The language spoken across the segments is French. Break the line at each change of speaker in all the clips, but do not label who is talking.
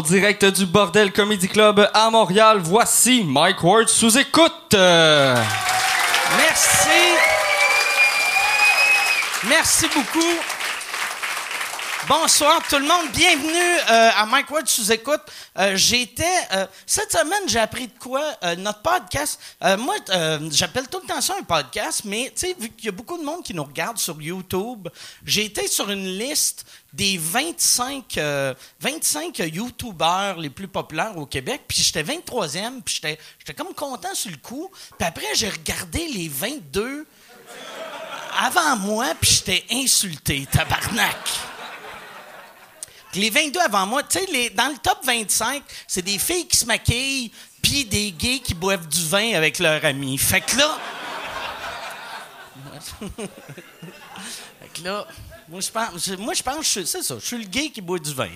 En direct du Bordel Comedy Club à Montréal, voici Mike Ward sous écoute.
Merci. Merci beaucoup. Bonsoir tout le monde, bienvenue euh, à Mike Ward sous écoute. Euh, J'étais euh, cette semaine, j'ai appris de quoi notre podcast. moi, j'appelle tout le temps ça un podcast, mais tu sais, vu qu'il y a beaucoup de monde qui nous regarde sur YouTube, j'ai été sur une liste des 25, euh, 25 YouTubeurs les plus populaires au Québec, puis j'étais 23e, puis j'étais j'étais comme content sur le coup. Puis après, j'ai regardé les 22 avant moi, puis j'étais insulté, tabarnak. Les 22 avant moi, tu sais, dans le top 25, c'est des filles qui se maquillent, puis des gays qui boivent du vin avec leurs amis. Fait que là. fait que là, moi, je pense, je- moi, je pense, que je suis- c'est ça, je suis le gay qui boit du vin.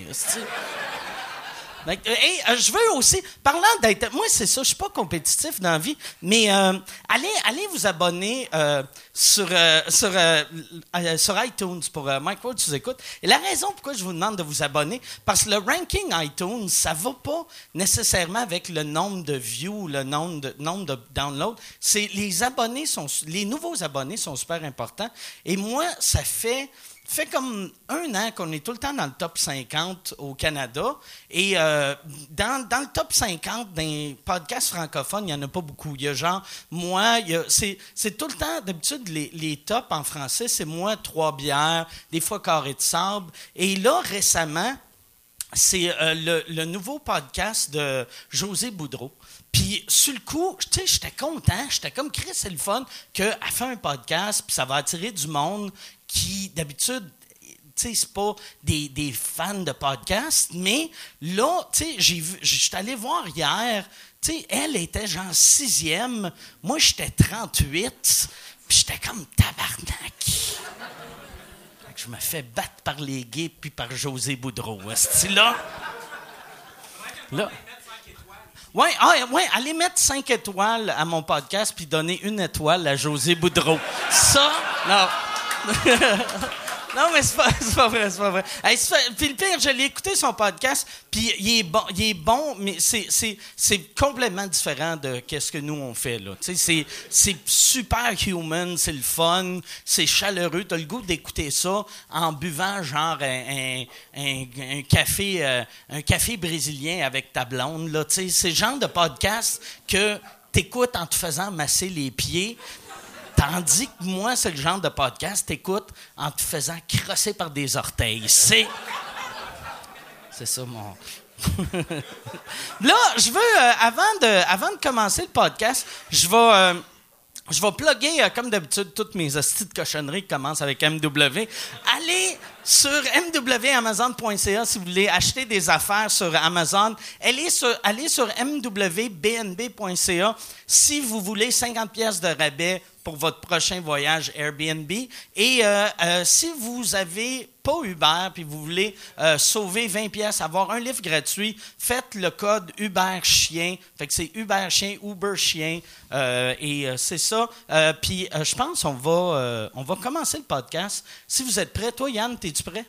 Hey, euh, je veux aussi, parlant d'être. Moi, c'est ça, je suis pas compétitif dans la vie, mais euh, allez, allez vous abonner euh, sur, euh, sur, euh, euh, sur iTunes pour euh, Mike Ward, tu écoutes. Et la raison pourquoi je vous demande de vous abonner, parce que le ranking iTunes, ça va pas nécessairement avec le nombre de views, le nombre de, nombre de downloads. Les abonnés sont, les nouveaux abonnés sont super importants. Et moi, ça fait fait comme un an qu'on est tout le temps dans le top 50 au Canada. Et euh, dans, dans le top 50 des podcasts francophones, il n'y en a pas beaucoup. Il y a genre, moi, c'est tout le temps, d'habitude, les, les tops en français, c'est moi, trois bières, des fois carré de sable. Et là, récemment, c'est euh, le, le nouveau podcast de José Boudreau. Puis, sur le coup, tu sais, j'étais content. J'étais comme Chris, c'est le fun qu'elle fait un podcast, puis ça va attirer du monde qui, d'habitude, tu sais, c'est pas des, des fans de podcast, mais là, tu sais, j'ai vu, j'étais allé voir hier, tu sais, elle était genre sixième, moi, j'étais 38, puis j'étais comme tabarnak. Je me fais battre par les gays puis par José Boudreau. Est-ce là? Là. Oui, ah, ouais, allez mettre 5 étoiles à mon podcast puis donner une étoile à José Boudreau. Ça, non. Non, mais c'est pas, pas vrai, c'est pas vrai. Puis le pire, je l'ai écouté son podcast, puis il est bon, il est bon mais c'est, complètement différent de qu'est-ce que nous on fait c'est, super human, c'est le fun, c'est chaleureux. T'as le goût d'écouter ça en buvant genre un, un- café, euh, un café brésilien avec ta blonde c'est le genre de podcast que t'écoutes en te faisant masser les pieds. Tandis que moi, c'est le genre de podcast, t'écoutes en te faisant crosser par des orteils. C'est. C'est ça, mon. Là, je veux, euh, avant, de, avant de commencer le podcast, je vais. euh, je vais plugger, euh, comme d'habitude, toutes mes hosties de cochonneries qui commencent avec MW. Allez sur mwamazon.ca si vous voulez acheter des affaires sur Amazon. Allez sur, allez sur mwbnb.ca si vous voulez 50 pièces de rabais pour votre prochain voyage Airbnb. Et euh, euh, si vous avez pas Uber puis vous voulez euh, sauver 20 pièces, avoir un livre gratuit, faites le code Uber Chien. Fait que c'est Uber Chien, Uber Chien. Et c'est ça. Puis je pense qu'on va, on va commencer le podcast. Si vous êtes prêts, toi Yann, es-tu prêt?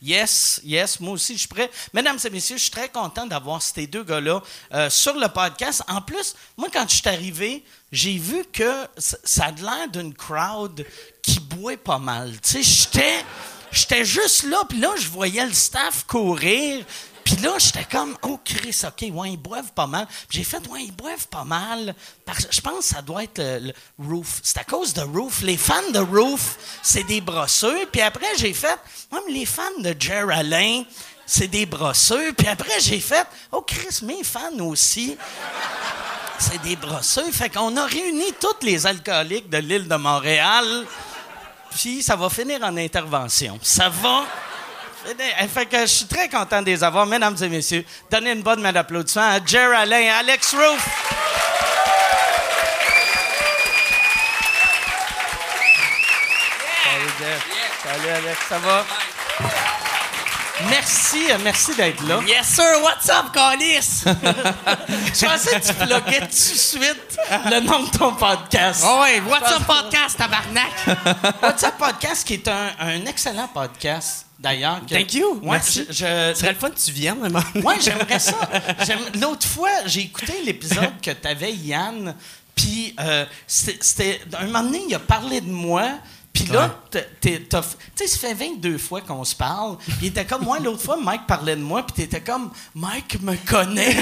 Yes, yes, moi aussi je suis prêt. Mesdames et messieurs, je suis très content d'avoir ces deux gars-là euh, sur le podcast. En plus, moi quand je suis arrivé, j'ai vu que ça a l'air d'une crowd qui boit pas mal. Tu sais, j'étais, j'étais juste là, puis là je voyais le staff courir. Puis là, j'étais comme, oh Chris, OK, ouais, ils boivent pas mal. Puis j'ai fait, ouais, ils boivent pas mal. Parce je pense que ça doit être le, Roof. C'est à cause de Roof. Les fans de Roof, c'est des brosseux. Puis après, j'ai fait, mais les fans de Jer Alain, c'est des brosseux. Puis après, j'ai fait, oh Chris, mes fans aussi. C'est des brosseux. Fait qu'on a réuni tous les alcooliques de l'île de Montréal. Puis ça va finir en intervention. Ça va. Finir- Fait que je suis très content de les avoir, mesdames et messieurs. Donnez une bonne main d'applaudissement à Jer Alain, Alex Roof. Salut, Alex. Ça va? Merci, euh, merci d'être là.
Yes, sir, what's up, Calis?
Je pensais que tu pluguais tout de suite le nom de ton podcast.
oh, ouais, what's up, podcast, tabarnak?
What's Up Podcast, qui est un, un excellent podcast, d'ailleurs. que-
Thank you,
Ouais,
merci.
je- je-
Ce serait le fun que tu viennes.
Ouais, j'aimerais ça. L'autre fois, j'ai écouté l'épisode que t'avais, Yann, puis euh, c'était- c'était... Un moment donné, il a parlé de moi, puis là, tu sais, ça fait 22 fois qu'on se parle, puis il était comme, moi, l'autre fois, Mike parlait de moi, puis t'étais comme, Mike me connaît.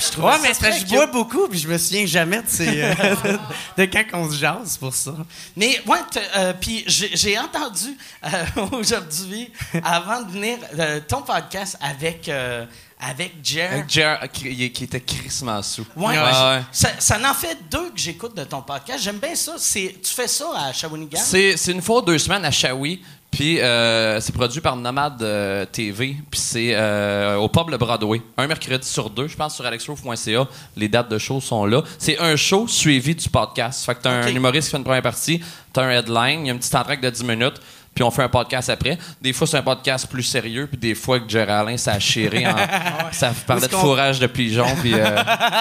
Je trouvais
Ouais,
ça
mais que je bois beaucoup, puis je me souviens jamais de, ces, euh, de quand on se jase pour ça.
Mais ouais, euh, puis j'ai j'ai entendu euh, aujourd'hui, avant de venir, euh, ton podcast avec euh, avec Jer.
Avec Jer, qui, qui était crissement sous.
Ouais,
Ouais, ouais.
Ça, ça en fait deux que j'écoute de ton podcast. J'aime bien ça. C'est, tu fais ça à Shawinigan?
C'est c'est une fois deux semaines à Shawi. Puis euh, c'est produit par Nomad euh, TV. Puis c'est euh, au pub le Broadway. Un mercredi sur deux, je pense, sur alexroof.ca. Les dates de show sont là. C'est un show suivi du podcast. Fait que t'as
Ok.
un humoriste qui fait une première partie, t'as un headline, il y a un petit entraque de 10 minutes. Puis on fait un podcast après. Des fois, c'est un podcast plus sérieux. Puis des fois, que Alain, ça a chéré. En, ça parlait de fourrage de pigeons. Puis, euh,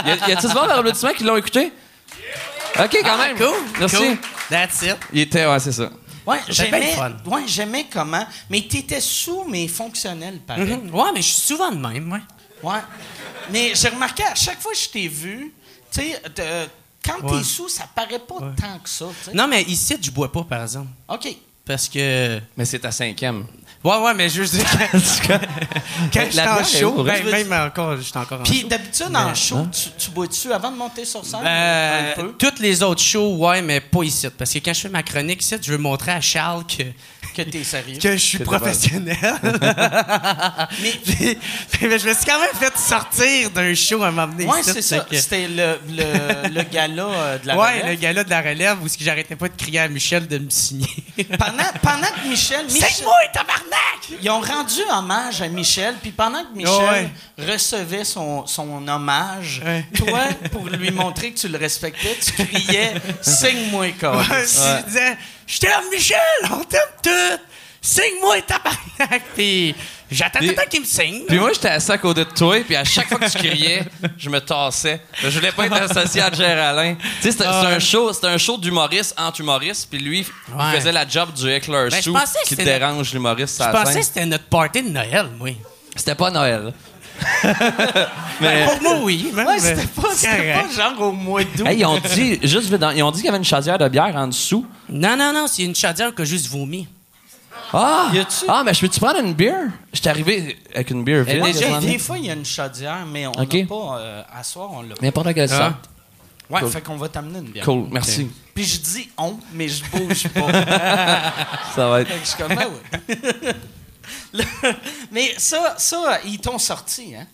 y a- y a-t-il souvent d'applaudissements qui l'ont écouté? OK, quand même.
Cool.
Merci.
Cool. That's it.
Il était, ouais, c'est ça.
Ouais, j'aimais, ouais, j'aimais comment. Mais t'étais sous, mais fonctionnel, pareil.
Mhm. Ouais, mais je suis souvent de même, ouais.
Ouais. Mais j'ai remarqué, à chaque fois que je t'ai vu, tu sais, quand
Ouais.
t'es sous, ça paraît pas tant que ça.
Non, mais ici, je bois pas, par exemple.
OK.
Parce que.
Mais c'est ta cinquième.
Ouais, ouais, mais je veux dire, quand, quand je suis
La
en show, ben, même encore, je suis encore en
Puis d'habitude, en show, tu, tu bois-tu avant de monter sur scène?
Euh,
un peu?
toutes les autres shows, ouais, mais pas ici. Parce que quand je fais ma chronique ici, je veux montrer à Charles que,
Que t'es sérieux.
que je suis professionnel.
Mais
Puis- puis je me suis quand même fait sortir d'un show à un moment donné.
Ouais,
ici,
c'est ça.
que-
C'était le, le, le gala euh, de la
ouais,
relève.
le gars-là de la relève où ce que j'arrêtais pas de crier à Michel de me signer.
Pendant, pendant que Michel... Michel
C'est moi, tabarnak!
Ils ont rendu hommage à Michel, puis pendant que Michel recevait son, son hommage,
Ouais.
toi, pour lui montrer que tu le respectais, tu criais « Signe-moi,
puis il disait Je t'aime, Michel, on t'aime tout! Signe-moi, tabarnak! Puis j'attends tout
Puis-
le temps qu'il me signe.
Puis moi, j'étais assis à côté de toi, puis à chaque fois que tu criais, je me tassais. Je voulais pas être associé à Jerry Alain. Tu sais, c'était c'était un show, c'était un show d'humoriste entre humoristes, puis lui,
Ouais.
il faisait la job du heckler
Ben, je
sous
pensais que
qui
c'était
dérange l'humoriste
Je pensais que c'était notre party de Noël, moi.
C'était pas Noël.
Ben, pour moi, oui. même,
Ouais,
mais
c'était pas, pas genre au mois d'août.
Hey, ils ont dit, juste ils ont dit qu'il y avait une chaudière de bière en dessous.
Non, non, non, c'est une chaudière qui a juste vomi.
Ah! Ah, mais je peux-tu prendre une bière? J'étais arrivé avec une bière vide.
Ouais,
déjà,
des fois, il y a une chaudière, mais on n'a pas... euh, à soir, on l'a pas.
N'importe quelle sorte.
Ouais,
Cool.
fait qu'on va t'amener une bière.
Cool, merci.
Puis je dis « on », mais je bouge pas.
Ça va être.
Fait que je suis comme, ouais. Le- mais ça, ça, ils t'ont sorti, hein?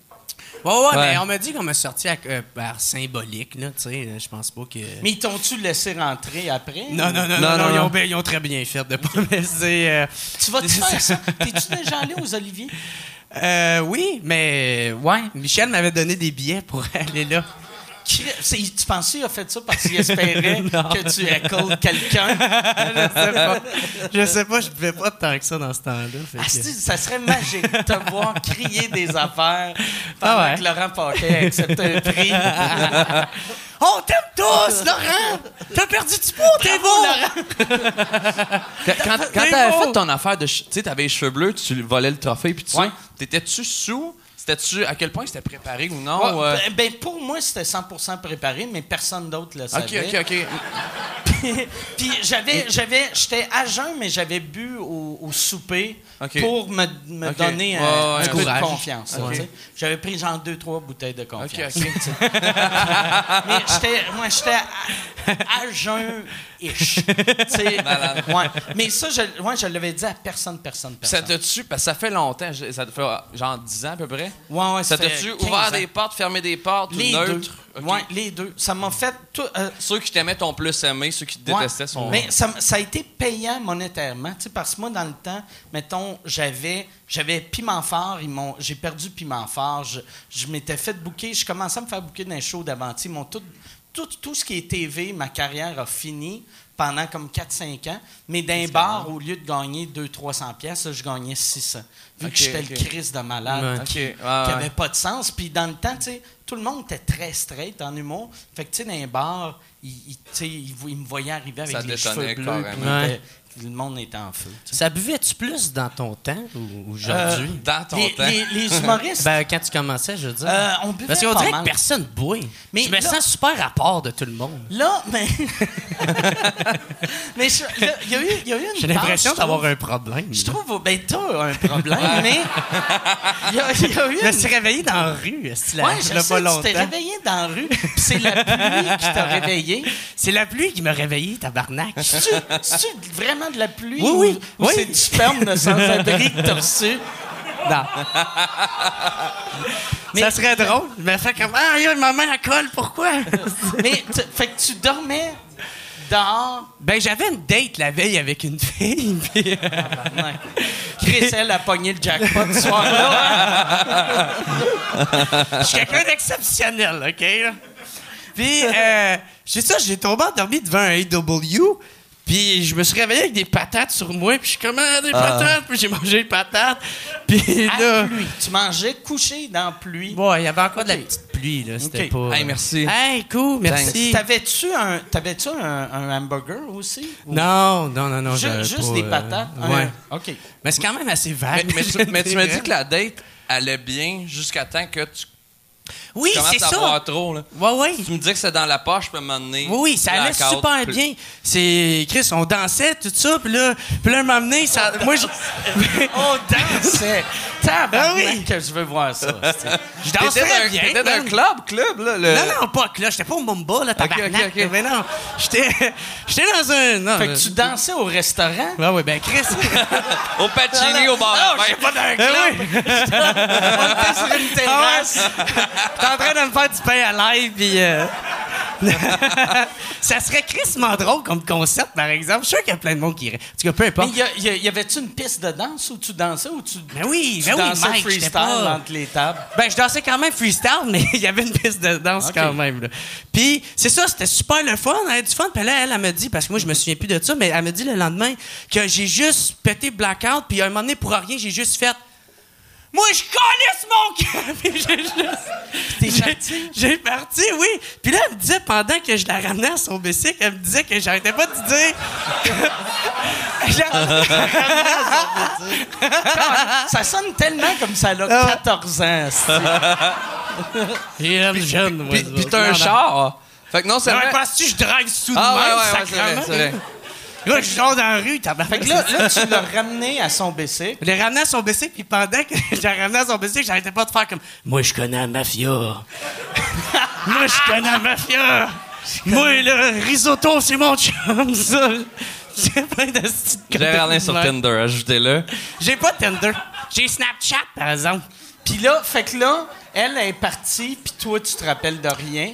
Ouais, ouais,
Ouais.
mais on m'a dit qu'on m'a sorti à- euh, par symbolique, là, tu sais. Je pense pas que.
Mais ils t'ont-tu laissé rentrer après?
Non, non, non,
Non,
non,
non,
ils,
non.
ont, bien- ils ont très bien fait de pas me laisser. euh,
Tu vas-tu faire ça? T'es-tu déjà allé aux Oliviers?
euh, oui, mais ouais, Michel m'avait donné des billets pour aller là.
Tu penses qu'il a fait ça parce qu'il espérait que tu heckles quelqu'un?
je sais pas. Je sais pas, je buvais pas tant que ça dans ce temps-là. que-
Asti, ça serait magique de te voir crier des affaires pendant
Ah ouais.
que Laurent Paquet accepte un prix.
On t'aime tous, Laurent! T'as perdu du poids, t'es beau!
Quand, quand, quand t'avais fait ton affaire de. ch- Tu sais, t'avais les cheveux bleus, tu volais le trophée, puis tu
Ouais.
T'étais-tu sous? C'était-tu. À quel point c'était préparé ou non?
Ouais,
euh?
ben, ben, pour moi, c'était 100% préparé, mais personne d'autre le
Ok,
savait.
ok, ok.
Puis j'avais, j'avais, j'étais à jeun, mais j'avais bu au, au souper
Ok.
pour me, me
Ok.
donner un,
Ouais,
un
un
peu de confiance.
Ok.
J'avais pris genre deux, trois bouteilles de confiance.
Ok, ok.
mais j'étais, moi, j'étais à, à jeun-ish. Mais ça, je, ouais, je l'avais dit à personne, personne,
Ça
personne.
t'a-tu. Parce que ça fait longtemps, ça te fait genre 10 ans à peu près?
Ouais, ouais,
Ça t'a-tu
15
ouvert
ans.
des portes, fermé des portes, ou
Les
neutre?
deux. Ouais, les deux. Ça m'a fait tout. euh,
Ceux qui t'aimaient ton plus aimé, ceux qui te
Ouais.
détestaient sont.
Mais ça, a été payant monétairement, tu sais, parce que moi, dans le temps, mettons, j'avais, j'avais Piment Fort, ils m'ont, j'ai perdu Piment Fort, je, je m'étais fait booker, je commençais à me faire booker dans un show d'avant, ils m'ont tout tout, tout ce qui est TV, ma carrière a fini pendant comme 4-5 ans. Mais d'un bar, au lieu de gagner 200-300 pièces, je gagnais 600. Vu
Ok,
que j'étais
ok.
le crise de malade.
Ouais.
OK.
Qui n'avait
ouais.
pas de sens. Puis dans le temps, tu sais, tout le monde était très straight en humour. Fait que, tu sais, dans un bar, il, il- tu sais, il vo- il me voyait arriver avec
Ça
les cheveux bleus. Le monde était en feu. tu sais.
Ça buvais-tu plus dans ton temps ou aujourd'hui?
Dans ton
Les,
temps.
les- les humoristes,
Ben, quand tu commençais, je veux dire.
euh, on buvait
Parce qu'on
pas
dirait
mal.
que personne boit.
Mais
je me
là-
sens super à part de tout le monde.
Là, mais. mais il y a eu, il y a eu une
J'ai l'impression d'avoir
trouve.
un problème.
Je trouve, ben, t'as un problème, mais. Il y a, il y a eu
Je me suis réveillé dans la rue,
Ouais, je sais, tu t'es réveillé dans la rue, puis c'est la pluie qui t'a réveillé.
C'est la pluie qui m'a réveillé, tabarnak.
C'est-tu c'est-tu vraiment de la pluie
Oui,
ou,
oui,
ou
oui.
c'est du sperme de sans-abri que t'as reçu?
Non. Ça serait drôle. Je me fais comme Ah, yo, ma main la colle, pourquoi?
Mais, tu- fait que tu dormais dehors.
ben, j'avais une date la veille avec une fille. Puis, euh.
Chris, elle a pogné le jackpot ce soir-là.
je suis quelqu'un d'exceptionnel, OK? Puis, euh, c'est ça, j'ai tombé endormi devant un AW. Puis, je me suis réveillé avec des patates sur moi. Puis, je suis comme, ah, des patates. Puis, j'ai mangé les patates. Puis,
À
là.
pluie. Tu mangeais couché dans la pluie.
Bon, il y avait encore de la petite pluie, là. C'était pas.
Hey, merci.
Hey, cool, merci.
T'avais-tu un, t'avais-tu un, un hamburger aussi? Ou-
Non, non, non, non.
Juste
pas,
des
euh,
patates?
Ouais.
Un- OK.
Mais c'est quand même assez vague.
mais tu, mais tu m'as dit que la date allait bien jusqu'à temps que tu
Oui, c'est ça.
boire trop. Là.
Ouais, ouais.
Tu me dis que c'est dans la poche, je peux m'emmener.
Oui, oui, ça allait super
plus-
bien. C'est Chris, on dansait tout ça, puis là, puis là, un moment donné, ça, moi, je,
On dansait. Tabarnak
Ah oui.
que je veux voir ça.
je dansais
dans,
bien.
t'étais dans un club, club, là. le-
Non, non, pas que là, j'étais pas au Mumba, là, tabarnak.
ok, ok.
Mais non, j'étais, j'étais dans un, non.
Fait que tu dansais au restaurant?
Ouais, ouais, ben Chris.
Au Pacini, au bar.
Non, je suis pas dans un
Ben
club.
oui.
On était sur une terrasse.
T'es en train de me faire du pain à live, puis. euh, ça serait crissement drôle comme concept, par exemple. Je suis sûr qu'il y a plein de monde qui irait. En tout cas, peu
Mais
importe.
y, a- y avait-tu une piste de danse où tu dansais ou tu,
Ben oui,
tu
ben oui,
dansais
Mike,
freestyle
pas-
entre les tables?
Ben, je dansais quand même freestyle, mais il y avait une piste de danse quand même. là. Puis, c'est ça, c'était super le fun. Elle a du fun. Puis là, elle, elle me dit, parce que moi, je me souviens plus de ça, mais elle me dit le lendemain que j'ai juste pété blackout, puis à un moment donné, pour rien, j'ai juste fait. Moi, je calisse mon cœur! Puis j'ai juste.
T'es
j'ai-
parti?
J'ai parti, oui. Puis là, elle me disait, pendant que je la ramenais à son bicycle, elle me disait que j'arrêtais pas de dire.
Ça sonne tellement comme ça a
Ah.
14 ans. c'est-
Et elle, jeune, moi.
Puis, puis t'as un char. Fait que non, c'est vrai.
penses-tu que je drive sous
Ah
de
ouais,
même,
ouais, ouais, c'est vrai,
sacrément?
c'est vrai.
Là, je sors dans la rue, tabarnak.
Fait que là, là, tu l'as ramené à son bicycle.
Je l'ai ramené à son bicycle, puis pendant que je l'ai ramené à son bicycle, j'arrêtais pas de faire comme Moi, je connais la mafia. Moi, je connais la mafia. Moi, le risotto, c'est mon chum, ça. J'ai plein de petites
J'ai regardé sur. Tinder, ajoutez-le.
J'ai pas Tinder. J'ai Snapchat, par exemple.
Puis là, fait que là, elle est partie, puis toi, tu te rappelles de rien.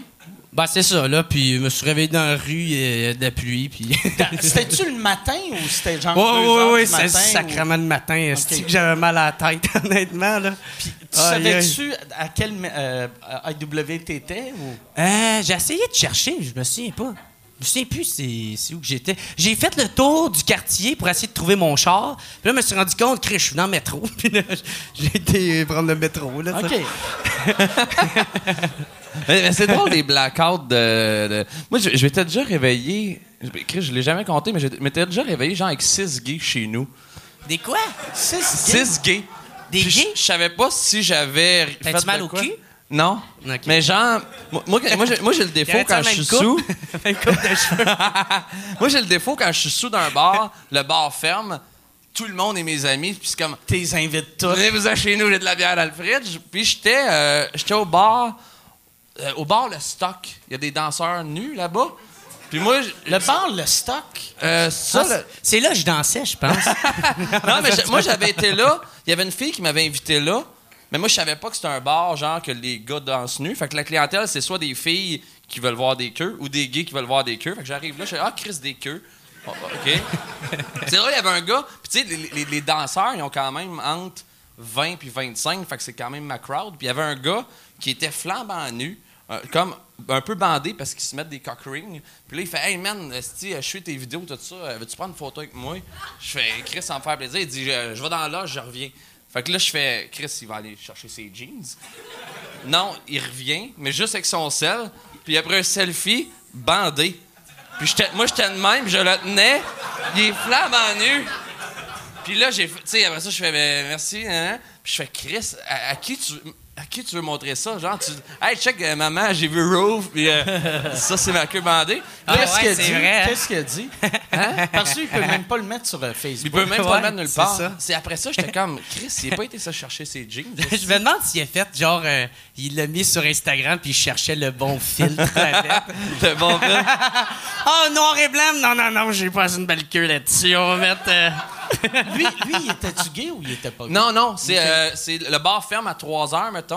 Bah, c'est ça, là. Puis, je me suis réveillé dans la rue, et de la pluie, puis.
C'était-tu le matin ou c'était genre
Oui,
deux
oui, oui,
du
c'est
matin?
sacrément le matin. C'est que j'avais mal à la tête, honnêtement, là.
Puis, tu savais-tu à quel euh, IW t'étais? Ou...
Euh, j'ai essayé de chercher, je me souviens pas. Je souviens plus c'est, où que j'étais. J'ai fait le tour du quartier pour essayer de trouver mon char. Puis là, je me suis rendu compte que je suis dans le métro. Puis là, j'ai été prendre le métro. Là.
OK.
Mais, c'est drôle des blackouts de, de- Moi, je, je m'étais déjà réveillé. Je, Chris, je l'ai jamais compté, mais je m'étais déjà réveillé genre avec six gays chez nous.
Des quoi?
Six gays.
Six gays?
Des
Puis je-
gays?
Je savais pas si j'avais.
T'as-tu mal au
quoi.
cul?
Non? Mais genre, moi, moi, moi, j'ai, le défaut quand je suis sous.
Une coupe de cheveux.
moi, j'ai le défaut quand je suis sous d'un bar, le bar ferme, tout le monde est mes amis, puis c'est comme.
T'es invites tous.
Venez-vous en chez nous, j'ai de la bière dans le fridge. Puis j'étais, euh, j'étais au bar, euh, au bar Le Stock. Il y a des danseurs nus là-bas. Puis moi,
Le bar, le stock?
euh, ça,
c'est là que je dansais, je pense.
non, mais moi, j'avais été là. Il y avait une fille qui m'avait invité là. Mais moi, je savais pas que c'était un bar, genre, que les gars dansent nus. Fait que la clientèle, c'est soit des filles qui veulent voir des queues ou des gays qui veulent voir des queues. Fait que j'arrive là, je fais Ah, Chris, des queues. Oh, OK. c'est vrai, il y avait un gars. Puis, tu sais, les, les- les danseurs, ils ont quand même entre 20 puis 25. Fait que c'est quand même ma crowd. Puis, il y avait un gars qui était flambant nu, euh, comme un peu bandés parce qu'ils se mettent des cock rings. Puis là, il fait Hey man, esti, je suis tes vidéos, tout ça. euh, Veux-tu prendre une photo avec moi? Je fais Chris, ça me faire plaisir. Il dit Je, je vais dans l'âge, je reviens. Fait que là, je fais Chris, il va aller chercher ses jeans. Non, il revient, mais juste avec son sel. Puis après un selfie, bandé. Puis moi, j'étais de même, je le tenais. Il est flambant nu. Puis là, j'ai tu sais, après ça, je fais ben, merci, hein. Puis je fais Chris, à qui tu à qui tu veux montrer ça? Genre, tu. Hey, check, euh, maman, j'ai vu Rove, puis euh, ça, c'est ma queue bandée.
Ah
Qu'est-ce
ouais,
qu'il a
c'est
dit?
vrai, hein?
Qu'est-ce qu'il a dit? Parce qu'il peut même pas le mettre sur euh, Facebook.
Il peut même pas le mettre nulle
c'est
part.
ça.
C'est après ça, j'étais comme, Chris, il a pas été ça chercher ses jeans.
Je me demande s'il a fait genre euh, il l'a mis sur Instagram puis il cherchait le bon filtre avec.
C'est bon, film.
Oh noir et blanc, non non non, j'ai pas une belle queue là-dessus. On va mettre euh,
lui, lui, il était-tu gay ou il était pas gay?
Non, non, c'est euh, c'est- le bar ferme à 3 heures, mettons.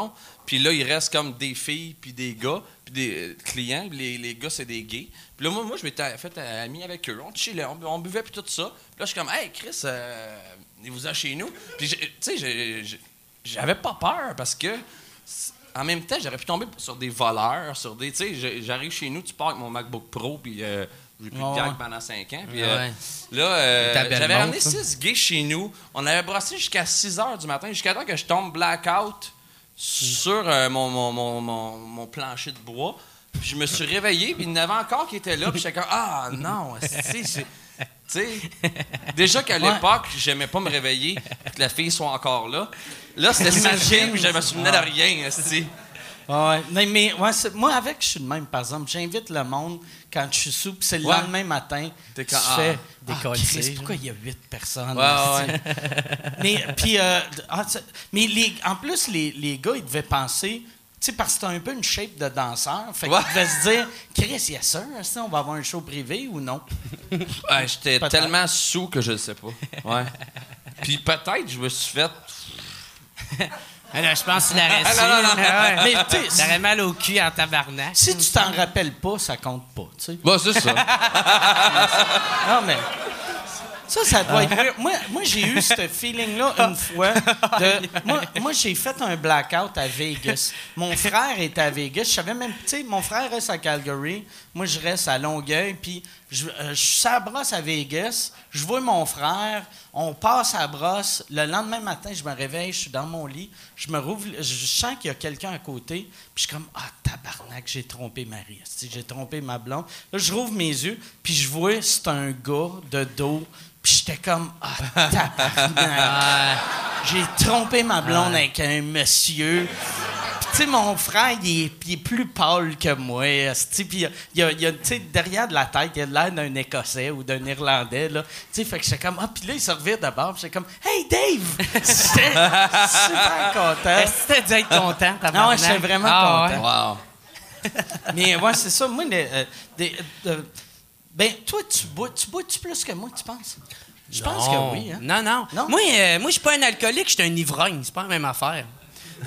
Puis là, il reste comme des filles puis des gars, puis des euh, clients. Les, les gars, c'est des gays. Puis là, moi, moi je m'étais fait ami avec eux. On chillait, on, on buvait puis tout ça. Puis là, je suis comme, hey, Chris, euh, vous en chez nous. Puis, tu sais, j'avais pas peur parce que. En même temps, j'aurais pu tomber sur des voleurs, sur des. Tu sais, j'arrive chez nous, tu pars avec mon MacBook Pro, puis euh, j'ai plus de gag pendant 5 ans. Puis
Ouais.
euh, là, euh, j'avais ramené
ça.
six gays chez nous. On avait brassé jusqu'à 6 heures du matin, jusqu'à temps que je tombe blackout sur euh, mon, mon, mon, mon- mon plancher de bois. Puis je me suis réveillé, puis il y en avait encore qui étaient là, puis j'étais comme Ah non, c'est. Déjà qu'à l'époque, j'aimais pas me réveiller, que la fille soit encore là. Là, c'était puis je me souvenais de rien,
Ouais, mais, mais ouais, c'est- moi, avec, je suis de même, par exemple. J'invite le monde quand je suis sous, puis c'est le
Ouais.
lendemain matin.
T'es
je
quand- ah,
fais
décollé,
ah, Christ,
genre.
pourquoi il y a huit personnes?
Ouais, ouais,
esti? mais, puis, euh, ah, mais les, en plus, les, les gars, ils devaient penser, tu sais, parce que c'est un peu une shape de danseur, fait qu'ils
Ouais.
devaient se dire, Chris, il y a ça, esti, on va avoir un show privé ou non?
Ouais, J'étais
Peut-être.
tellement sous que je le sais pas. Ouais. Puis peut-être, je me suis fait.
Alors, je pense qu'il aurait
Ah,
su.
non, non, non.
Mais tu sais,
Il aurait mal au cul en tabarnak.
si tu t'en rappelles pas, ça compte pas, tu sais.
Bah, c'est ça.
Non, mais. Ça, ça doit être weird. Moi, moi j'ai eu ce feeling-là une fois. De, moi, moi j'ai fait un blackout à Vegas. Mon frère est à Vegas. Je savais même. Tu sais, mon frère reste à Calgary. Moi, je reste à Longueuil. Puis, je, euh, je suis à la brosse à Vegas. Je vois mon frère. On passe à la brosse. Le lendemain matin, je me réveille. Je suis dans mon lit. Je me rouvre. Je, sens qu'il y a quelqu'un à côté. Puis, je suis comme Ah, tabarnak, j'ai trompé Marie. J'ai trompé ma blonde. Là, je rouvre mes yeux. Puis, je vois, c'est un gars de dos. Puis j'étais comme, ah, tabarnak. J'ai trompé ma blonde avec un monsieur. Puis, tu sais, mon frère, il est, il est plus pâle que moi. esti. Puis, il y a, il y a, tu sais, derrière de la tête, il a l'air d'un Écossais ou d'un Irlandais, là. Tu sais, fait que j'étais comme, ah, puis là, il se d'abord. Puis j'étais comme, hey, Dave! J'étais super content.
Est-ce que t'as dû être content?
Non, ouais, j'étais vraiment
Ah,
content.
ouais.
Wow.
Mais ouais, c'est ça. Moi, les, euh, des- euh, ben, toi, tu bois, tu bois-tu plus que moi, tu penses? Je pense que oui. Hein?
Non, non.
Non?
Moi, euh, moi je suis pas un alcoolique, je suis un ivrogne. C'est pas la même affaire.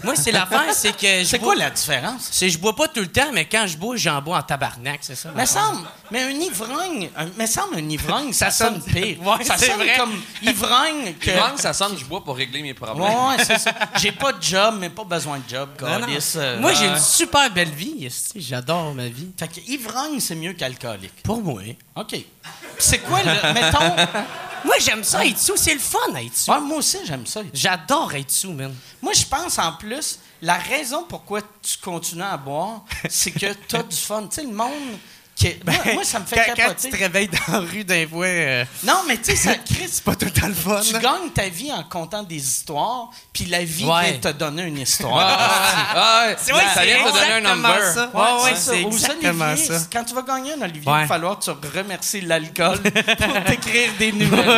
Moi, c'est l'affaire, c'est que. je
C'est quoi la différence?
C'est je bois pas tout le temps, mais quand je bois, j'en bois en tabarnak, c'est ça? L'affaire.
semble, mais un ivrogne, un, me semble un ivrogne, ça, sonne pire.
Ouais,
ça
c'est
sonne
vrai.
comme ivrogne que.
Ivrogne, ça sonne, je bois pour régler mes problèmes.
Ouais, c'est ça. J'ai pas de job, mais pas besoin de job, câlisse, euh,
Moi, j'ai une super belle vie. J'adore ma vie.
Fait que ivrogne, c'est mieux qu'alcoolique.
Pour moi.
OK. C'est quoi le. Mettons.
Moi, j'aime ça être sous. C'est le fun être sous.
Ouais, moi aussi, j'aime ça.
J'adore être sous, man.
Moi, je pense en plus, la raison pourquoi tu continues à boire, c'est que tu as du fun. Tu sais, le monde. Est- moi, moi, ça me fait
Ben, quand, quand
capoter.
tu te réveilles dans la rue d'un fois, euh,
Non, mais tu sais, ça Chris,
c'est pas tout le fun.
Tu gagnes ta vie en comptant des histoires, puis la vie
Ouais.
vient te donner une
Ouais,
histoire.
ouais, ouais.
C'est vrai,
ça vient te donner un number.
ça. Ouais, ouais,
ça.
c'est
Aux
exactement
Olivier,
ça.
Quand tu vas gagner un Olivier, il
Ouais.
va falloir que tu remercies l'alcool pour t'écrire des numéros.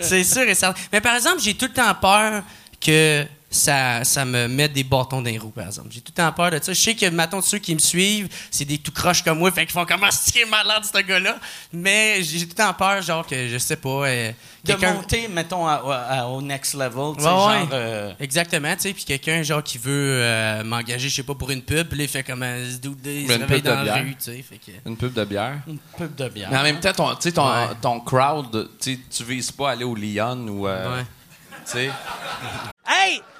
c'est sûr et certain. Mais par exemple, j'ai tout le temps peur que ça, ça me mette des bâtons dans les roues, par exemple. J'ai tout le temps peur de ça. Je sais que, mettons, ceux qui me suivent, c'est des tout croches comme moi, fait qu'ils font comment sticker malade, ce gars-là? Mais j'ai tout le temps peur, genre, que je sais pas. euh,
De monter, mettons, à- à- au next level. tu sais,
Ouais,
genre, euh,
Exactement, tu sais, puis quelqu'un, genre, qui veut euh, m'engager, je sais pas, pour une pub, puis il fait comme un il se
Une
réveille
pub de
dans la
bière.
rue, tu sais, que...
Une pub de bière?
une pub de bière.
Mais en même temps, ton, tu sais, ton,
Ouais.
ton crowd, tu vises pas aller au Lyon ou. euh,
Ouais.
Tu sais?
Hey,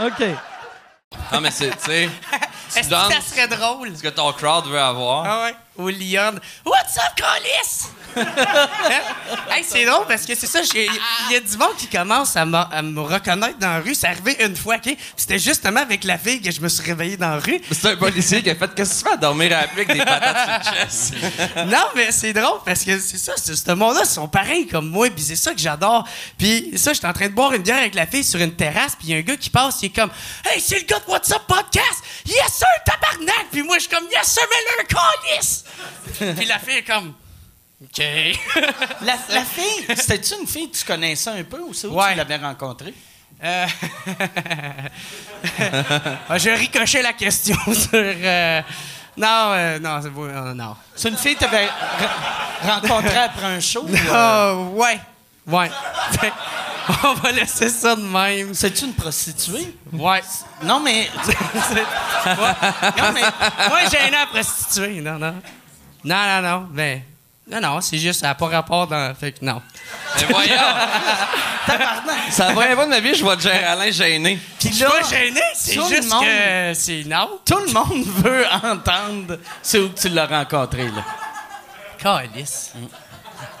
OK.
Ah, mais c'est, tu sais,
Est-ce que ça serait drôle?
ce que ton crowd veut avoir.
Ah ouais? Ou Lyon. What's up, Colis? hey, c'est drôle parce que c'est ça, j'ai- il y a du monde qui commence à, me- à me reconnaître dans la rue. C'est arrivé une fois, OK? C'était justement avec la fille que je me suis réveillé dans la rue.
C'est un policier qui a fait Qu'est-ce que tu fais à dormir avec des patates sur chest?
non, mais c'est drôle parce que c'est ça, c'est- ce monde-là, ils sont pareils comme moi, puis c'est ça que j'adore. Puis ça, j'étais en train de boire une bière avec la fille sur une terrasse, puis il y a un gars qui passe, il est comme Hey, c'est le gars de What's Up Podcast! Yes, sir, tabarnak! Puis moi, je suis comme Yes, sir, mais le calice! puis la fille est comme OK.
La, la fille, c'était-tu une fille que tu connaissais un peu ou c'est où
Ouais.
tu l'avais rencontrée?
Euh, ah, J'ai ricoché la question sur. euh, Non, euh, non, c'est non.
C'est une fille que tu avais rencontrée après un show? ou,
Ah, ouais. Ouais. On va laisser ça de même.
C'est-tu une prostituée?
Ouais.
Non, mais.
Ouais. Non, mais moi, j'ai un à prostituée. Non, non. Non, non, non. Ben, non, non, c'est juste, ça n'a pas rapport dans. Fait que non.
Mais voyons! C'est la première fois de ma vie je vois Alain gêné.
Puis
Je suis
là,
pas gêné, c'est
tout le
juste
monde-
que c'est non.
tout le monde veut entendre c'est où que tu l'as rencontré, là.
Calice.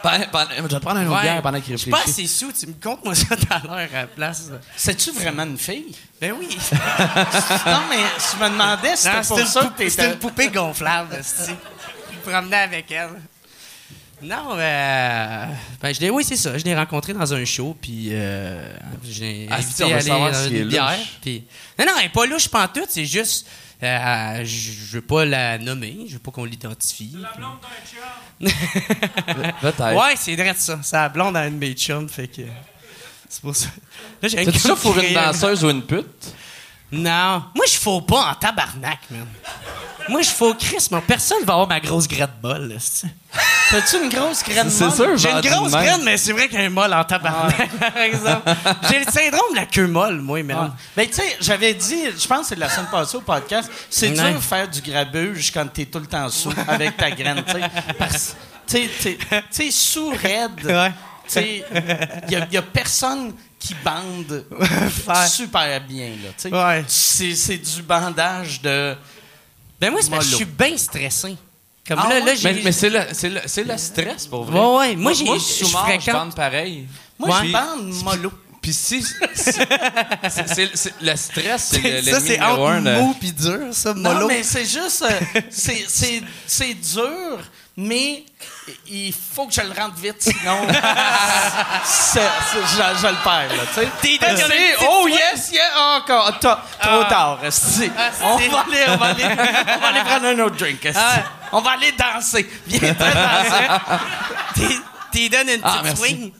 Pendant- pendant- je vais te prendre un autre bière pendant qu'il
Je suis pas assez sous, tu me comptes moi ça tout à l'heure à la place.
C'est-tu vraiment une fille?
Ben oui.
non, mais je me demandais si
Non,
c'était pour
une
ça que
poupée- c'était
t'étais...
une poupée gonflable, esti. Je me promenais avec elle. Non, euh, ben je l'ai, oui, c'est ça. Je l'ai rencontré dans un show, puis euh, j'ai
Ah,
invité
si, on
à aller dans une bière. Puis... Non, non, elle est pas louche pantoute, c'est juste... euh, je je veux pas la nommer, je veux pas qu'on l'identifie.
Peut-être.
Ouais, c'est vrai ça. C'est la blonde à une de mes chums, fait que... C'est pour ça. Là, j'ai un
T'as-tu ça pour une danseuse ou une pute?
Non. Moi, je fous pas en tabarnak, man. Moi, je fous Chris, mais personne va avoir ma grosse gratte molle.
T'as-tu une grosse graine
C'est
molle?
sûr,
J'ai une grosse graine, mais c'est vrai qu'elle est molle en tabarnak, par exemple. J'ai le syndrome de la queue molle, moi, man.
Ben, tu sais, j'avais dit, je pense que c'est de la semaine passée au podcast, c'est dur de faire du grabuge quand t'es tout le temps sous avec ta graine, tu sais. Parce tu sais, sous raide,
Ouais.
il y, a- y a personne qui bande super bien, là, tu sais.
Ouais.
C'est c'est du bandage de...
Ben, moi, je suis bien stressé. Comme
Ah
là,
ouais?
là.
Mais, mais c'est le, c'est le, c'est le stress, pour vrai.
Ouais, ouais. Moi, j'ai-
moi
je
je bande pareil.
Moi, je
Puis-
bande mollo.
Puis si... c'est- le stress, c'est le-
ça,
l'ennemi
c'est entre mou pis dur, ça,
Non,
mollo.
mais c'est juste... euh, c'est- c'est c'est dur, mais il faut que je le rentre vite, sinon... c'est- c'est- je, je le perds, là, tu sais.
T'es petite
oh
fois-
yes, yeah, encore. T'as- Trop tard, esti.
Ah,
on,
c'est-
va aller, on, va aller, on va aller prendre un autre drink, esti.
Ah.
On va aller danser. Viens danser.
T'es- T'es donne une
Ah,
petite swing.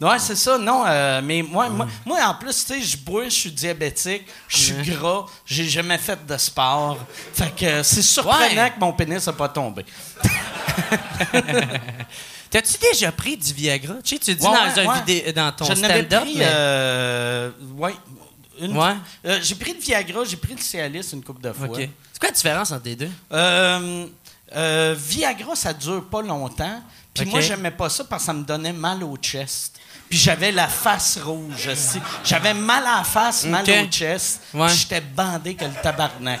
Ouais, c'est ça, non, euh, mais moi, moi, moi, en plus, tu sais, je bois, je suis diabétique, je suis gras, j'ai jamais fait de sport. Fait que c'est surprenant
Ouais.
que mon pénis n'a pas tombé.
T'as-tu déjà pris du Viagra? Tu sais, tu dis
Ouais,
dans,
ouais,
un
ouais.
vidé- dans ton
Je n'avais
stand-up.
pris,
mais-
euh, ouais, une-
Ouais.
euh, j'ai pris le Viagra, j'ai pris le Cialis une couple de fois.
OK. C'est quoi la différence entre les deux?
Euh, euh, Viagra, ça dure pas longtemps. Puis
OK.
moi, j'aimais pas ça parce que ça me donnait mal au chest. Puis j'avais la face rouge. aussi. J'avais mal à la face, mal
OK.
au chest.
Ouais.
J'étais bandé que le tabarnak.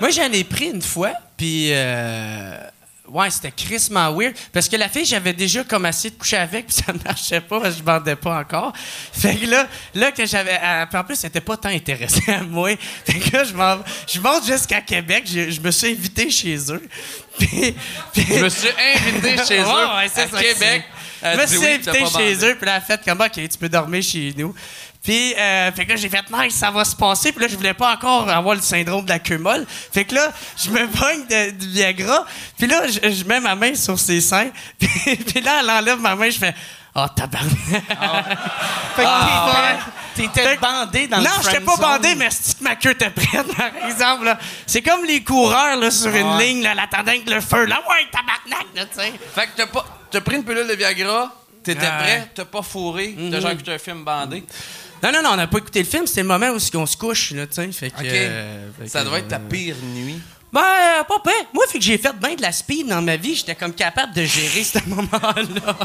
Moi, j'en ai pris une fois, puis euh, ouais, c'était crissement weird. Parce que la fille, j'avais déjà comme essayé de coucher avec, puis ça marchait pas, parce que je bandais pas encore. Fait que là, là que j'avais. euh, en plus, elle était pas tant intéressée à moi. Fait que là, je, m'en- je monte jusqu'à Québec, je, je me suis invité chez eux. Puis, puis-
Je me suis invité chez eux
Ouais, ouais, c'est
à
ça,
Québec.
Je
Elle
me suis invité chez eux, puis là, elle a fait comme, OK, tu peux dormir chez nous. Puis, euh, fait que là, j'ai fait, nice, ça va se passer. Puis là, je voulais pas encore avoir le syndrome de la queue molle. Fait que là, je me pogne du Viagra. Puis là, je, je mets ma main sur ses seins. Puis, puis là, elle enlève ma main, je fais, Ah, tabarnak.
Fait que
Ah,
t'étais- bandé dans le
Non, j'étais pas bandé, mais c'est que ma queue était prête, par exemple. là. C'est comme les coureurs là, sur une
Ouais.
ligne, là, l'attendant que le feu. Là, ouais, tabarnak, là, tu sais.
Fait que t'as pas. T'as pris une pilule de Viagra, t'étais
Ah,
prêt, t'as pas fourré, t'as
Mhm.
genre écouté un film bandé.
Non, non, non, on n'a pas écouté le film. C'était le moment où on se couche, là, tu sais. Fait que, euh, fait
Ça
que,
doit être ta
euh,
pire nuit.
Ben, euh, pas pire. Moi, fait que j'ai fait bien de la speed dans ma vie, j'étais comme capable de gérer ce moment-là.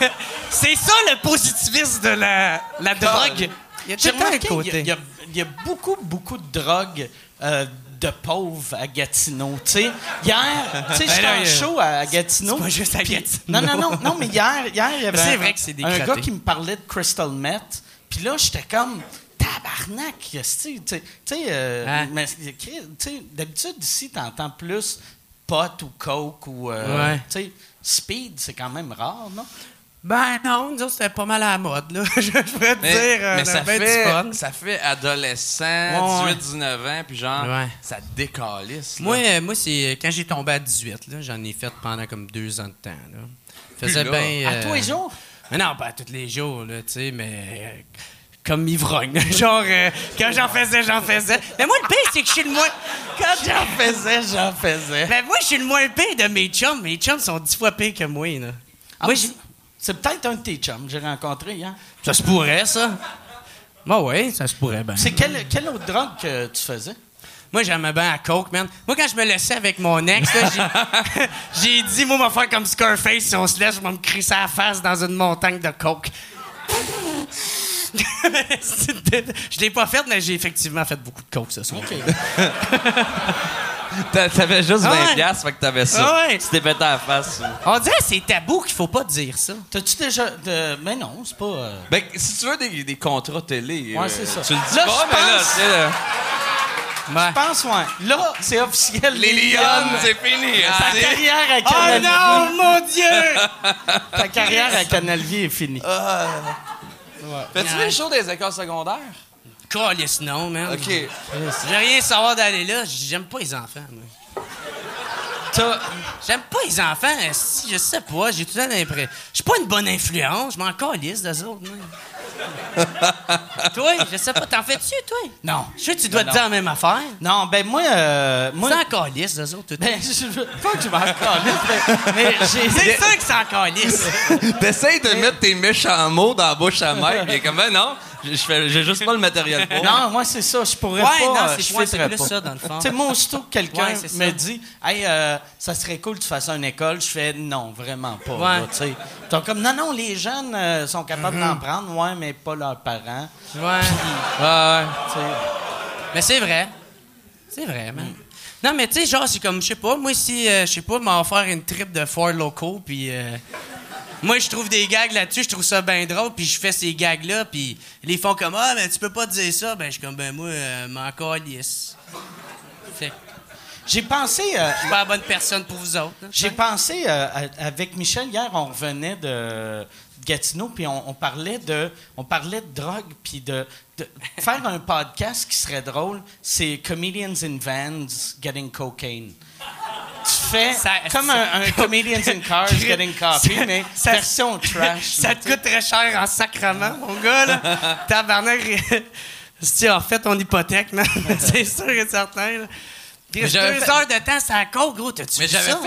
C'est ça le positivisme de la, la drogue. Il y a
il y, a-
côté.
il y a- beaucoup, beaucoup de drogues euh, de pauvres à Gatineau. Hier, tu sais,
Ben
j'étais en show à Gatineau.
c'est pas juste à Gatineau.
Non, non, non, non, mais hier, hier il y avait un,
vrai que c'est
un gars qui me parlait de Crystal Meth. Puis là, j'étais comme tabarnak, tu sais, euh,
Hein?
mais, d'habitude ici, t'entends plus pot ou coke ou, euh,
Ouais.
speed, c'est quand même rare, non?
Ben non, nous autres, c'était pas mal à la mode, là. Je pourrais te
Mais,
dire, euh,
mais ça,
du
fait,
fun.
ça fait adolescent,
Ouais, ouais.
18-19 ans, puis genre,
Ouais.
ça décalisse. là.
Moi, euh, moi c'est euh, quand j'ai tombé à 18, là, j'en ai fait pendant comme deux ans de temps. Là. Faisais
là.
bien.
À tous les jours?
Mais non, pas à tous les jours, là, tu sais, mais euh, comme ivrogne. Genre, euh, quand j'en faisais, j'en faisais. Mais moi, le pire, c'est que je suis le moins. Quand
J'en faisais, j'en faisais.
Mais moi, je suis le moins pire de mes chums. Mes chums sont dix fois pires que moi, là.
Ah,
moi,
c'est- peut-être un de tes chums que j'ai rencontré hier.
Ça se pourrait, ça. Bah ouais, ça se pourrait bien.
C'est quelle, quelle autre drogue que tu faisais?
Moi, j'aimais bien à coke, man. Moi, quand je me laissais avec mon ex, j'ai- dit, moi, on va faire comme Scarface. Si on se laisse, je vais me crisser à la face dans une montagne de coke. Je l'ai pas fait, mais j'ai effectivement fait beaucoup de coke ce soir.
T'avais juste 20
Ah ouais.
piastres, fait que t'avais ça.
Ah ouais.
Tu t'es pété à la face.
On dirait que c'est tabou qu'il faut pas dire ça.
T'as-tu déjà. De... Mais non, c'est pas. euh,
Ben, si tu veux des, des contrats télé,
Ouais,
euh,
c'est ça.
tu le dis
Là,
pas,
je
mais là,
pense-
là,
Ouais.
Je pense, ouais. Là, c'est officiel.
les Lyonnes, c'est fini.
Ta
esti.
carrière à
Oh
Canal
non, mon Dieu!
Ta carrière à Canal Vie est finie.
Fais-tu les shows des écoles secondaires?
Calisse, non, man.
OK.
J'ai rien à savoir d'aller là. J'aime pas les enfants, moi. J'aime pas les enfants. Si, je sais pas. J'ai tout le temps l'impression. Je suis pas une bonne influence. Je m'en calisse d'eux autres, toi, je sais pas. T'en fais-tu, toi?
Non.
Je sais que tu dois
Non,
te dire la même affaire.
Non, ben moi. Euh, moi
C'est en calice, d'eux autres, tout.
ben, je veux pas que je m'en calisse, mais, mais j'ai.
C'est sûr que c'est en calice.
T'essayes de mettre tes méchants mots dans la bouche à mère, puis il est comme, ben non, j'ai juste pas le matériel pour.
Non, moi, c'est ça. Je pourrais
Ouais,
pas.
non,
euh,
c'est-
je
ouais, plus
pas.
ça, dans le fond.
Tu sais, moi, aussitôt que quelqu'un
Ouais,
me dit, hey, euh, ça serait cool que tu fasses une école, je fais non, vraiment pas.
Ouais.
là, sont comme, non, non, les jeunes euh, sont capables d'en prendre, ouais, mais pas leurs parents.
Ouais.
Ouais.
Tu sais.
Mais c'est vrai. C'est vrai, man. Non, mais tu sais, genre, c'est comme, je sais pas, moi, si, euh, je sais pas, m'en faire une trip de four locaux, puis euh, moi, je trouve des gags là-dessus, je trouve ça bien drôle, puis je fais ces gags-là, puis ils font comme, ah, mais tu peux pas dire ça. Ben, je suis comme, ben, moi, euh, m'en calisse. Fait que
J'ai pensé. euh,
je suis pas la bonne personne pour vous autres.
J'ai pensé euh, à- avec Michel hier, on revenait de, de Gatineau, puis on, on parlait de, on parlait de drogue, puis de, de faire un podcast qui serait drôle. C'est Comedians in Vans Getting Cocaine. Tu fais
Ça-
comme un, un Comedians in Cars Getting Coffee, mais
ça-
version trash.
Ça te coûte très cher en sacrement, mon gars, là. Tabarnak. Si en fait ton hypothèque, man. c'est sûr et certain, là. Deux
fait-
heures de temps, à coke, gros. T'as-tu
Mais j'avais
ça?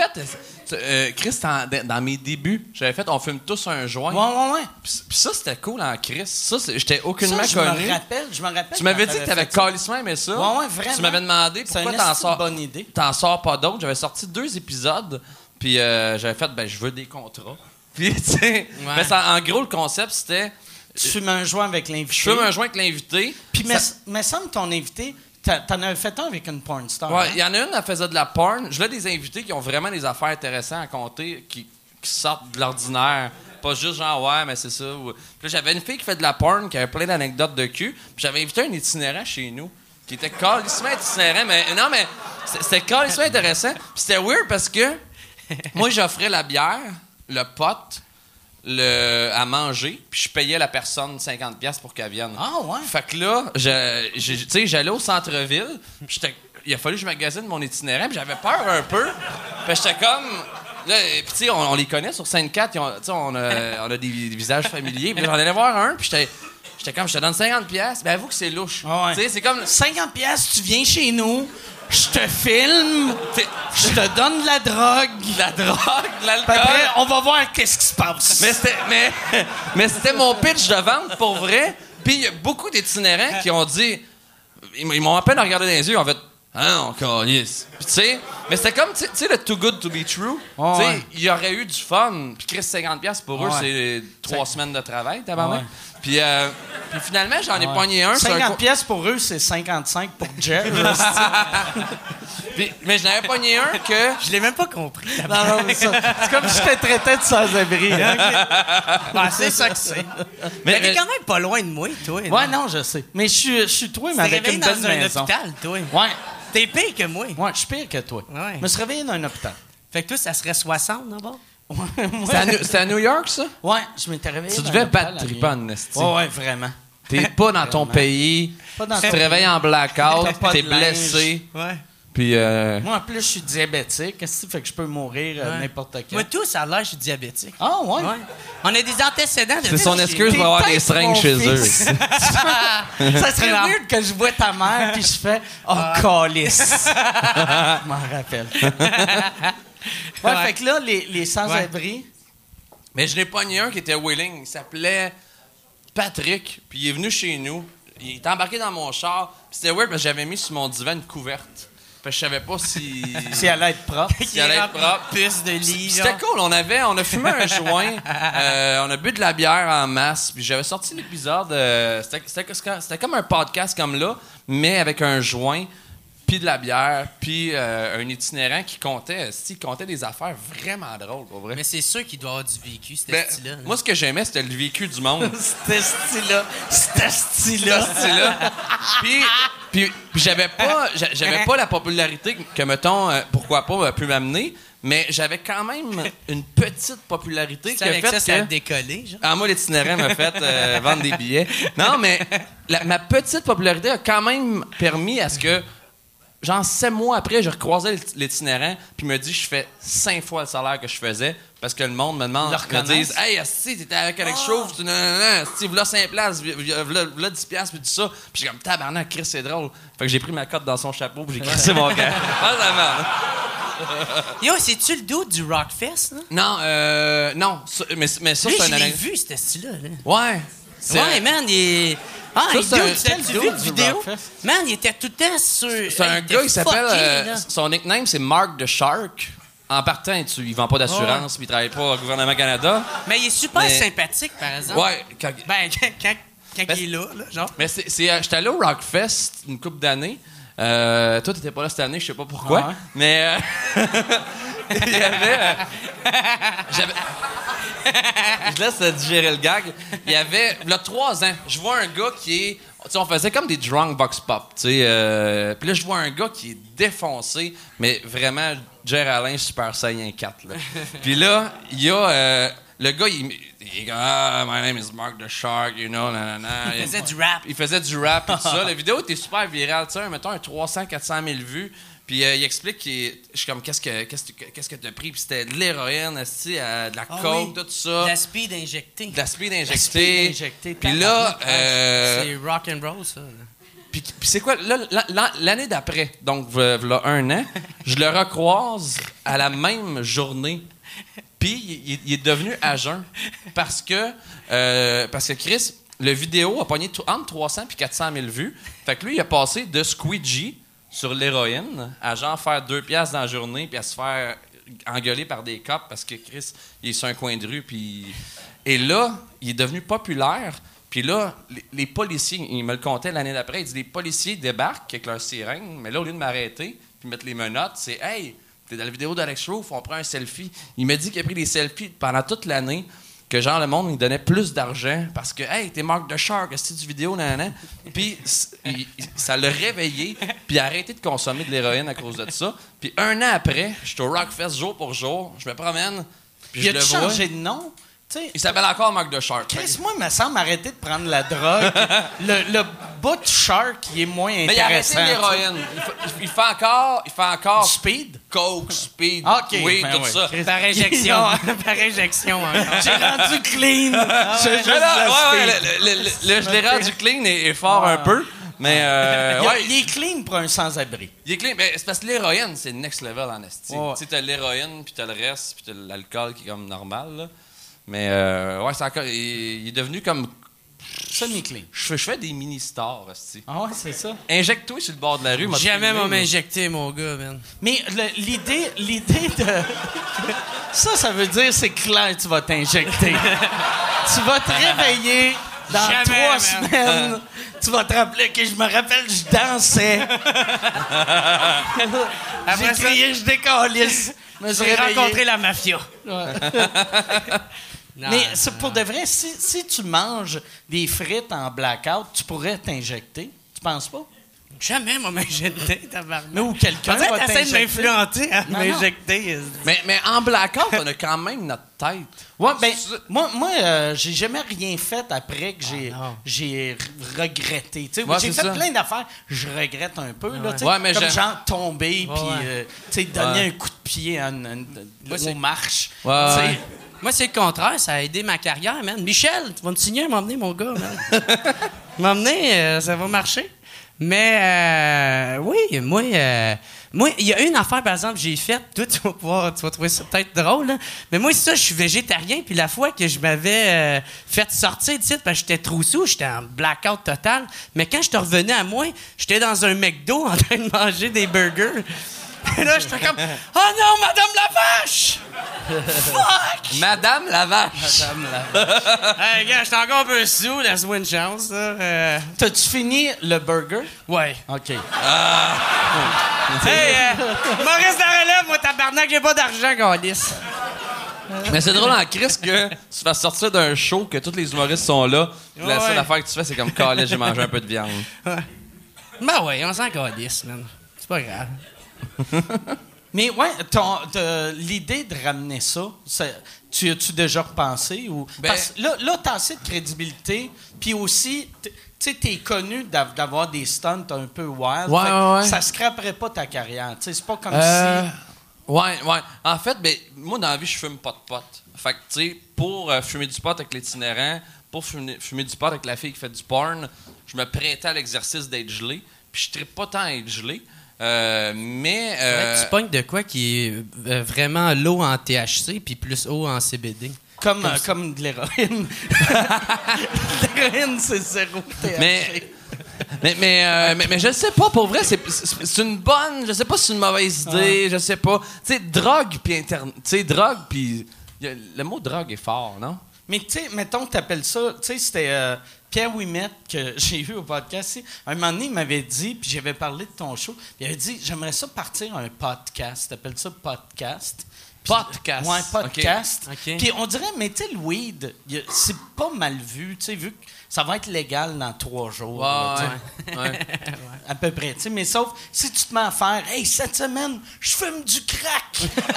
Fait, euh, Chris, dans, dans mes débuts, j'avais fait, on fume tous un joint.
Ouais, ouais, ouais.
Puis puis ça, c'était cool en Chris. Ça, j'étais aucunement
Ça, je
connu.
me rappelle, je me rappelle.
Tu m'avais dit que t'avais calissement aimé ça.
Ouais, ouais, vraiment.
Tu m'avais demandé pourquoi t'en sors,
bonne idée.
t'en sors pas d'autres. J'avais sorti deux épisodes, puis euh, j'avais fait, ben, je veux des contrats. Puis, tu sais, ben, ça- en gros, le concept, c'était,
Tu fumes un joint avec l'invité.
je fume un joint avec l'invité.
Puis, mais,
Ça-
mais semble ton invité, t'en avais fait un avec une porn star.
Ouais,
hein?
il y en a une, elle faisait de la porn. Je voulais des invités qui ont vraiment des affaires intéressantes à compter, qui, qui sortent de l'ordinaire. Pas juste genre, ouais, mais c'est ça. ou- Puis j'avais une fille qui fait de la porn, qui avait plein d'anecdotes de cul. Puis j'avais invité un itinérant chez nous, qui était calissement itinérant. Mais non, mais c'était- calissement intéressant. Puis c'était weird parce que moi, j'offrais la bière, le pot, le, à manger, puis je payais la personne 50$ piastres pour qu'elle vienne.
Ah, ouais.
Fait que là, je- je- tu sais, j'allais au centre-ville. Il a fallu que je magasine mon itinérant, puis j'avais peur un peu. Puis j'étais comme. Là, puis tu sais, on, on les connaît sur scène 4, ils ont- tu sais, on a, on a des, des visages familiers. Puis j'en allais voir un, puis j'étais, j'étais comme, je te donne 50 pièces. Ben avoue que c'est louche.
Ah ouais.
Tu sais, c'est comme
50 pièces, tu viens chez nous, je te filme, je te donne de la drogue.
de la drogue, de l'alcool.
après, on va voir qu'est-ce qui se passe.
Mais c'était, mais, mais c'était mon pitch de vente pour vrai. Puis il y a beaucoup d'itinérants qui ont dit, ils, m'ont à peine regardé dans les yeux, en fait, ah non, calisse. Puis tu sais, mais c'était comme, tu sais- le too good to be true. Tu sais,
ouais.
il y aurait eu du fun. Puis Chris, 50$ piastres pour eux,
Ouais.
c'est trois semaines de travail, tabarnak.
Ouais.
Puis, euh, puis finalement, j'en ai
Ouais.
pogné un. sur un
50
co-
pièces pour eux, c'est 55 pour Jeff.
Puis- mais j'en avais pogné un que.
Je l'ai même pas compris.
non, non, mais ça, c'est comme si je te traitais de sans-abri. hein.
C'est ça que c'est. Mais, t'es quand même pas loin de moi, toi.
Ouais, non, je sais. Mais je suis, je suis toi, mais avec
réveillé
une
dans un
maison.
hôpital, toi.
Ouais,
T'es pire que moi.
ouais, je suis pire que toi.
Ouais.
Je me suis réveillé dans un hôpital.
Fait que toi, ça serait 60 d'abord?
Ouais,
C'était à, New- c'était à New York, ça?
ouais, je m'étais réveillé
Tu devais battre
à
tripan,
New York.
Nesty.
Ouais, ouais, vraiment.
T'es pas dans ton pays.
Pas dans
Tu te réveilles en blackout, t'es blessé.
Ouais.
Puis, euh,
Moi, en plus, je suis diabétique. Qu'est-ce que fait que je peux mourir euh,
Ouais.
n'importe quand?
Moi, tout, ça a l'air, je suis diabétique.
Ah, ouais?
Ouais. On a des antécédents de
c'est son excuse pour avoir des seringues chez eux.
Ça serait
Non.
weird que je vois ta mère puis je fais Oh, calice. je m'en rappelle. Ouais,
Ouais.
fait que là, les, les sans-abri.
Mais je n'ai pogné un qui était willing. Il s'appelait Patrick. Puis il est venu chez nous. Il est embarqué dans mon char. Puis c'était weird parce que j'avais mis sur mon divan une couverte. Fait que je savais pas si.
Si elle allait être propre.
si elle allait être propre.
Puce de lit.
C'était cool. On avait, on a fumé un joint. euh, on a bu de la bière en masse. Puis j'avais sorti l'épisode. euh, c'était comme un podcast comme là, mais avec un joint, puis de la bière, puis euh, un itinérant qui comptait, il comptait des affaires vraiment drôles, pour vrai.
Mais c'est sûr qu'il doit avoir du vécu, ce
Ben,
style-là.
moi, ce que j'aimais, c'était le vécu du monde.
C'était style-là. C'était style-là.
C'est là. Puis, puis, puis j'avais pas, j'a- j'avais pas la popularité que, mettons, euh, pourquoi pas, euh, pu m'amener, mais j'avais quand même une petite popularité qui a
avec
fait
ça, ça a
que...
décollé, genre?
Ah, moi, l'itinérant m'a fait euh, vendre des billets. Non, mais la- ma petite popularité a quand même permis à ce que, genre, sept mois après, je recroisais l'it- l'itinérant, puis me dit je fais cinq fois le salaire que je faisais, parce que le monde me demande, me disent Hey, si t'étais avec Alex Chauve, tu non, si, voilà 5 places, voilà 10 piastres, puis tout ça. Puis j'ai comme, tabarnak, Chris, c'est drôle. Fait que j'ai pris ma cote dans son chapeau, puis j'ai crissé mon gars. Ah.
Yo, c'est-tu le dos du Rockfest, là?
Non, euh, non, ça- mais, mais ça, c'est
je
un
l'ai
anecdote.
vu, ce style-là. Là.
Ouais. C'est-
Ouais, man, il est. Ah,
Ça,
il
c'est un-
du
vidéo? Man, il était tout le temps sur.
C'est un gars, il s'appelle. euh, son nickname, c'est Mark the Shark. En partant, tu, il vend pas d'assurance, puis il travaille pas au gouvernement Canada.
Mais il est super
Mais-
sympathique, par exemple.
Ouais, quand-
Ben, quand, quand, quand il est là, là, genre.
mais c'est, c'est, euh, j'étais allé au Rockfest une couple d'années. Euh, toi, t'étais pas là cette année, je sais pas pourquoi.
Ah ouais?
Mais euh, il y avait. euh, j'avais. je laisse digérer le gag. Il y avait, il y a trois ans, je vois un gars qui est. Tu sais, on faisait comme des drunk box pop, tu sais. euh, Puis là, je vois un gars qui est défoncé, mais vraiment, Jer Alain Super Saiyan 4. Là. Puis là, il y a. euh, le gars, il, il comme, Ah, my name is Mark the Shark, you know, nanana.
Il faisait du rap.
Il faisait du rap et tout ça. La vidéo était super virale, tu sais, mettons un 300, 400 000 vues. Puis euh, il explique qu'il je suis comme qu'est-ce que qu'est-ce que qu'est-ce que t'as pris? Puis c'était de l'héroïne, de la
Ah
coke,
oui.
tout ça,
De la speed injectée.
de la speed
speed
injectée.
injectée,
Puis là,
tabarnak.
euh,
C'est rock and roll, ça.
puis, puis c'est quoi? Là, la- la- l'année d'après, donc un an, je le recroise à la même journée. Puis il, est devenu à jeun parce que euh, parce que Chris, le vidéo a pogné entre 300 puis 400 000 vues. Fait que lui, il a passé de squeegee sur l'héroïne à genre faire deux piastres dans la journée puis à se faire engueuler par des cops parce que Chris, il est sur un coin de rue puis et là, il est devenu populaire. Puis là, les, policiers, il me le comptait l'année d'après, il dit les policiers débarquent avec leur sirène, mais là, au lieu de m'arrêter puis mettre les menottes, c'est Hey, t'es dans la vidéo d'Alex Roof, on prend un selfie. Il m'a dit qu'il a pris des selfies pendant toute l'année, que genre le monde, il donnait plus d'argent parce que Hey, t'es Mark de Shark, c'est du vidéo, nan, Puis ça l'a réveillé, puis il a arrêté de consommer de l'héroïne à cause de ça. Puis un an après, je suis au Rockfest jour pour jour, je me promène, puis
Il
je
a
le
changé de nom? Tu sais,
Il s'appelle encore Mark de Shark.
Chris, moi, il me semble arrêter de prendre la drogue. le, le bout shark, il est moins
Mais il a arrêté
intéressant.
l'héroïne. Il, fait- il fait encore, il fait encore
Du speed?
coke, speed,
Ok,
oui,
ben
tout
ouais.
ça.
Par injection. Par injection encore.
J'ai rendu clean.
Mais là,
le
ouais, ouais,
speed.
le, le- le- le- je l'ai rendu clean et, et fort un peu. Mais euh,
Il, a-
ouais,
il est clean pour un sans-abri.
il est clean. Mais c'est parce que l'héroïne, c'est next level en esti.
Ouais.
Tu sais, t'as l'héroïne, puis t'as le reste, puis t'as l'alcool qui est comme normal. là. Mais euh, ouais, c'est encore. Il, il est devenu comme.
Semi-clean.
Je fais, je fais des mini-stars.
Ah ouais, c'est ça.
Injecte-toi sur le bord de la rue. m'a
Jamais
là.
injecté, mon gars, man.
Mais l'idée, l'idée de. Ça, ça veut dire c'est clair tu vas t'injecter. tu vas te réveiller dans
Jamais,
trois
man.
semaines. Tu vas te rappeler que je me rappelle, je dansais. J'ai
Après ça-
crié, je décalisse.
J'ai rencontré la mafia. Non,
Mais c'est pour de vrai, si, si tu manges des frites en blackout, tu pourrais t'injecter. Tu penses pas?
Jamais m'a injecté, tabarnak.
Mais où quelqu'un va
t'essaies de
t'injecter.
m'influencer à
Non,
m'injecter.
Mais, mais en blackout, on a quand même notre tête.
Ouais, ben, moi, moi euh, j'ai jamais rien fait après que j'ai,
Ah, non.
j'ai regretté.
Ouais,
j'ai fait
ça.
plein d'affaires, je regrette un peu. Là,
Ouais, mais
comme genre tomber, puis
ouais.
euh, donner
Ouais.
un coup de pied à une- une-
Moi,
aux marches.
Moi, c'est le contraire. Ça a aidé ma carrière, man. Michel, tu vas me signer, m'emmener, mon gars, man. m'emmener, euh, ça va marcher. Mais, euh, oui, moi, euh, moi, il y a une affaire, par exemple, que j'ai faite. Toi, tu vas pouvoir, tu vas trouver ça peut-être drôle, là. Mais moi, ça, je suis végétarien. Puis la fois que je m'avais fait sortir du site parce que j'étais trop sous, j'étais en blackout total. Mais quand je te revenais à moi, j'étais dans un McDo en train de manger des burgers. Et là, j'étais comme, oh non, Madame la vache! Fuck!
Madame la vache.
Hey, gars, j'étais encore un peu sous, laisse-moi une chance. Là. Euh,
T'as-tu fini le burger?
ouais.
OK.
Hey, euh, Maurice la relève, moi, tabarnak, j'ai pas d'argent, Galice.
Mais c'est drôle en crise que tu vas sortir d'un show, que tous les humoristes sont là. puis La
Ouais.
seule affaire que tu fais, c'est comme calé, j'ai mangé un peu de viande.
Ben ouais, on s'en Galice, man. C'est pas grave.
Mais ouais, l'idée de ramener ça, tu as-tu déjà repensé? Ou,
Ben-
parce là, là t'as assez de crédibilité, puis aussi, tu sais, t'es connu d'av- d'avoir des stunts un peu wild.
Ouais, ouais.
Ça scraperait pas ta carrière. Tu c'est pas comme
Euh,
si...
ouais, ouais. En fait, ben, moi, dans la vie, je fume pas de pot. Fait que, tu sais, pour euh, fumer du pot avec l'itinérant, pour fumer, fumer du pot avec la fille qui fait du porn, je me prêtais à l'exercice d'être gelé. Puis je tripe pas tant à être gelé. Euh, mais. euh,
tu pognes de quoi qui est euh, vraiment low en THC puis plus haut en CBD?
Comme, euh, comme de l'héroïne. l'héroïne, c'est zéro THC.
Mais, mais, mais, euh, mais, mais je sais pas, pour vrai, c'est, une bonne, je sais pas si c'est une mauvaise idée, je sais pas. Tu sais, drogue puis internet. Tu sais, drogue puis. Le mot drogue est fort, non?
Mais tu sais, mettons, t'appelles ça, tu sais, c'était euh, Pierre Ouimet que j'ai eu au podcast. Un moment donné, il m'avait dit, puis j'avais parlé de ton show, puis il avait dit, j'aimerais ça partir un podcast. T'appelles ça podcast?
Podcast.
Ouais, podcast. Puis on dirait, mais tu sais, le weed, c'est pas mal vu, tu sais, vu que ça va être légal dans trois jours. là,
ouais.
À peu près. Mais sauf, si tu te mets à faire, hey, cette semaine, je fume du crack.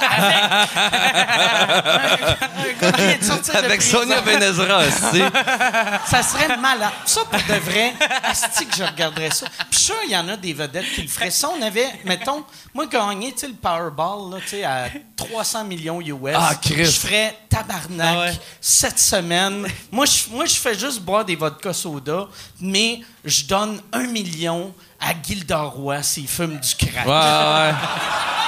Avec. un
Avec. Sonia Benezra, tu sais.
Ça serait malade. Ça, pour de vrai, asti que je regarderais ça. Puis sûr, il y en a des vedettes qui le feraient. Ça, on avait, mettons, moi, gagné, le Powerball, là, à 300 millions US.
Ah.
Je ferais tabarnak
Ah ouais.
cette semaine. Moi, je, moi, je fais juste boire des vodka soda, mais je donne un million à Gilda Roy s'il fume du crack.
Ouais, ouais.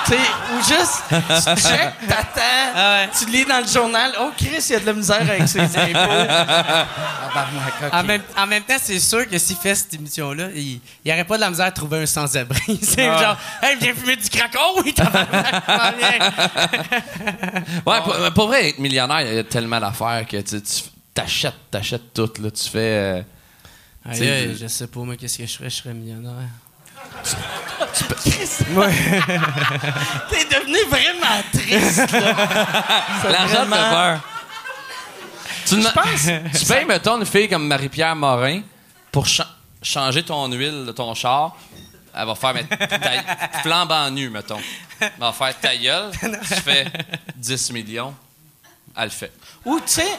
Tu sais, ou juste, tu check, t'attends,
Ah ouais.
tu lis dans le journal, oh Chris, il y a de la misère avec ses impôts. Tabarnak, ok.
En, même, en même temps, c'est sûr que s'il fait cette émission-là, il n'y aurait pas de la misère à trouver un sans-abri. C'est
Ah.
genre, hey, viens fumer du crack. Oh oui, m'en viens.
Ouais, pour, pour vrai, être millionnaire, il y a tellement d'affaires que tu, tu t'achètes, t'achètes tout, là. Tu fais. euh,
Aïe,
C'est-
aïe, je sais pas, moi, qu'est-ce que je ferais? Je serais millionnaire.
T'es devenu vraiment triste, là.
L'argent
vraiment-
fait peur. Tu, ne- tu payes, mettons, une fille comme Marie-Pierre Morin pour cha- changer ton huile de ton char. Elle va faire mettre ta, flambant nu, mettons. Elle va faire ta gueule. Tu fais 10 millions. elle le fait.
Ou, tu tu sais,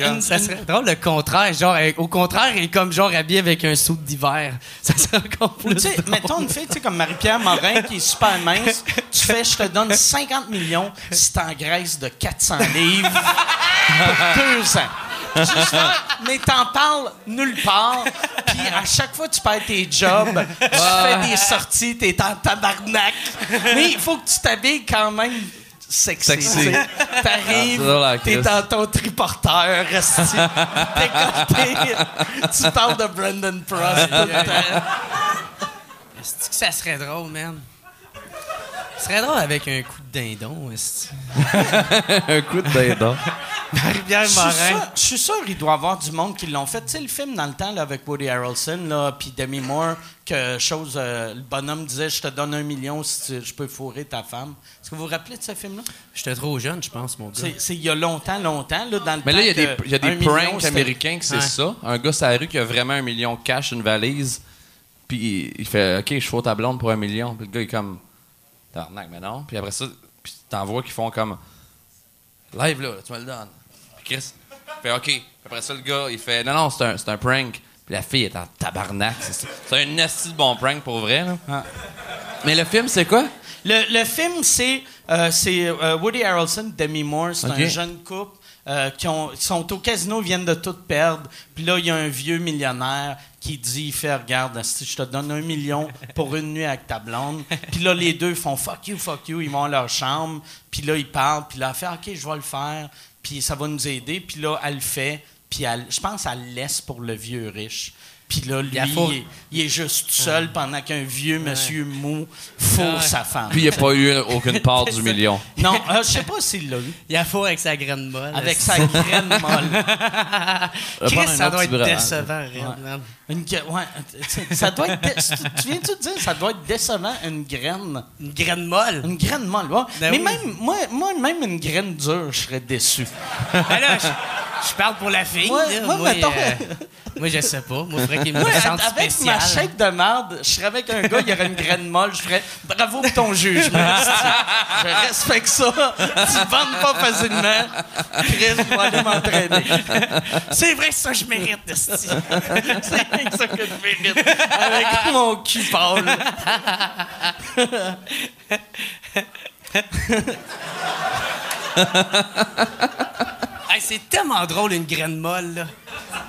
une-
Ça
une-
serait drôle le contraire. Genre, au contraire, il est comme genre habillé avec un saut d'hiver. Ça serait encore plus.
Tu sais, mettons une fille, tu sais, comme Marie-Pierre Morin, qui est super mince, tu fais, je te donne 50 millions si t'engraisses de 400 livres pour deux ans. Juste mais t'en parles nulle part, puis à chaque fois que tu perds tes jobs, tu fais des sorties, t'es en tabarnak. Mais il faut que tu t'habilles quand même sexy.
Sexy. Ah,
T'arrives,
la
t'es dans ton triporteur, resti, décolleté, tu parles de Brendan Prost tout le temps.
Est-ce que ça serait drôle, man? Ça serait drôle avec un coup de dindon, est-ce que-
Un coup de dindon.
Marie-Pierre
Je suis,
Morin.
sûr, je suis sûr qu'il doit y avoir du monde qui l'ont fait. Tu sais, le film dans le temps là, avec Woody Harrelson, là, puis Demi Moore, que chose, euh, le bonhomme disait Je te donne un million si tu- je peux fourrer ta femme. Est-ce que vous vous rappelez de ce film-là?
J'étais trop jeune, je pense, mon gars.
C'est il y a longtemps, longtemps. Là, dans le
Mais là, il y a des, il y a des
million,
pranks américains que c'est
Ouais.
ça. Un gars sur la rue qui a vraiment un million de cash, une valise, puis il fait OK, je fous ta blonde pour un million. Puis le gars, il est comme Tarnac, mais non. Puis après ça, puis t'en vois qui font comme Live là, tu me le donnes. Puis Chris fait OK. Puis après ça, le gars, il fait Non, non, c'est un, c'est un prank. Puis la fille est en tabarnak. C'est c'est un nasty de bon prank pour vrai. Là.
Ah.
Mais le film, c'est quoi?
Le, le film, c'est euh, c'est, euh, Woody Harrelson, Demi Moore. C'est un jeune couple euh, qui ont, sont au casino, viennent de tout perdre. Puis là, il y a un vieux millionnaire qui dit, il fait, regarde, si je te donne un million pour une nuit avec ta blonde. Puis là, les deux font fuck you, fuck you. Ils vont à leur chambre. Puis là, ils parlent. Puis là, elle fait, OK, je vais le faire. Puis ça va nous aider. Puis là, elle le fait. Puis elle- je pense qu'elle le laisse pour le vieux riche. Puis là, lui,
Il faut-
il, est, il est juste tout seul pendant qu'un vieux monsieur mou fourre
Ouais.
sa femme.
Puis il n'y a pas eu aucune part du million.
Non, euh, je sais pas s'il l'a eu.
Il a faux avec sa graine molle.
Avec sa graine molle.
Chris, ça doit être décevant, man.
Une ça doit être. dé- Tu viens-tu de dire ça doit être décevant, une graine?
Une graine molle.
Une graine molle, ouais.
Ben
Mais
oui.
même, moi, moi, même une graine dure, je serais déçu.
Ben là, je, je parle pour la fille.
Moi-
là.
moi,
moi,
mettons-
euh, moi, je sais pas. Moi, faudrait qu'il me
Moi,
sente
avec
spécial.
ma shape de merde, je serais avec un gars, il y aurait une graine molle, je ferais bravo pour ton jugement. je respecte ça. Tu bandes pas facilement. Chris, je vais aller m'entraîner.
C'est vrai, ça, je mérite.
C'est ça que je mérite. Avec mon cul pâle.
Hey, c'est tellement drôle, une graine molle, là.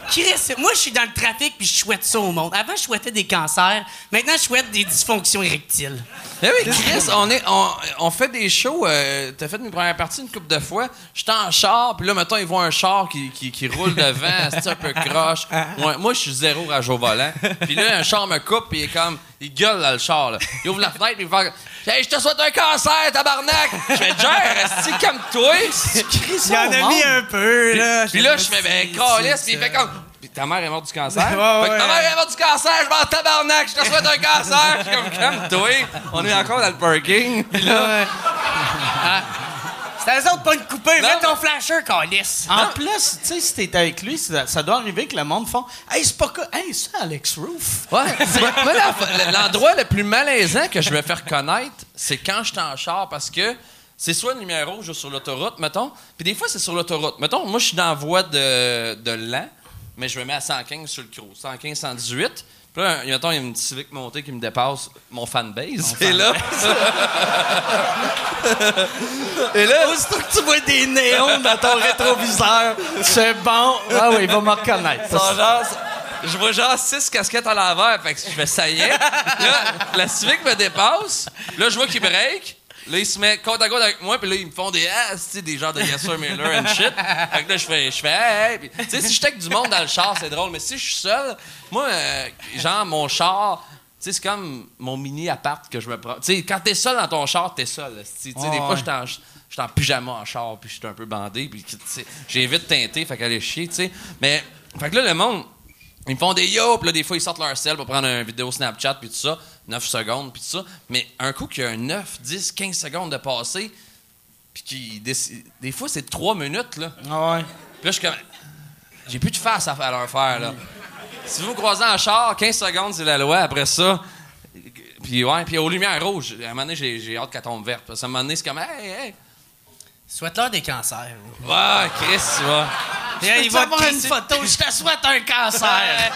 Chris, moi, je suis dans le trafic puis je souhaite ça au monde. Avant, je souhaitais des cancers. Maintenant, je souhaite des dysfonctions érectiles.
Eh oui, Chris, on, est, on, on fait des shows. euh, T'as fait une première partie une couple de fois. J'étais en char, puis là, mettons, ils voient un char qui, qui, qui roule devant, c'est un peu croche? Ouais, moi, je suis zéro rage au volant. Puis là, un char me coupe, puis il est comme. Il gueule dans le char, là. Il ouvre la fenêtre, puis il fait. Hey, je te souhaite un cancer, tabarnak! Je fais, Jer, reste calme-toi!
Il en a mis un peu, là.
Puis là, je fais, ben, calice, puis il fait comme. Puis ta mère est morte du cancer.
Ouais,
fait que
ouais.
ta mère est morte du cancer, je m'en tabarnak, je te souhaite un cancer. Je suis comme, calme-toi. On est encore dans le parking. Puis là,
C'est eux autres pas une coupée.
Non,
Mets
mais-
ton flasher, calice.
En plus, tu sais, si t'es avec lui, ça, ça doit arriver que le monde font Hey, c'est pas que. Hey, ça, Alex Roof.
Ouais. Moi, l'endroit le plus malaisant que je me fais reconnaître, c'est quand je suis en char parce que c'est soit une lumière rouge ou sur l'autoroute, mettons. Puis des fois, c'est sur l'autoroute. Mettons, moi, je suis dans la voie de, de lent, mais je me mets à 115 sur le croc. 115, 118. Puis là, mettons, il y a une Civic montée qui me dépasse mon fanbase. Et là... Et là...
Aussitôt que tu vois des néons dans ton rétroviseur, c'est bon. Ah oui, il va me reconnaître.
Genre- je vois genre six casquettes à l'envers, fait que je fais ça y est. Là, la Civic me dépasse. Là, je vois qu'il break. Là, il se met côte à côte avec moi, puis là, ils me font des ah, des genres de Yes Sir Miller and shit. Fait que là, je fais, je fais, hey, hey. Tu sais, si j'étais avec du monde dans le char, c'est drôle, mais si je suis seul, moi, euh, genre, mon char, tu sais, c'est comme mon mini appart que je me prends. Tu sais, quand t'es seul dans ton char, t'es seul. Tu sais, des fois, j'étais en, j'étais en pyjama en char, puis j'étais un peu bandé, puis j'ai vite teinté, fait qu'elle est chier, tu sais. Mais, fait que là, le monde, ils me font des yo, puis là, des fois, ils sortent leur sel pour prendre une vidéo Snapchat, puis tout ça, 9 secondes, puis tout ça. Mais un coup qu'il y a un 9, 10, 15 secondes de passé, puis qui décide- Des fois, c'est 3 minutes, là.
Ah ouais.
Puis là, je suis comme. J'ai plus de face à, à leur faire, là. Si vous croisez en char, 15 secondes, c'est la loi. Après ça. Puis, ouais, puis aux lumières rouges, à un moment donné, j'ai, hâte qu'elle tombe verte. Parce qu'à un moment donné, c'est comme, hey, hey.
Souhaite-leur des cancers.
Ouais, Chris, tu vois.
Je
ils
peux
vont
avoir une photo, je te souhaite un cancer.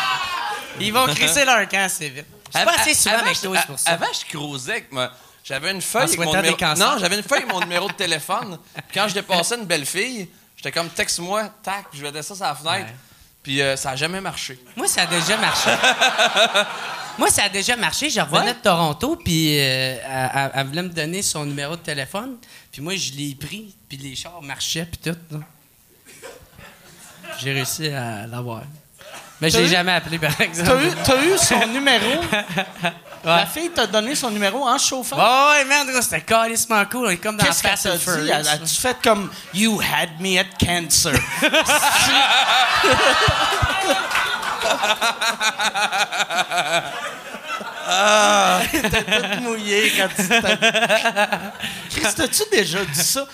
Ils vont crisser leur camp assez vite. Je suis pas assez souvent avec toi, c'est pour ça.
Avant, je croisais avec moi. J'avais une feuille avec mon numéro... Non, j'avais une feuille avec mon numéro de téléphone. Puis quand je dépassais une belle fille, j'étais comme texte-moi, tac, puis je mettais ça sur la fenêtre.
Ouais.
Puis euh, ça a jamais marché.
Moi, ça a déjà marché. Moi, ça a déjà marché. Je revenais
Ouais?
de Toronto, puis euh, elle, elle- elle voulait me donner son numéro de téléphone. Puis moi, je l'ai pris, puis les chars marchaient, puis tout. J'ai réussi à l'avoir. Mais je l'ai
eu-
jamais appelé, par exemple.
T'as eu, eu son numéro? La fille t'a donné son numéro en chauffant?
Oh, ouais, merde, c'était carrément cool. On est comme dans
Qu'est-ce
Fast and? Furious.
Elle- fait comme « You had me at cancer Ah, t'es toute mouillée quand tu t'as... Chris, t'as-tu déjà dit ça?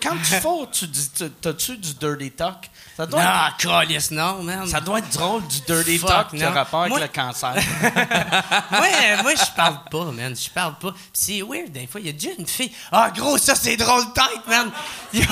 Quand tu fous, tu dis... t'as- T'as-tu du dirty talk? Ça doit, être,
Non, calice, non, man.
ça doit être drôle, du dirty
Fuck,
talk qui a rapport avec le cancer.
moi, euh, moi je parle pas, man. Je parle pas. Pis c'est weird, des fois. Il y a déjà une fille. Ah, gros, ça, c'est drôle de tête, man. Yo,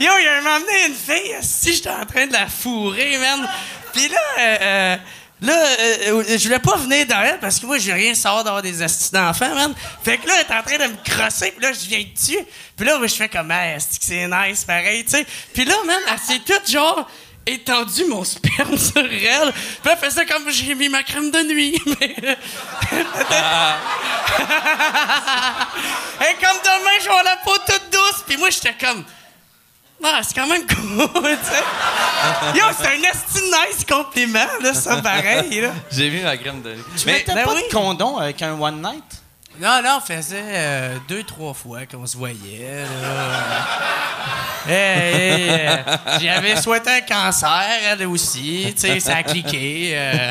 yo, il y a un moment donné, une fille, si j'étais en train de la fourrer, man. Puis là, euh, euh, là, euh, euh, je voulais pas venir dans elle parce que moi, j'ai rien savoir d'avoir des astuces d'enfants, man. Fait que là, elle est en train de me crosser, puis là, je viens dessus. Puis là, moi, je fais comme, hey, est-ce que c'est nice, pareil, tu sais? Puis là, man, elle s'est toute genre étendu mon sperme sur elle. Puis elle fait ça comme j'ai mis ma crème de nuit. Mais- Et comme demain, je avoir la peau toute douce. Puis moi, j'étais comme... Ah, c'est quand même cool, tu sais. Yo, c'est un esti nice compliment, là, ça, pareil, là.
J'ai vu ma crème de
Tu
Mais
mettais
ben
pas
oui.
de condom avec un one night?
Non, non, on faisait euh, deux, trois fois qu'on se voyait, là. Hey, hey, euh, J'avais souhaité un cancer, elle aussi. Tu sais, ça a cliqué. Euh,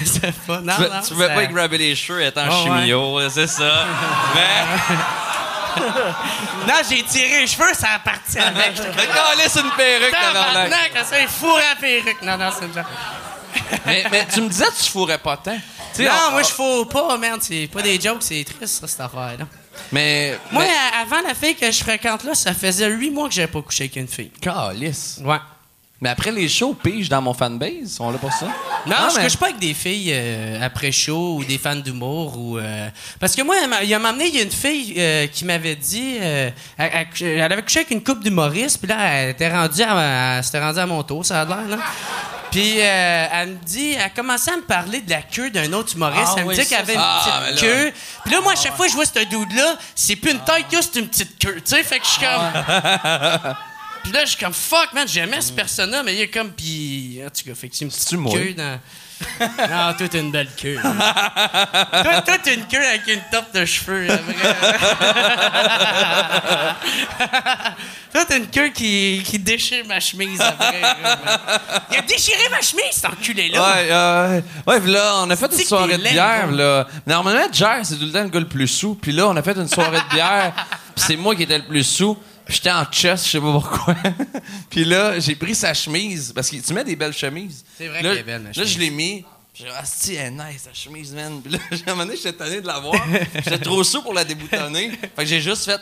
je sais pas. Non,
tu,
non,
tu pouvais
ça-
pas y grabber les cheveux étant
Oh, ouais.
chimio, c'est ça. Mais...
Non, j'ai tiré les cheveux, ça a parti avec. J'étais comme,
laisse une perruque, tabarnak.
Il fourre à perruque. Non, non, c'est une
mais, mais tu me disais que tu fourrais pas tant.
Non,
on-
moi, je fous pas, merde. C'est pas des jokes, c'est triste, ça, cette affaire-là.
Mais.
Moi,
mais...
à- avant la fille que je fréquente là, ça faisait huit mois que j'avais pas couché avec une fille.
Calice.
Ouais.
Mais après les shows, pige dans mon fanbase, sont là pour ça?
Non,
Ah,
je
mais-
couche pas avec des filles euh, après show ou des fans d'humour ou euh, parce que moi, il y a un moment donné, il y a une fille euh, qui m'avait dit, elle, avait couché avec une couple d'humoristes, puis là, elle était rendue, à, elle s'était rendue à mon tour, ça a l'air là. Puis euh, elle me dit, elle a commencé à me parler de la queue d'un autre humoriste.
Ah
elle me
oui,
dit qu'elle avait une petite
Ah, là-
queue. Puis là, moi, à chaque fois que je vois ce dude-là, c'est plus une tête que c'est une petite queue. Tu sais, fait que je suis comme. Puis là, je suis comme fuck, man, j'aimais ce personnage, mais il est comme. Puis. En tout cas, fait que une petite
C'est-tu moi?
queue dans. non, toi, t'as une belle queue. toi, toi, t'as une queue avec une tope de cheveux. là, toi, t'as une queue qui, qui déchire ma chemise après. Il a déchiré ma chemise, cet enculé-là.
Ouais, ouais. Ouais, là, on a fait
Tu
une soirée
t'es
de bière, là. Normalement, Jer, c'est tout le temps le gars le plus sous. Puis là, on a fait une soirée de bière, puis c'est moi qui étais le plus sous. Puis j'étais en chest, je sais pas pourquoi. puis là, j'ai pris sa chemise, parce que tu mets des belles chemises.
C'est vrai qu'elle est belle, ma
Là,
chemise.
je l'ai mis. J'ai dit, ah, si, elle est nice, ta chemise, man. Puis là, à un moment donné, j'étais tanné de la voir. J'étais trop sous pour la déboutonner. Fait que j'ai juste fait.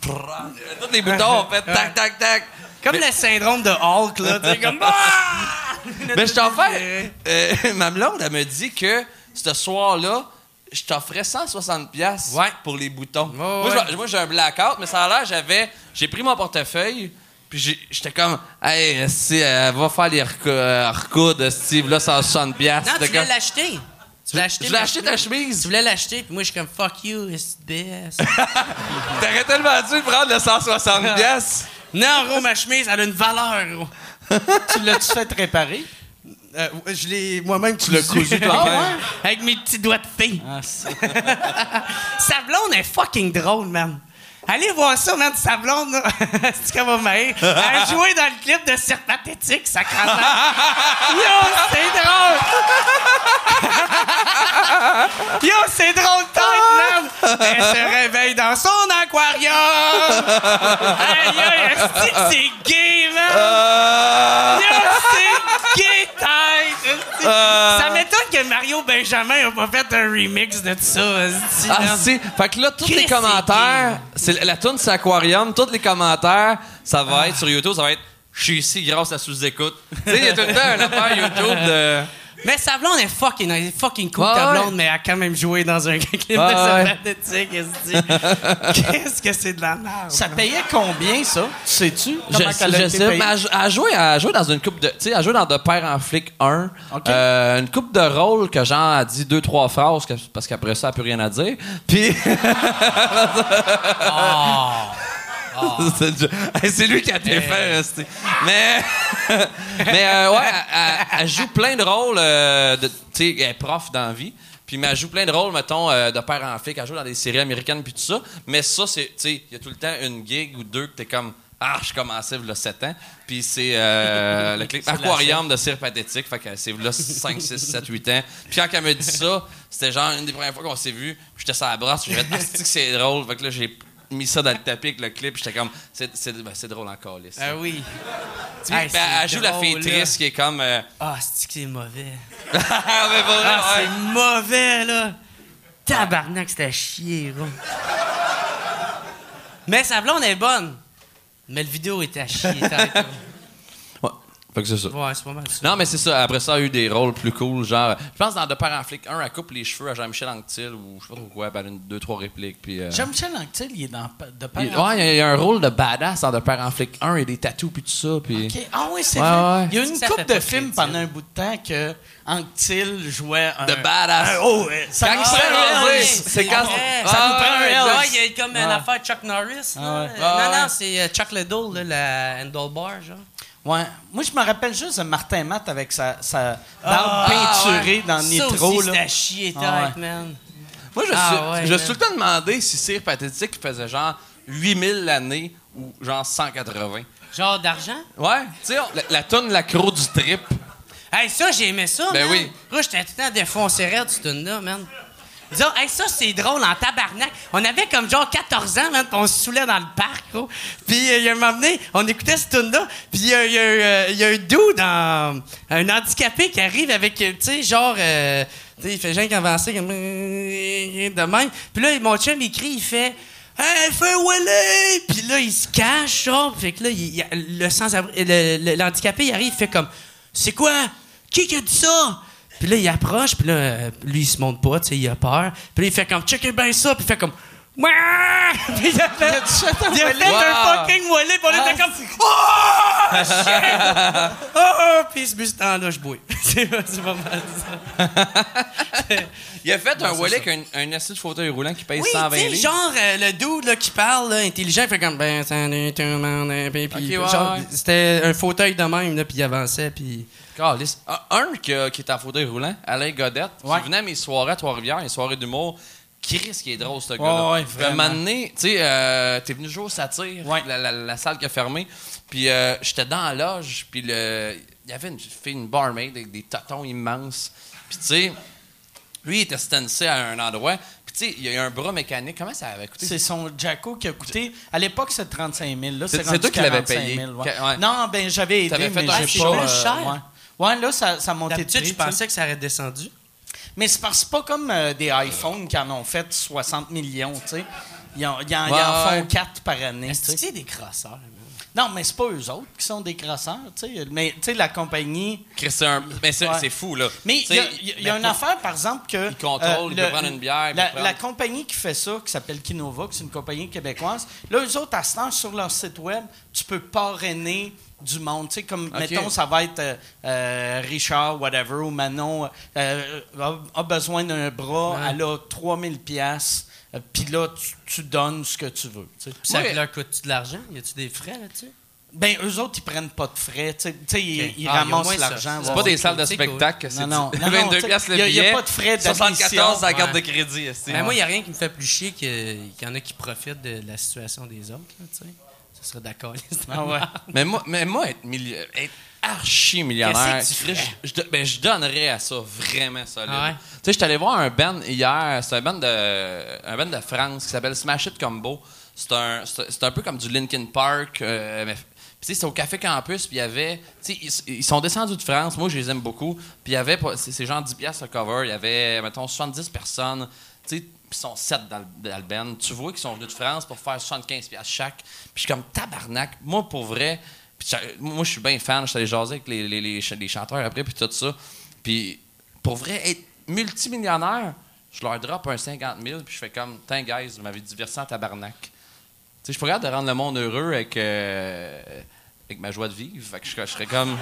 Tous les boutons ont fait tac, tac, tac.
Comme le syndrome de Hulk, là. Tu sais, comme. Ah!
Mais je t'en fais. Euh, ma blonde, elle me dit que ce soir-là, je t'offrais 160$ piastres
Ouais.
pour les boutons. Moi,
ouais.
je- moi, j'ai un blackout, mais ça a l'air, j'avais. J'ai pris mon portefeuille, puis j'étais comme, hey, si, elle va faire les recou- euh, recoudre, Steve, là, 160$. piastres.
Non, tu voulais
comme-
l'acheter. Tu voulais acheter
Tu l'as
ma
acheté
chemise.
ta chemise?
Tu voulais l'acheter, puis moi, je suis comme fuck you, best.
T'aurais tellement dû prendre le 160$. piastres.
non, gros, ma chemise, elle a une valeur, gros.
Tu l'as-tu fait réparer?
Euh, je l'ai moi-même
Tu l'as cousu toi-même.
Avec mes petits doigts de fille.
Ah,
Sa blonde est fucking drôle, man. Allez voir ça, man. Sa blonde, là. c'est comme ma. Elle a joué dans le clip de Cirque Pathétique, sacrément. Yo, c'est drôle! Yo, c'est drôle, tête, man! Elle se réveille dans son aquarium! Aïe, aïe, c'est gay, man? Yo, c'est esti. Ça m'étonne que Mario Benjamin a pas fait un remix de ça. esti,
Ah, c'est. Fait que là, tous les commentaires, c'est la tune c'est Aquarium, tous les commentaires, ça va être sur YouTube, ça va être je suis ici grâce à sous-écoute. tu sais, il y a tout le temps un affaire YouTube de.
Mais sa blonde est fucking, elle est fucking cool,
Ouais,
ta
ouais.
blonde, mais elle a quand même joué dans un clip de
Ouais,
esti. Qu'est-ce que c'est de la merde?
Ça payait combien, ça? Tu sais-tu?
Je, je sais, mais elle, elle jouait, elle jouait dans une coupe de. Tu sais, elle jouait dans De Père en flic 1.
OK.
Euh, une coupe de rôle que Jean a dit deux, trois phrases parce qu'après ça, elle n'a plus rien à dire. Puis. Hey, c'est lui qui a été fait. c'est- Mais, mais euh, ouais, elle, joue plein de rôles. euh, tu sais, elle est prof dans la vie. Puis mais elle joue plein de rôles, mettons, euh, de père en flic. Elle joue dans des séries américaines puis tout ça. Mais ça, c'est, tu sais, il y a tout le temps une gig ou deux que t'es comme, ah, je commençais a 7 ans. Puis c'est euh, le clip Aquarium de Cire Pathétique. Fait que c'est là 5, 6, 7, 8 ans. Puis quand elle me dit ça, c'était genre une des premières fois qu'on s'est vu. J'étais sur la brosse. J'ai fait, ah, c'est que c'est drôle? Fait que là, j'ai mis ça dans le tapis avec le clip. J'étais comme, c'est, c'est, ben, c'est drôle encore, là.
Ah oui.
Tu
Hey,
ben, elle joue la fille
là.
triste qui est comme. euh,
Ah, c'est que c'est mauvais?
ah,
Ah,
ouais.
c'est mauvais, là. Tabarnak, c'était à chier, gros. Mais sa blonde est bonne. Mais le vidéo était à chier.
Fait que c'est ça.
Ouais, c'est pas mal ça.
Non, mais c'est ça. Après ça, elle a eu des rôles plus cool. Genre, je pense dans De Père en flic 1, elle coupe les cheveux à Jean-Michel Anctil ou je sais pas trop quoi, une, deux, trois répliques. Puis, euh,
Jean-Michel Anctil, il est dans de père
il,
en-
ouais, il y a- il y, a un rôle de badass dans De Père en flic 1, il y a des tatous puis tout ça. Puis...
OK. Ah oui, c'est
Ouais,
vrai.
ouais.
Il y a eu une
fait
de films pendant un bout de temps que Anctil jouait un...
De badass.
un- oh, ça
Quand
nous
il c'est quand-. Ah,
Ça nous prend un
ouais,
Elvis.
Ouais, il y a comme une
Ouais.
affaire Chuck Norris.
Ah.
Euh,
Ah
non,
ouais.
non, c'est euh, Chuck Liddell, la handlebar, genre.
Ouais. Moi, je me rappelle juste de Martin Matt avec sa, sa barbe
Ah,
peinturée
ouais.
dans
Ça
Nitro.
aussi,
là.
c'était à chier,
Ah ouais.
man.
Moi, je,
Ah
suis,
ouais,
je
man.
suis tout le temps demandé si Cire Pathétique faisait genre 8000 l'année ou genre 180.
Genre d'argent?
Ouais, tu sais, la, la tonne l'accro du trip.
Hey, ça, j'ai aimé ça,
Ben
man.
oui.
Gros, j'étais tout le temps défoncé raide, cette tune-là, man. Disons, hey, ça, c'est drôle en tabarnak. On avait comme genre 14 ans, on se saoulait dans le parc, gros. Puis, euh, il y a un moment donné, on écoutait cette tune-là, puis il y a, y euh, y a un dude, dans, un handicapé qui arrive avec, euh, tu sais, genre, tu sais, il fait genre avancer comme de même. Puis là, mon chum, il crie, il fait... Hey, fais Willy! Puis là, il se cache, genre. Fait que là, il, le sans le, l'handicapé, il arrive, il fait comme C'est quoi? Qui qui a dit ça? Puis là, il approche, puis là, euh, lui, il se montre pas, tu sais, il a peur. Puis là, il fait comme Checkez bien ça, puis il fait comme Mouah! Puis il a fait, il a fait
Wow.
un fucking Willy, puis on était comme Oh! Shit! Oh! oh! Puis met ce temps-là, je bouille. c'est pas mal ça.
Il a fait un wallet avec un, un assis de fauteuil roulant qui pèse
Oui,
120
tu sais,
livres.
genre euh, le dude là, qui parle, là, intelligent, il fait comme ben salut tout le monde, hein, puis,
ouais,
genre,
ouais.
c'était un fauteuil de même là, puis il avançait, puis.
Un, un qui, a- qui est en fauteuil roulant, Alain Godette,
Ouais.
qui venait à mes soirées à Trois-Rivières, les soirées d'humour. Chris, qui est drôle, ce gars-là.
ouais,
Puis, un
vraiment.
moment donné, tu sais, euh, t'es venu jouer au satire,
Ouais.
la, la- la salle qui a fermé. Puis euh, j'étais dans la loge, puis le- il y avait une fille, une barmaid avec des totons immenses. Puis tu sais, lui, il était stancé à un endroit. Puis tu sais, il y a eu un bras mécanique. Comment ça avait coûté?
C'est son Jacko qui a coûté. À l'époque, c'était 35 000. Là,
C'est- toi qui l'avais
45
payé.
000, ouais. Non, ben j'avais aidé,
T'avais fait
mais
un
j'ai pas.
plus cher.
ouais. Ouais, là, ça, ça montait de
d'habitude je pensais que ça aurait descendu?
Mais c'est parce pas comme euh, des iPhones qui en ont fait 60 millions, tu sais. Ils en, ils en- ils
Ouais,
font
ouais.
4 par année. Tu sais.
c'est des crosseurs?
Non, mais c'est pas eux autres qui sont des crosseurs, tu sais. Mais tu sais, la compagnie.
Chris, c'est un- Mais c'est
Ouais.
c'est fou, là.
Mais il y a,
sais,
il y a- il y a
mais
une affaire, par exemple, que. euh,
Il contrôle, il peut prendre une bière,
La,
prendre-
la compagnie qui fait ça, qui s'appelle Kinova, qui c'est une compagnie québécoise, là, eux autres, à ce temps, sur leur site web, tu peux parrainer du monde. Tu sais, comme, mettons, ça va être euh, euh, Richard, whatever, ou Manon euh, a, a besoin d'un bras,
Ouais.
elle a 3000 pièces puis là, tu, tu donnes ce que tu veux. tu sais.
Puis ça leur coûte-tu de l'argent? Y a-tu des frais là-dessus?
Ben, eux autres, ils prennent pas de frais. Tu sais, ils, ils
Ah, il
ramassent l'argent.
C'est pas des salles de
cool.
spectacle que c'est
Non, non.
du-
Non, non,
22
tu sais,
piastres le
y a- y a
billet.
pas de frais d'admission.
74 la carte
Ouais.
de crédit.
Ben, moi, il n'y a rien qui me fait plus chier que- qu'il y en a qui profitent de la situation des autres. Là, serait d'accord.
Ah ouais.
Mais moi, mais moi être, archi millionnaire,
Qu'est-ce que tu ferais?
je, je- ben, je donnerais à ça vraiment solide.
Ah ouais?
Tu sais, je suis allé voir un band hier, c'est un band de, un band de France qui s'appelle Smash It Combo. C'est un, c'est c'est un peu comme du Linkin Park, euh, mais tu sais, c'était au Café Campus, puis il y avait. Tu sais, ils, ils sont descendus de France. Moi, je les aime beaucoup. Puis il y avait. pas- C'est c'est genre 10 piastres le cover. Il y avait, mettons, 70 personnes. Tu sais, puis sont 7 dans le, band. Tu vois qu'ils sont venus de France pour faire 75 piastres chaque. Puis je suis comme tabarnak. Moi, pour vrai. Moi, je suis bien fan. Je suis allé jaser avec les, les, les ch- les chanteurs après, puis tout ça. Puis pour vrai, être multimillionnaire, je leur drop un 50 000, puis je fais comme, tiens, guys, vous m'avez diverti en tabarnak. Tu sais, je suis de rendre le monde heureux avec, euh, avec ma joie de vivre. Fait que je, je serais comme.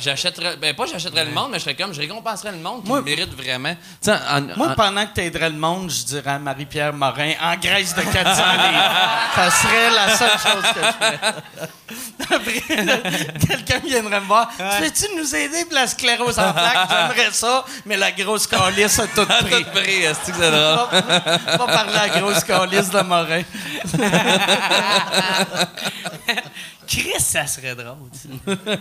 J'achèterais. Ben, pas j'achèterais le monde, mais je serais comme. Je récompenserais le monde qui
Moi-
le mérite vraiment. Tu sais, en-
Moi,
en-
pendant que tu aiderais le monde, je dirais à Marie-Pierre Morin, en Grèce de 400 livres. Ça serait la seule chose que je ferais. Après, quelqu'un viendrait me voir. Tu Peux-tu nous aider pour la sclérose en plaques? J'aimerais ça, mais la grosse calice a tout
à
pris.
tout prix, est-ce que c'est drôle?
Va parler à la grosse calice de Morin.
Chris, ça serait drôle. ça.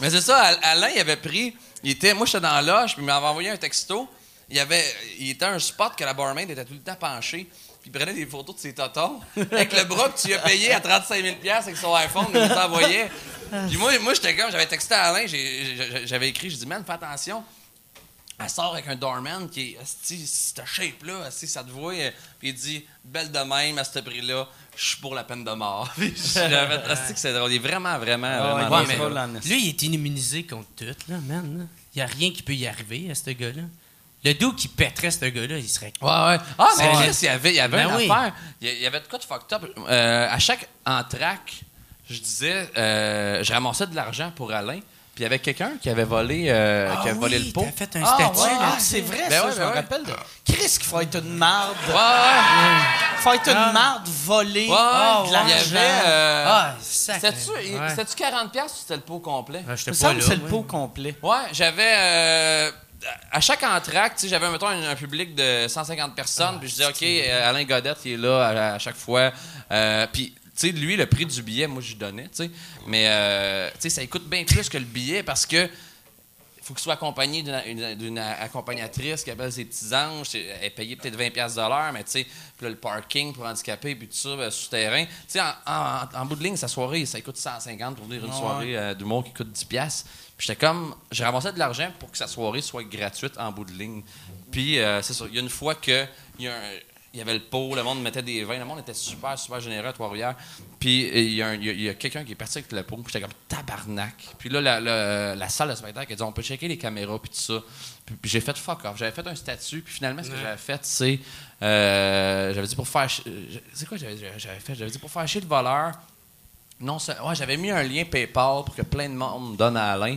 Mais c'est ça, Al- Alain, il avait pris. Il était, moi, j'étais dans la loge, puis il m'avait envoyé un texto. Il, avait, il était un spot que la barmaid était tout le temps penchée. Puis il prenait des photos de ses totons avec le bras que tu lui as payé à 35 000 avec son iPhone, il nous envoyait. Puis moi, moi j'étais comme, j'avais texté à Alain, j'ai- j'ai- j'avais écrit, je dis, man, fais attention. Elle sort avec un doorman qui est, cette shape-là, asti, ça te voit. euh, Puis il dit, belle de même à ce prix-là, je suis pour la peine de mort. J'avais c'est drôle. Il est vraiment, vraiment,
ouais,
vraiment
ouais,
drôle.
mais-.
Lui, il est immunisé contre tout, là, man. Il n'y a rien qui peut y arriver à ce gars-là. Le dos qui pèterait ce gars-là, il serait.
Ouais, ouais. Ah, mais
Ouais.
Chris, il y avait, il y avait
Ben
une
oui.
affaire. Il y- il y avait de quoi de fucked up. Euh, à chaque entraque, je disais, euh, je ramassais de l'argent pour Alain. Puis il y avait quelqu'un qui avait volé, euh, qui avait volé le pot.
Ah fait un
Ah,
statut,
ouais,
là.
ah, c'est vrai,
Ben
ça,
ouais,
je
ben
me
ouais.
rappelle. De... Chris, qu'il faut être une marde.
Ouais, ouais.
faut être une marde volée
Ouais,
de
il y
l'argent.
avait. euh,
Ah, sacré.
C'était-tu
Ouais.
c'était-tu 40$ piastres ou c'était le pot complet?
Ah,
Il me
pas là.
c'est le pot complet.
Ouais, j'avais. euh, à chaque entracte, tu sais, j'avais, mettons, un, un public de 150 personnes. puis je disais, OK, euh, Alain Godette, il est là à, à chaque fois. Euh, puis, sais, lui, le prix du billet, moi, je lui donnais, tu sais. Mais, euh, tu sais, ça coûte bien plus que le billet parce que. faut qu'il soit accompagné d'une- accompagnatrice qui appelle ses petits anges. Elle est payée peut-être 20$ piastres de l'heure, mais tu sais, puis là, le parking pour handicapés, puis tout ça, ben, souterrain. Tu sais, en, en- en bout de ligne, sa soirée, ça coûte 150 pour venir une soirée euh, d'humour qui coûte 10$. piastres. Puis j'étais comme, j'ai ramassé de l'argent pour que sa soirée soit gratuite en bout de ligne. Puis euh, c'est ça, il y a une fois que il y, a un- il y avait le pot, le monde mettait des vins, le monde était super, super généreux à Trois-Rivières. Puis il y a, a- quelqu'un qui est parti avec le pot, puis j'étais comme tabarnak. Puis là, la, la- la salle de spectacle a dit on peut checker les caméras, puis tout ça. Puis, puis j'ai fait fuck off. J'avais fait un statut, puis finalement, ce que j'avais fait, c'est. euh, j'avais dit pour faire. euh, C'est quoi j'avais fait? J'avais dit pour faire chier le voleur. Non, ça- ouais, j'avais mis un lien PayPal pour que plein de monde me donne à Alain.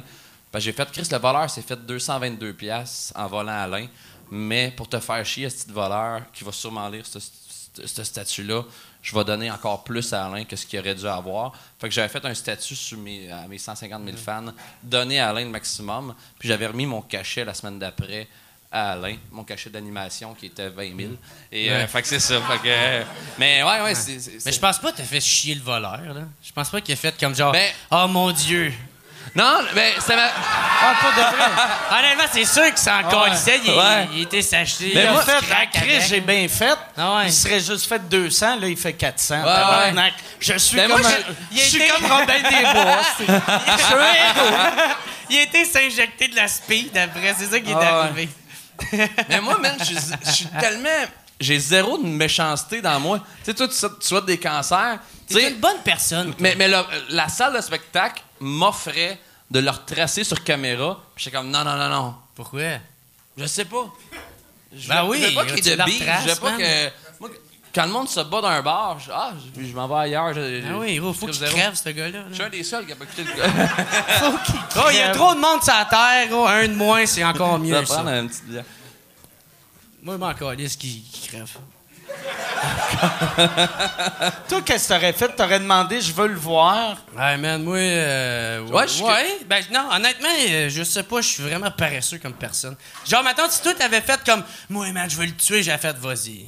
J'ai fait, Chris, le voleur s'est fait 222$ piastres en volant à Alain. Mais pour te faire chier, ce petit voleur qui va sûrement lire ce, ce- ce statut-là, je vais donner encore plus à Alain que ce qu'il aurait dû avoir. Fait que j'avais fait un statut sur mes, à mes 150 000 fans, donné à Alain le maximum. Puis j'avais remis mon cachet la semaine d'après à Alain, mon cachet d'animation qui était 20 000. Et euh,
Ouais.
fait que c'est ça. Fait que, euh, mais ouais, ouais.
Mais je pense pas que t'as fait chier le voleur, là. Je pense pas qu'il a fait comme genre.
Ben-
oh mon Dieu.
Non, mais ça m'a.
Ah, pas de vrai.
Honnêtement, c'est sûr qu'il s'en colissait. Il,
Ouais.
il était sacheté.
Il
Mais
a
moi,
fait,
crack
Chris, j'ai bien fait.
Ah ouais.
Il serait juste fait 200, là, il fait 400.
Ouais,
Tabarnak. Je suis
Ben,
comme,
moi,
un- je
il
suis
était-
comme Robin des Bois. c'est- Je suis un héros.
Il a été s'injecter de la speed après. C'est ça qui est
Ah ouais.
arrivé.
Mais moi, man, je suis- je suis tellement. J'ai zéro de méchanceté dans moi. Tu sais, toi, tu souhaites- tu souhaites des cancers. Tu
T'es
sais,
une bonne personne. toi.
mais, mais le- la salle de spectacle m'offrait de le retracer sur caméra. Puis j'étais comme, non, non, non, non.
Pourquoi?
Je sais pas. Je
Ben
veux-
oui,
je veux pas qu'il y
tu
ait de
le
beef. Je veux
retraces,
pas
man.
que. moi, quand le monde se bat dans un bar, je, ah, je, je m'en vais ailleurs. Je-
Ah oui, gros, faut qu'il crève, ce gars-là. là.
Je suis un des seuls qui a pas écouté le
Faut qu'il
Oh, il y a
crève.
trop de monde sur la terre, gros. Un de moins, c'est encore
Ça
mieux.
va
Ça.
prendre une petite bière.
Moi, je m'en calisse qui, qui crève.
Toi, qu'est-ce que t'aurais fait? T'aurais demandé, je veux le voir.
Ouais, man, moi. Euh, ouais,
Ouais, je-
ouais. Ben, non, honnêtement, euh, je sais pas, je suis vraiment paresseux comme personne. Genre, maintenant, si toi, t'avais fait comme, moi, man, je veux le tuer, j'avais fait, vas-y.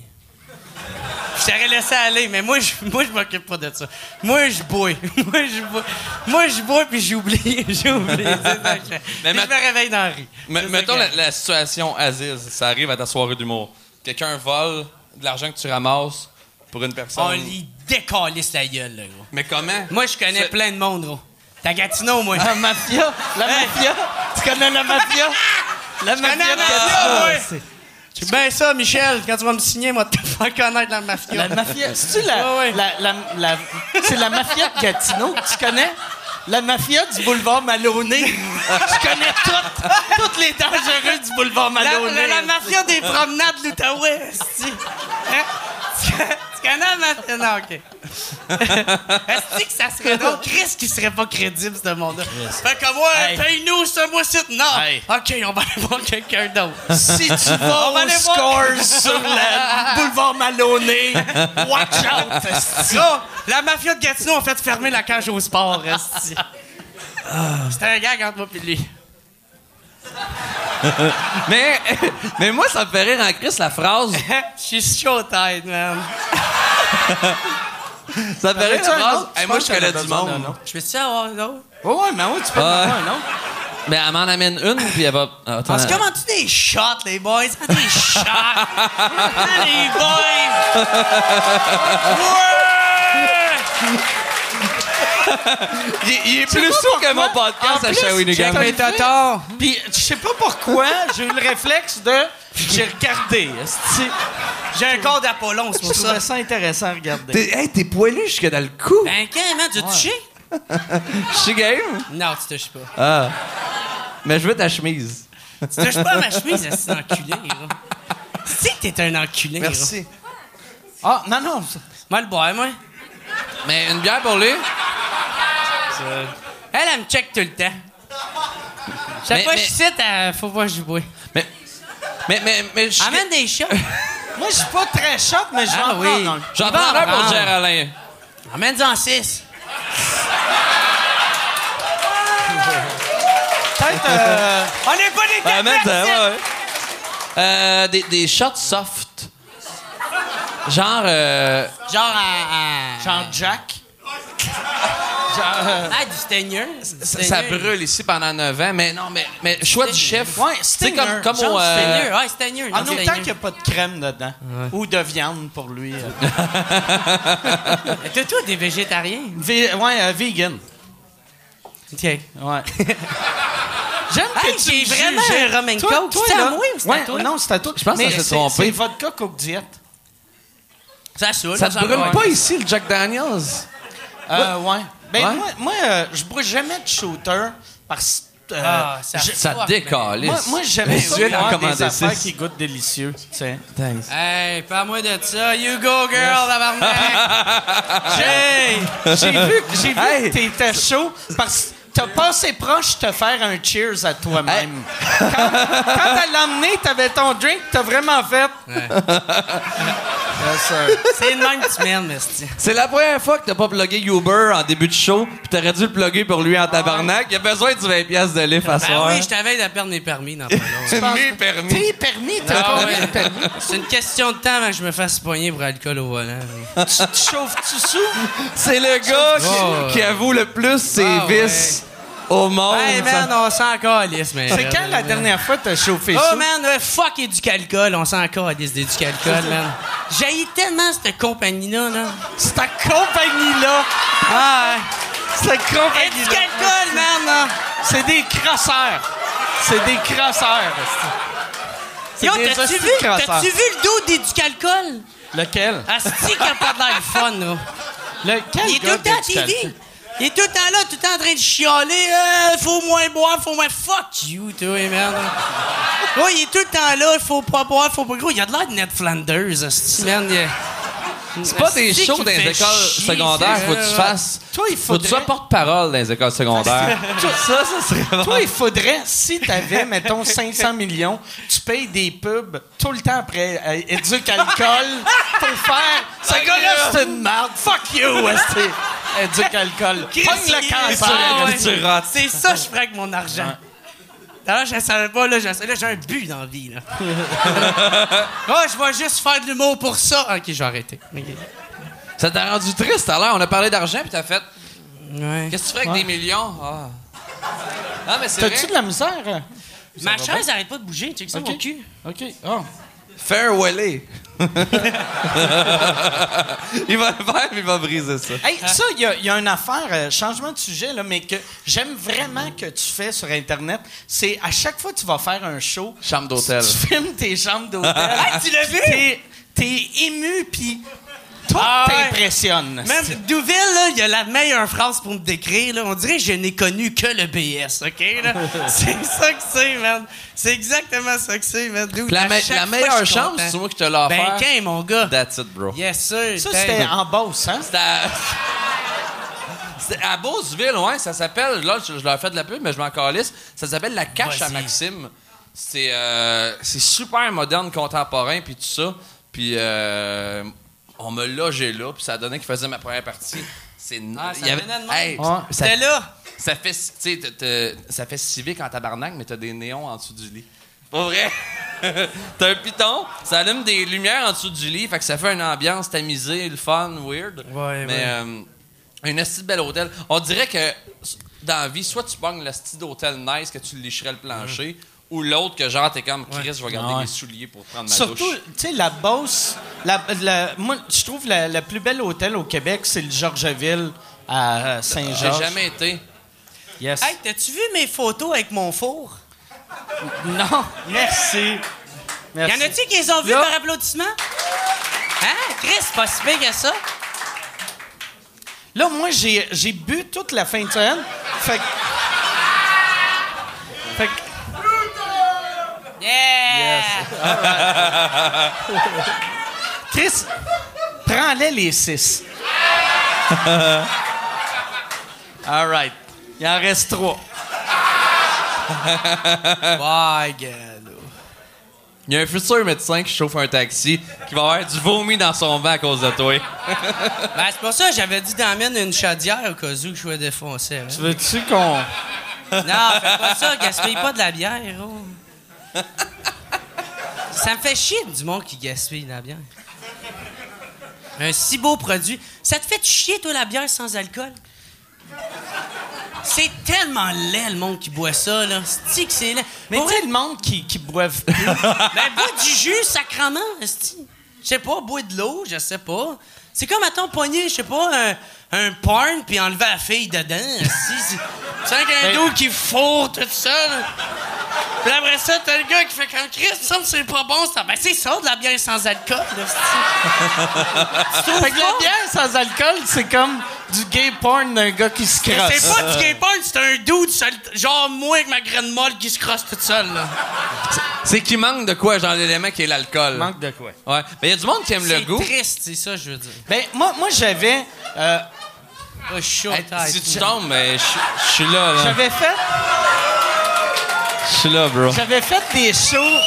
Je t'aurais laissé aller, mais moi, je, moi, je m'occupe pas de ça. Moi, je bois. moi, je bois. Moi, je bois, puis j'oublie. j'oublie.
Mais
Puis je me réveille dans C'est ça
mettons la, la situation Aziz, ça arrive à ta soirée d'humour. Quelqu'un vole de l'argent que tu ramasses pour une personne.
On lit décalisse la gueule, là, gros.
Mais comment?
Moi, je connais plein de monde, gros. T'as Gatineau, moi.
La mafia. La mafia. Tu connais la mafia? La mafia.
connais la mafia,
C'est
bien ça, Michel. Quand tu vas me signer, moi, te faire connaître la mafia.
La mafia. C'est-tu la,
Ouais, ouais.
la, la, la- c'est la mafia de Gatineau que tu connais? La mafia du boulevard Maloney. tu connais toutes, toutes les dangereux du boulevard Maloney.
la- la mafia des promenades de l'Outaouais. Hein? Tu, connais mafia? Non, OK. Est-ce que ça serait drôle? Chris qui serait pas crédible, ce monde-là. Fait que moi,
Hey.
paye-nous ce mois-ci. Non.
Hey.
OK, on va aller voir quelqu'un d'autre.
Si tu vas
On
au
aller voir.
scores sur le boulevard Maloney, watch out. esti.
La mafia de Gatineau a fait fermer la cage au sport, esti. C'était un gag entre moi et lui.
Mais, mais moi, ça me fait rire en Chris, la phrase.
Je suis tête, man.
Ça me fait rire la phrase. Hey, moi, je connais
que
du monde.
Je peux-tu avoir un autre?
Ouais, ouais, mais oui, tu peux en avoir un autre.
Mais elle m'en amène une, puis elle va. Ah, attends,
On se commande-tu des shots, les boys? Des shots! Les boys! Ouais!
Il, il est plus sourd que mon podcast
En
à Shawinigan.
Mais Toto!
Puis, je sais pas pourquoi, j'ai eu le réflexe de. J'ai regardé.
J'ai un corps d'Apollon, c'est
Je
pour ça.
trouvais ça intéressant à regarder.
T'es hey, t'es poilu jusque dans le cou.
Ben, quand, man, tu as touché?
Je suis game?
Non, tu touches pas.
Ah. Mais je veux ta chemise.
Tu touches pas à ma chemise, c'est un enculé, sais que t'es un enculé, gros.
Ah, non, non.
Moi, le boire, moi.
Mais une bière pour lui?
Elle, elle me check tout le temps. Chaque
Mais-
fois que
mais-
je cite, elle faut voir que je bois.
Mais. Mais, mais, mais. je-
Amène des shots.
Moi, je suis pas très choc, mais je vais
Ah
en
oui.
prendre un.
J'en
Il
pour. Géraldin.
Amène-en six.
Peut-être. euh,
On n'est pas des
Ah, ça,
ici.
ouais, ouais. Euh, des, des shots soft. Genre. Euh,
Genre à... à-
Genre Jack. Genre.
Ah, du Steigneur.
ça, ça brûle ici pendant 9 ans, mais non, mais, mais choix du chef.
Ouais,
Tu sais,
Stinger.
comme, comme
Genre
au. euh,
Steigneur, ouais, Steigneur.
En
non,
autant qu'il n'y a pas de crème dedans. Ou de viande pour lui. euh.
T'es toi des végétariens?
Ve- ouais, euh, vegan.
OK.
Ouais. J'aime que
Hey,
tu
j'ai
me
vraiment un rum and
Toi-
coke.
toi,
C'est à moi ou c'est à
ouais,
toi?
Non, c'est à toi.
Je pense que
Mais
ça s'est
c'est-
trompé.
C'est vodka coke diète.
Ça saoule.
Ça te brûle pas ici, le Jack Daniels?
Euh, ouais. Ben,
Ouais?
moi, moi euh, je bois jamais de shooter parce que. euh,
Ah, ça
je-
Ça
fuck,
décalisse.
moi, moi j'aime
Mais
ça boire des affaires
six.
qui goûtent délicieux. tu sais.
man. Hey, parle-moi de ça. You go, girl.
Hey! J'ai vu, j'ai vu
Hey!
que t'étais chaud parce que t'as passé proche de te faire un cheers à toi-même. Quand, quand elle l'a emmené, t'avais ton drink, t'as vraiment fait.
C'est une même semaine, mais c'est...
C'est la première fois que t'as pas plugué Uber en début de show, puis t'aurais dû le plugger pour lui en tabarnak. Il a besoin du 20$ piastres de livre à
Ben
soir.
oui, je t'avais de perdre mes permis dans pas long.
Mes permis.
T'es permis, t'as
Ah
de permis?
C'est une question de temps avant que je me fasse poigner pour alcool au volant.
Tu, tu chauffes-tu sous?
C'est le gars qui,
Oh,
qui avoue le plus ses
Ah,
vices au monde.
Hey man, on s'en calisse, mais.
C'est quand la dernière fois que t'as chauffé
Oh
sous?
man, ouais, fuck éducalcool, on s'en calisse d'éducalcool, man. J'ai tellement cette compagnie-là, là.
Cette compagnie-là,
Ah, ouais.
cette compagnie-là,
Éducalcool, man, là.
c'est des crasseurs. C'est des crasseurs. C'est
Yo,
des
t'as-tu vu, t'as-tu vu le dos d'éducalcool?
Lequel?
Asti qui a pas de l'air fun, là.
Le, quel
Il est tout le temps à? TV. Il est tout le temps là, tout le temps en train de chialer. Euh, faut moins boire, faut moins. Fuck you, toi, merde. Oh, il est tout le temps là, faut pas boire, faut pas. Gros, il a de l'air de Ned Flanders, man.
C'est pas des shows dans les écoles
chier,
secondaires, faut que tu fasses.
Toi, il
Faut que tu sois
faudrait-
porte-parole dans les écoles secondaires. ça, ça serait.
Toi, il faudrait, si t'avais, mettons, 500 millions, tu payes des pubs tout le temps après euh, Éduc Alcool pour faire « Ce gars-là, c'est une merde. Fuck you. Éduc Alcool. Pogne le cancer.
Ah. C'est ça que je ferais avec mon argent. D'ailleurs, je savais pas, là, j'ai un but dans la vie, là. Ah, je vais juste faire de l'humour pour ça. Ok, je vais arrêter. Ok.
Ça t'a rendu triste l'heure. On a parlé d'argent, puis t'as fait.
Ouais.
Qu'est-ce que tu ferais avec des millions? Ah. Ah, mais c'est
T'as-tu de la misère?
Ma chaise arrête pas de bouger, check ça,
Ok.
mon cul.
OK. Oh.
Farewell. il va le faire, mais il va briser ça.
Hey, ça, il y a, il y a une affaire, euh, changement de sujet, là, mais que j'aime vraiment que tu fais sur Internet. C'est à chaque fois que tu vas faire un show,
Chambre d'hôtel.
tu filmes tes chambres d'hôtel.
Hey, tu l'as vu?
T'es, t'es ému, puis tout
Ah ouais.
t'impressionne.
Même Douville, là, il a la meilleure phrase pour me décrire. Là. On dirait que je n'ai connu que le BS, OK? c'est ça que c'est, man. C'est exactement ça que c'est, man. Dude,
La, me-
chaque
la
fois,
meilleure
content.
c'est moi qui te l'ai offert.
Ben, quand, mon gars?
That's it, bro.
Yes, sir.
Ça, c'était en Beauce, hein?
C'était à... À Beauceville, ouais, ça s'appelle, là, je, je leur ai fait de la pub, mais je m'en calisse. Ça s'appelle La Cache à. Maxime. C'est euh, c'est super moderne, contemporain, puis tout ça. Puis euh, on me logeait là, puis ça a donné qu'il faisait ma première partie. C'est
Ah, ça
il y avait-. Hey,
Ouais.
ça,
C'était là.
ça fait, ça fait civique en tabarnak, mais t'as des néons en dessous du lit. Pas vrai? t'as un piton, ça allume des lumières en dessous du lit, fait que ça fait une ambiance tamisée, le fun, weird.
Ouais,
mais
ouais.
euh, un esti de bel hôtel. On dirait que dans la vie, soit tu pognes le style d'hôtel nice que tu licherais le plancher, ou l'autre que genre t'es comme Chris, je vais garder
Ouais.
mes souliers pour prendre ma
Surtout,
douche.
tu sais, la Beauce, la, la- moi, je trouve la, la plus belle hôtel au Québec, c'est le Georgeville à
J'ai
Saint-Georges.
jamais été.
Yes.
Hey, t'as-tu vu mes photos avec mon four?
Non, merci. Merci.
Y en a-tu qui les ont vus par applaudissement? Hein? Chris, c'est pas si pire que ça.
Là, moi, j'ai, j'ai bu toute la fin de semaine. Fait que. Fait que.
Yeah!
Chris, prends-les les six. All right. Il en reste trois.
Gars, là.
Il y a un futur médecin qui chauffe un taxi qui va avoir du vomi dans son vent à cause de toi.
Ben, c'est pour ça que j'avais dit d'emmener une chaudière au cas où que je sois défoncé. hein.
Veux-tu qu'on.
Non, fais pas ça, gaspille pas de la bière, oh. Ça me fait chier du monde qui gaspille la bière. Un si beau produit. Ça te fait chier, toi, la bière sans alcool? C'est tellement laid, le monde qui boit ça, là. C'est que c'est laid.
Mais tu sais, le monde qui, qui boive plus.
Ben, bois du jus, sacrement. Je sais pas, bois de l'eau, je sais pas. C'est comme, attends, pogner, je sais pas, un, un porn puis enlever la fille dedans. C'est- C'est un
Ben-
dos qui fourre tout ça, là. Puis après ça, t'as le gars qui fait quand Christ, ça me c'est pas bon, ça. Ben, c'est ça, de la bière sans alcool, là. Tu trouves
fait que la bière sans alcool, c'est comme du gay porn d'un gars qui se
Mais
crosse.
C'est pas du gay porn, c'est un dude, seul- genre moi avec ma graine molle qui se crosse toute seule, là.
C'est qu'il manque de quoi, genre l'élément qui est l'alcool.
Manque de quoi?
Ouais. Mais il y a du monde qui aime le
C'est
goût.
triste, c'est ça, je veux dire.
Ben, moi, moi j'avais. euh,
Chaud,
Hey, si tu tombes, ben, je suis là, là.
j'avais fait.
Je suis là, bro.
J'avais fait des shows.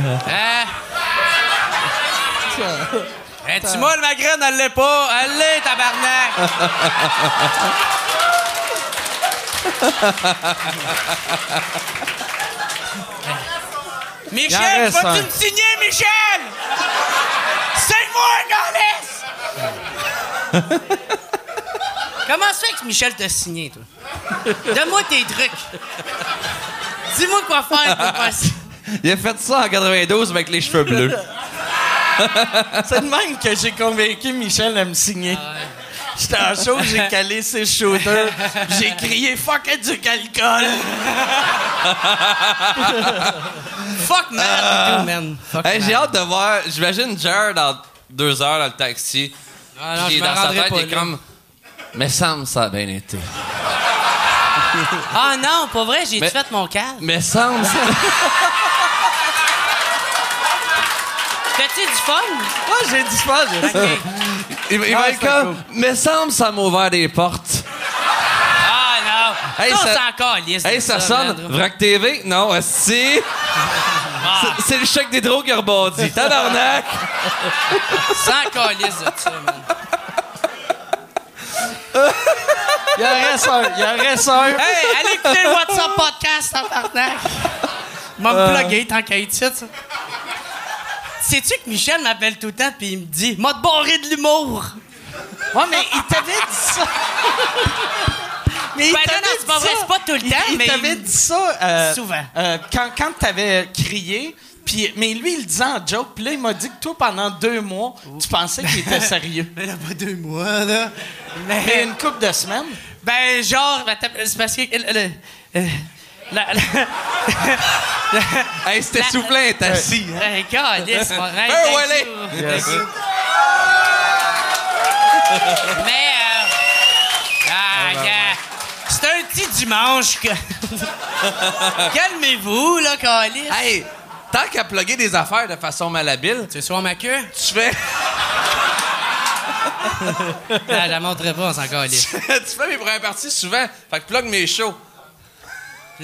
Hein? Hein, tu molles ma graine, elle l'est pas. Elle l'est, tabarnak. Michel, vas-tu
un.
me signer, Michel? Signe-moi, Gallès! Comment ça fait que Michel t'a signé, toi? Donne-moi tes trucs. Dis-moi quoi faire pour passer.
Il a fait ça en 92 avec les cheveux bleus.
C'est de même que j'ai convaincu Michel à me signer. J'étais en show, j'ai calé ses shooters. J'ai crié fuck it, du alcool.
Fuck man, tout, man. Fuck
Hey,
man.
j'ai hâte de voir. J'imagine Jared dans deux heures dans le taxi.
Ah non,
Puis dans sa tête, il est comme. Mais semble ça a bien été.
Ah non, pas vrai, j'ai
Mais-
fait mon calme.
Mais semble.
Fais-tu du fun?
Moi, j'ai dit pas, j'ai ça.
Il il
Ah,
va être
c'est
comme. Mais semble ça m'a ouvert des portes.
Ah non.
Hey,
ça,
ça-
c'est encore lisse.
Hey, ça sonne. Vrac TV? Non, si? C'est- C'est le chèque des drogues qui a rebondi. Tabarnak!
C'est encore lisse de ça, man.
Il en reste un, il en reste un.
Hey, allez écouter le WhatsApp podcast partant. M'a me plugué tant qu'à être ça. Sais-tu que Michel m'appelle tout le temps puis il me dit « M'a te barré de l'humour! »
Ouais, mais il t'avait dit ça. mais il
Ben non,
t'avait
non, c'est pas vrai, c'est pas tout le temps,
il,
mais
t'avait
il-
dit ça euh,
Souvent.
euh, quand, quand t'avais crié. Puis, mais lui, il le disait en joke. Puis là, il m'a dit que toi, pendant deux mois, tu pensais qu'il était sérieux.
Mais là, pas deux mois, là.
Mais
Mais,
une couple de semaines.
ben, genre, c'est parce que. euh, la, la,
Hey, c'était soufflant, t'es assis. hein?
Mon- you. Mais, euh, ah, gars, c'est un petit dimanche. que- Calmez-vous, là, câlisse.
Hey, tant qu'à plugger des affaires de façon malhabile,
Tu voir ma queue?
tu fais,
Non, je la montrerai pas, on s'en calisse.
tu fais mes premières parties souvent. Fait que plug mes shows.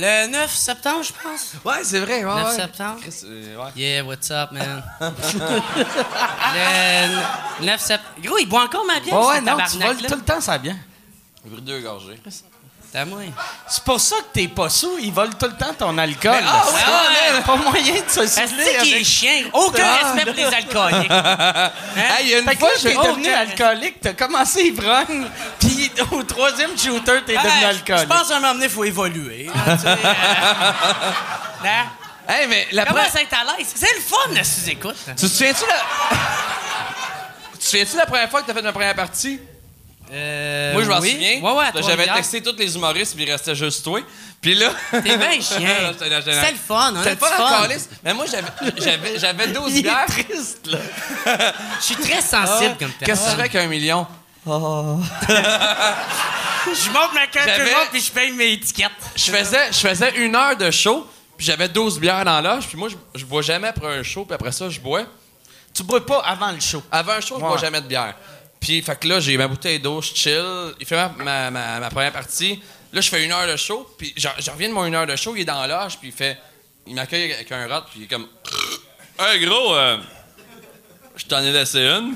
Le 9 septembre, je pense.
Ouais, c'est vrai. Ouais,
9
ouais.
septembre.
Chris, euh, ouais.
Yeah, what's up, man? le 9 septembre. Gros, il boit encore ma bière,
Ouais, non, tu voles tout le temps, ça bien.
J'ai pris deux gorgées.
C'est à moi.
C'est pour ça que t'es pas sous. Ils volent tout le temps ton alcool.
Mais- ah, ouais,
C'est
ouais.
pas moyen de se
Est-ce
saouler
qu'il est
avec...
chien? Aucun
Ah.
respect pour les alcooliques.
Hey, il y a une
Fait que
fois, j'ai
t'es devenu
aucun-
alcoolique, t'as commencé ivrogne, puis au troisième shooter, t'es devenu
Ah, Je
alcoolique.
pense qu'à un moment donné, il faut évoluer. tu sais, euh, hein?
Hey, mais la
Comment
pre-
ça être à l'aise? C'est le fun, là, si tu écoutes.
Tu te souviens-tu la... tu te souviens-tu la première fois que t'as fait ma première partie?
Euh,
Moi, je m'en
oui.
souviens.
Ouais, ouais, à
J'avais texté tous les humoristes, puis il restait juste toi. Puis là...
T'es bien chien.
C'était
le fun, hein?
C'était le fun calice. Mais moi, j'avais- j'avais j'avais 12
Il est
bières.
triste, là.
Je suis très sensible comme
Qu'est-ce que tu
personne.
fais avec un million?
Je monte ma carte tout le monde, puis je paye mes étiquettes.
Je faisais, je faisais une heure de show, puis j'avais 12 bières dans l'âge, puis moi, je, je bois jamais après un show, puis après ça, je bois.
Tu bois pas avant le show.
Avant un show, je bois jamais de bière. Puis, fait que là, j'ai ma bouteille d'eau, je chill. Il fait ma, ma, ma- ma première partie. Là, je fais une heure de show, puis je, je reviens de mon une heure de show, il est dans l'âge, puis il fait. Il m'accueille avec un rat, puis il est comme. Hey, gros, euh, je t'en ai laissé une.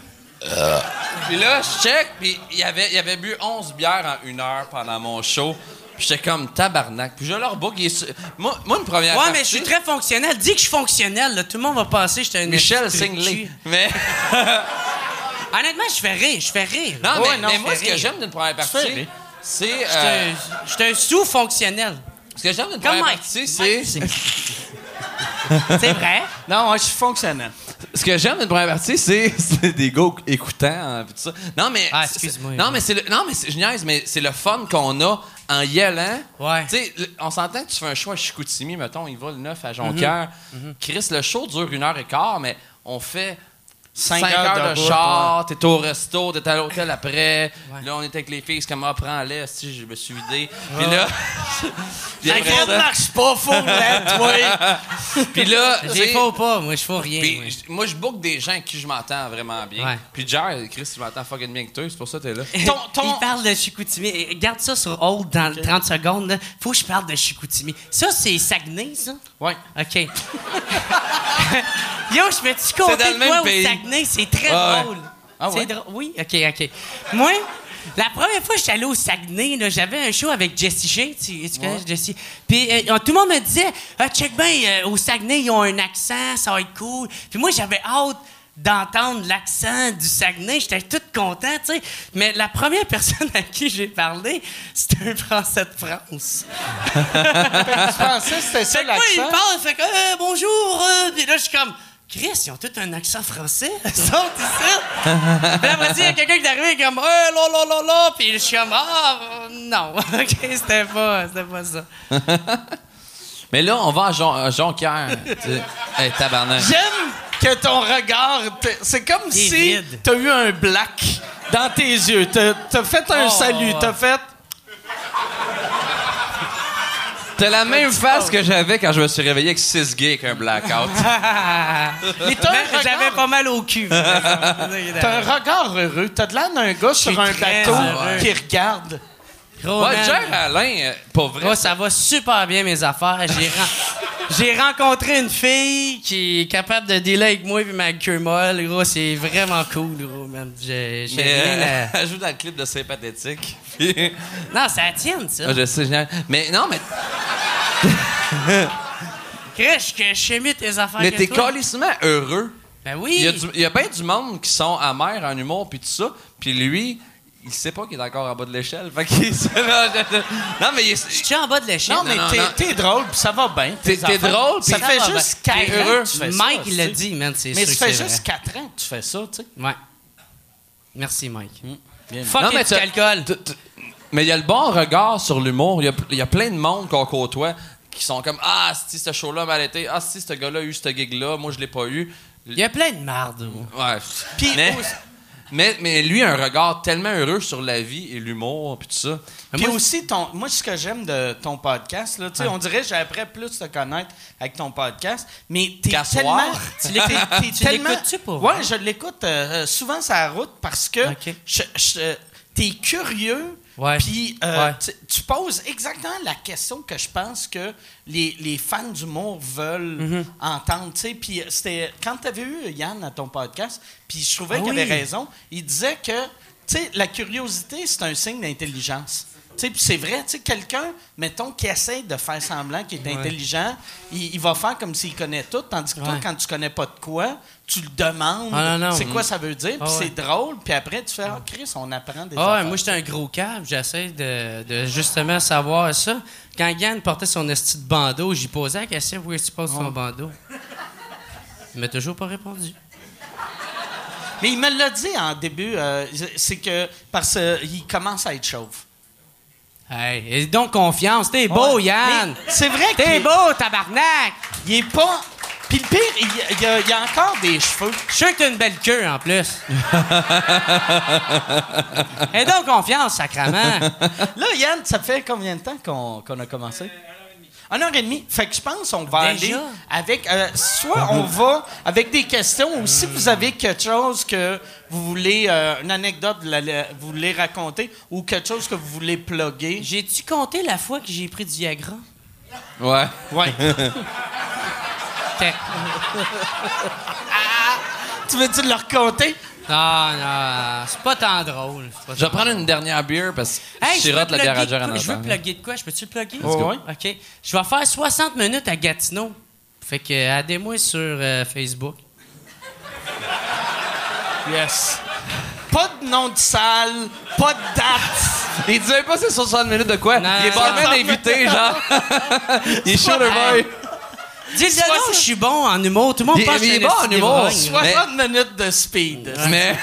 Puis là, je check, puis il avait, il avait bu 11 bières en une heure pendant mon show. Puis j'étais comme tabarnak. Puis je leur book. il est su- Moi, moi, une première
Ouais,
partie,
mais je suis très fonctionnel. Dis que je suis fonctionnel, là. Tout le monde va passer, que j'étais un
Michel Singley. Mais.
Honnêtement, je fais rire, je fais rire.
Non,
Ouais,
mais,
non,
mais
je
moi, ce que j'aime d'une première partie, c'est. Euh,
un- J'étais un sous-fonctionnel.
ce que j'aime d'une
Comme
première
Mike.
partie, c'est.
C'est vrai?
Non, ouais, je suis fonctionnel.
Ce que j'aime d'une première partie, c'est c'est des gars écoutants, hein, tout ça. Non, mais.
Ah, excuse-moi.
Non, mais c'est le. Non, mais c'est- je niaise, mais c'est le fun qu'on a en yellant.
Ouais.
Tu sais, on s'entend que tu fais un show à Chicoutimi, mettons, il va le 9 à Jonquière.
Mhm.
Chris, le show dure une heure et quart, mais on fait.
Cinq
5
heures
heures,
de
de,
route,
char, t'es au resto, t'es à l'hôtel après.
Ouais.
Là, on était avec les filles, c'est comme, ah, prends-les, si je me suis vidé. Puis là.
La
ça-
marche pas, faut l'être, toi.
Puis là.
J'ai faux pas, moi, je fais rien.
puis
moi.
je book des gens avec qui je m'entends vraiment bien.
Ouais.
Puis Jer, Chris, je m'entends fucking bien que toi, c'est pour ça que t'es là.
Ton- ton-
Il parle de Chicoutimi. Garde ça sur hold dans 30 secondes. Là. Faut que je parle de Chicoutimi. Ça, c'est Saguenay, ça?
Ouais.
OK. Yo, je me suis compter quoi au. Saguenay? C'est très
Ah ouais.
drôle.
Ah ouais?
drôle. Oui? OK, OK. Moi, la première fois que j'étais allé au Saguenay, j'avais un show avec Jessie J. Tu, tu connais Jessie? Puis euh, tout le monde me disait, ah, check bien, euh, au Saguenay, ils ont un accent, ça va être cool. Puis moi, j'avais hâte d'entendre l'accent du Saguenay. J'étais toute content, tu sais. Mais la première personne à qui j'ai parlé, c'était un Français de France.
Que c'était ça
moi, il
l'accent?
parle, fait que Euh, bonjour. euh, Puis là, je suis comme, Chris, ils ont tous un accent français. Ils sont ici. Puis après, ça, il y a quelqu'un qui est arrivé comme, euh, là, là, là, là. Puis je suis comme, ah, non. OK, c'était pas, c'était pas ça.
Mais là, on va à, Jon- à Jonquière. tu sais. hey, tabarnak.
J'aime que ton regard, c'est comme
Il est
si
vide.
t'as eu un black dans tes yeux. T'as t'as fait un
Oh.
salut, t'as fait...
T'as la même face que j'avais quand je me suis réveillé avec six gays avec un blackout.
Mais t'as un regard-
J'avais pas mal au cul.
T'as un regard heureux. T'as de l'air d'un gars sur un
très
bateau
heureux.
qui regarde.
Jer Alain, euh, pas vrai.
Ça va super bien, mes affaires. J'ai ren- J'ai rencontré une fille qui est capable de dealer avec moi et ma queue molle. Gros, c'est vraiment cool, gros, man. J'ai j'ai
Mais
rien
euh,
à-
elle joue dans le clip de C'est pathétique.
Non, c'est la tienne, ça.
Ah, je sais, génial. Mais non, mais,
Chris, que je sais mieux tes affaires
mais
que
t'es
toi.
calissement heureux.
Ben oui.
Il y, a du- il y a bien du monde qui sont amers en humour puis tout ça. Puis lui, il sait pas qu'il est encore en bas de l'échelle. Fait qu'il se- non, mais il est-
Je suis en bas de l'échelle.
Non, mais t'es, drôle, puis ça va bien.
T'es-
tes
t'es
affaires.
drôle,
Ça fait
ça va
juste
bien.
4
T'es
ans
heureux.
que tu fais
Mike,
ça,
il l'a dit, man. C'est
Mais ça fait juste
vrai.
4 ans que tu fais ça, tu sais.
Ouais. Merci, Mike.
Bien.
Fuck
Non, mais
tu calcules.
Mais il y a le bon regard sur l'humour. Il y y a plein de monde qu'on côtoie qui sont comme Ah, si ce show-là m'a été. Ah, si ce gars-là a eu ce gig-là, moi je l'ai pas eu.
Il y a plein de marde.
Ouais.
Puis
mais, mais, mais lui a un regard tellement heureux sur la vie et l'humour puis tout ça.
Puis
moi,
aussi, ton, moi, ce que j'aime de ton podcast, là, tu sais, on dirait que j'aimerais plus te connaître avec ton podcast, mais t'es tellement... Tu tellement-
l'écoutes-tu pour
Ouais, je l'écoute euh, euh, souvent sur la route parce que
Ok.
je- je- t'es curieux,
Ouais.
puis euh,
Ouais.
tu, tu poses exactement la question que je pense que les, les fans d'humour veulent
Mm-hmm.
entendre, tu sais. Puis c'était... Quand t'avais eu Yann à ton podcast, puis je trouvais
Ah
qu'il avait raison, il disait que, tu la curiosité, c'est un signe d'intelligence. Tu c'est vrai, tu quelqu'un, mettons, qui essaie de faire semblant qu'il est intelligent, il, il va faire comme s'il connaît tout, tandis que toi, quand tu connais pas de quoi, tu le demandes,
Ah, non, non.
c'est quoi ça veut dire, puis
Ah, ouais.
c'est drôle, puis après, tu fais, ah, Chris, on apprend des
Ah ouais, moi, j'étais un gros câble. J'essaie de, de justement savoir ça. Quand Yann portait son esti de bandeau, j'y posais la question où est-ce que tu poses ton bandeau? Il m'a toujours pas répondu.
Mais il me l'a dit en début, euh, c'est que, parce qu'il commence à être chauve.
Hey, et donc confiance. T'es beau,
Ouais.
Yann!
C'est vrai
T'es
qu'il
beau, tabarnak!
il est pas... Puis le pire, il, il y a, il y a encore des cheveux.
Je suis sûr que t'as une belle queue, en plus. Et donc confiance, sacrament.
Là, Yann, ça fait combien de temps qu'on a commencé? Un heure et demie. Fait que je pense qu'on va
Déjà?
aller avec. euh, soit on va avec des questions, ou si vous avez quelque chose que vous voulez, euh, une anecdote, la- la- vous voulez raconter, ou quelque chose que vous voulez plugger.
J'ai-tu compté la fois que j'ai pris du Viagra?
Ouais.
Ouais.
Ok.
tu veux-tu le raconter?
Non, non, c'est pas tant drôle. pas
Je vais prendre une dernière bière parce que
Hey,
je sirote la bière à en
quoi- Je veux plugger de quoi? Je peux-tu le plugger?
Go. Ouais.
OK. Je vais faire 60 minutes à Gatineau. Fait que euh, aidez-moi sur euh, Facebook.
Yes. Pas de nom de salle, pas de date.
Il disait pas c'est 60 minutes de quoi?
Non,
il est pas même invité, genre. il est boy.
Dis-le donc, je suis bon en humour. Tout le monde
Il-
pense que
il
je
est
suis
bon en humour.
d'ivrogne.
60 minutes de speed.
Mais.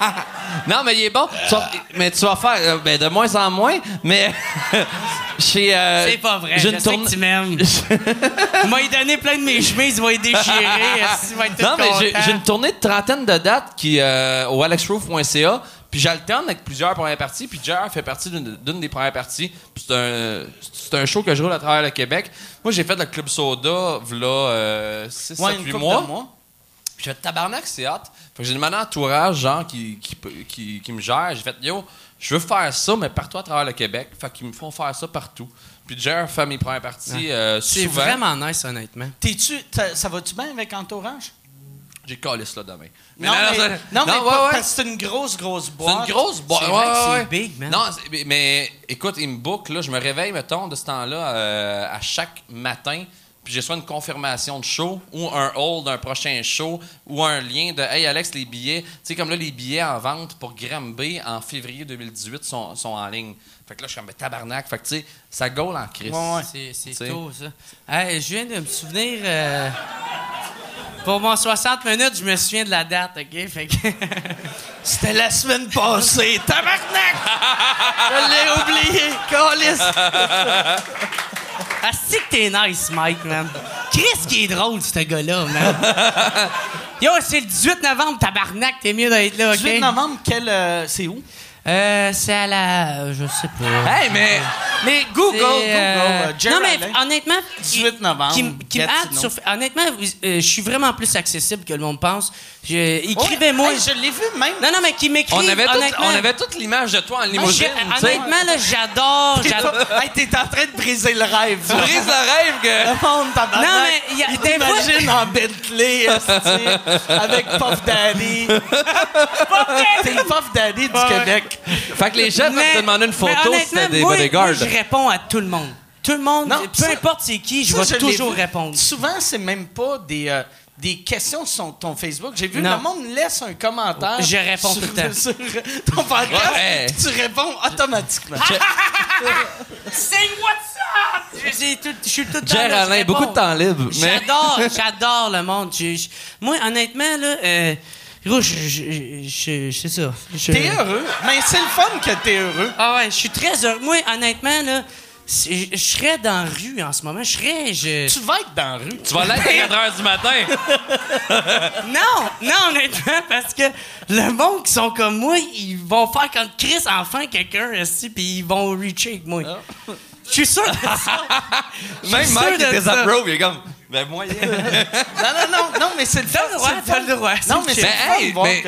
non, mais il est bon. Tu vas- mais tu vas faire euh, ben, de moins en moins, mais. Chez. euh,
C'est pas vrai. Je sais
tournée-
que tu m'aimes. Il m'a donné plein de mes chemises. Il va les déchirer. esti, Il va être tout
Non, mais j'ai une tournée de trentaine de dates qui, euh, au alexroof.ca. Puis j'alterne avec plusieurs premières parties. Puis Jer fait partie d'une des premières parties. Puis c'est un, c'est un show que je roule à travers le Québec. Moi, j'ai fait le Club Soda, v'là 6,
Ouais,
7,
une
8
couple
mois.
de mois.
Puis j'ai fait tabarnak, c'est hot. Fait que j'ai demandé à entourage, genre, qui, qui, qui, qui me gère. J'ai fait, yo, je veux faire ça, mais partout à travers le Québec. Fait qu'ils me font faire ça partout. Puis Jer fait mes premières parties euh,
C'est vraiment nice, honnêtement.
T'es-tu, ça va-tu bien avec entourage?
J'ai calice là demain.
non, mais,
ça-
non, mais
ouais,
pas-
ouais.
parce que c'est une grosse, grosse
C'est
boîte.
une grosse boîte.
C'est
Ouais,
c'est big, man.
Non, c'est- mais, mais, écoute, il me book, là. Je me réveille, mettons, de ce temps-là, euh, à chaque matin. Puis j'ai soit une confirmation de show ou un hold d'un prochain show ou un lien de Hey Alex, les billets. Tu sais, comme là, les billets en vente pour Granby en février 2018 sont, sont en ligne. Fait que là, je suis comme ben, tabarnak. Fait que tu sais, ça gaule en crise.
Ouais, ouais.
C'est, c'est tôt, ça. Hey, je viens de me souvenir. euh, pour mon 60 minutes, je me souviens de la date, OK?
C'était la semaine passée. Tabarnak! Je l'ai oublié. Calice.
Asti que t'es nice, Mike, man. Chris qui est drôle, ce gars-là, man. Yo, c'est le 18 novembre, tabarnak, t'es mieux d'être là, OK?
18 novembre, quel, euh, c'est où?
Euh, c'est à la... Je sais pas.
Hey, mais.
Mais Google, Google.
euh,
euh, Jerry
non, mais
Allen.
honnêtement...
18 novembre,
Qui, qui me hâte
Gatineau.
sur- honnêtement, euh, je suis vraiment plus accessible que le monde pense. Je- Écrivez-moi...
Ouais, hey, je l'ai vu même.
Non, non, mais qui m'écrit,
On avait, tout-
honnêtement...
on avait toute l'image de toi en limousine.
honnêtement, là, j'adore...
Hey, t'es en train de briser le rêve.
Tu brises le rêve que.
Le monde, tabarnak.
Non, mais il y a-
Il
des fois-
t'imagine en Bentley, avec Puff Daddy. T'es le Puff Daddy du. Québec.
Fait que les gens peuvent te demander une photo si
honnêtement,
t'as des
moi,
bodyguards.
moi, je réponds à tout le monde. Tout le monde,
Non,
peu
ça-
importe c'est qui, je vais toujours répondre.
Souvent, c'est même pas des, euh, des questions sur ton Facebook. J'ai vu
Non.
le monde laisse un commentaire.
Je réponds
sur,
tout le temps.
sur ton podcast.
Ouais.
Tu réponds automatiquement.
C'est what's up? J'ai tout- Je suis tout
Alain, beaucoup de temps libre. Mais...
J'adore, j'adore le monde. Je- je- moi, honnêtement, là, euh, gros, je, je, je- je- c'est ça. Je-
T'es heureux. Mais c'est le fun que t'es heureux.
Ah ouais, je suis très heureux. Moi, honnêtement, là, je, je serais dans la rue en ce moment. Je serais. Je...
Tu vas être dans la rue.
Tu vas l'être à 4 h du matin.
Non, non, honnêtement, parce que le monde qui sont comme moi, ils vont faire comme Chris, enfin quelqu'un, puis ils vont reacher avec moi. Je suis sûr de ça.
Même Mike
ça.
désapprove, il est comme. Ben, moyen.
Non, non, non, non, mais c'est le fun.
Le droit,
c'est le
t'as le droit,
Non, mais
c'est
le fun.
de
Mais-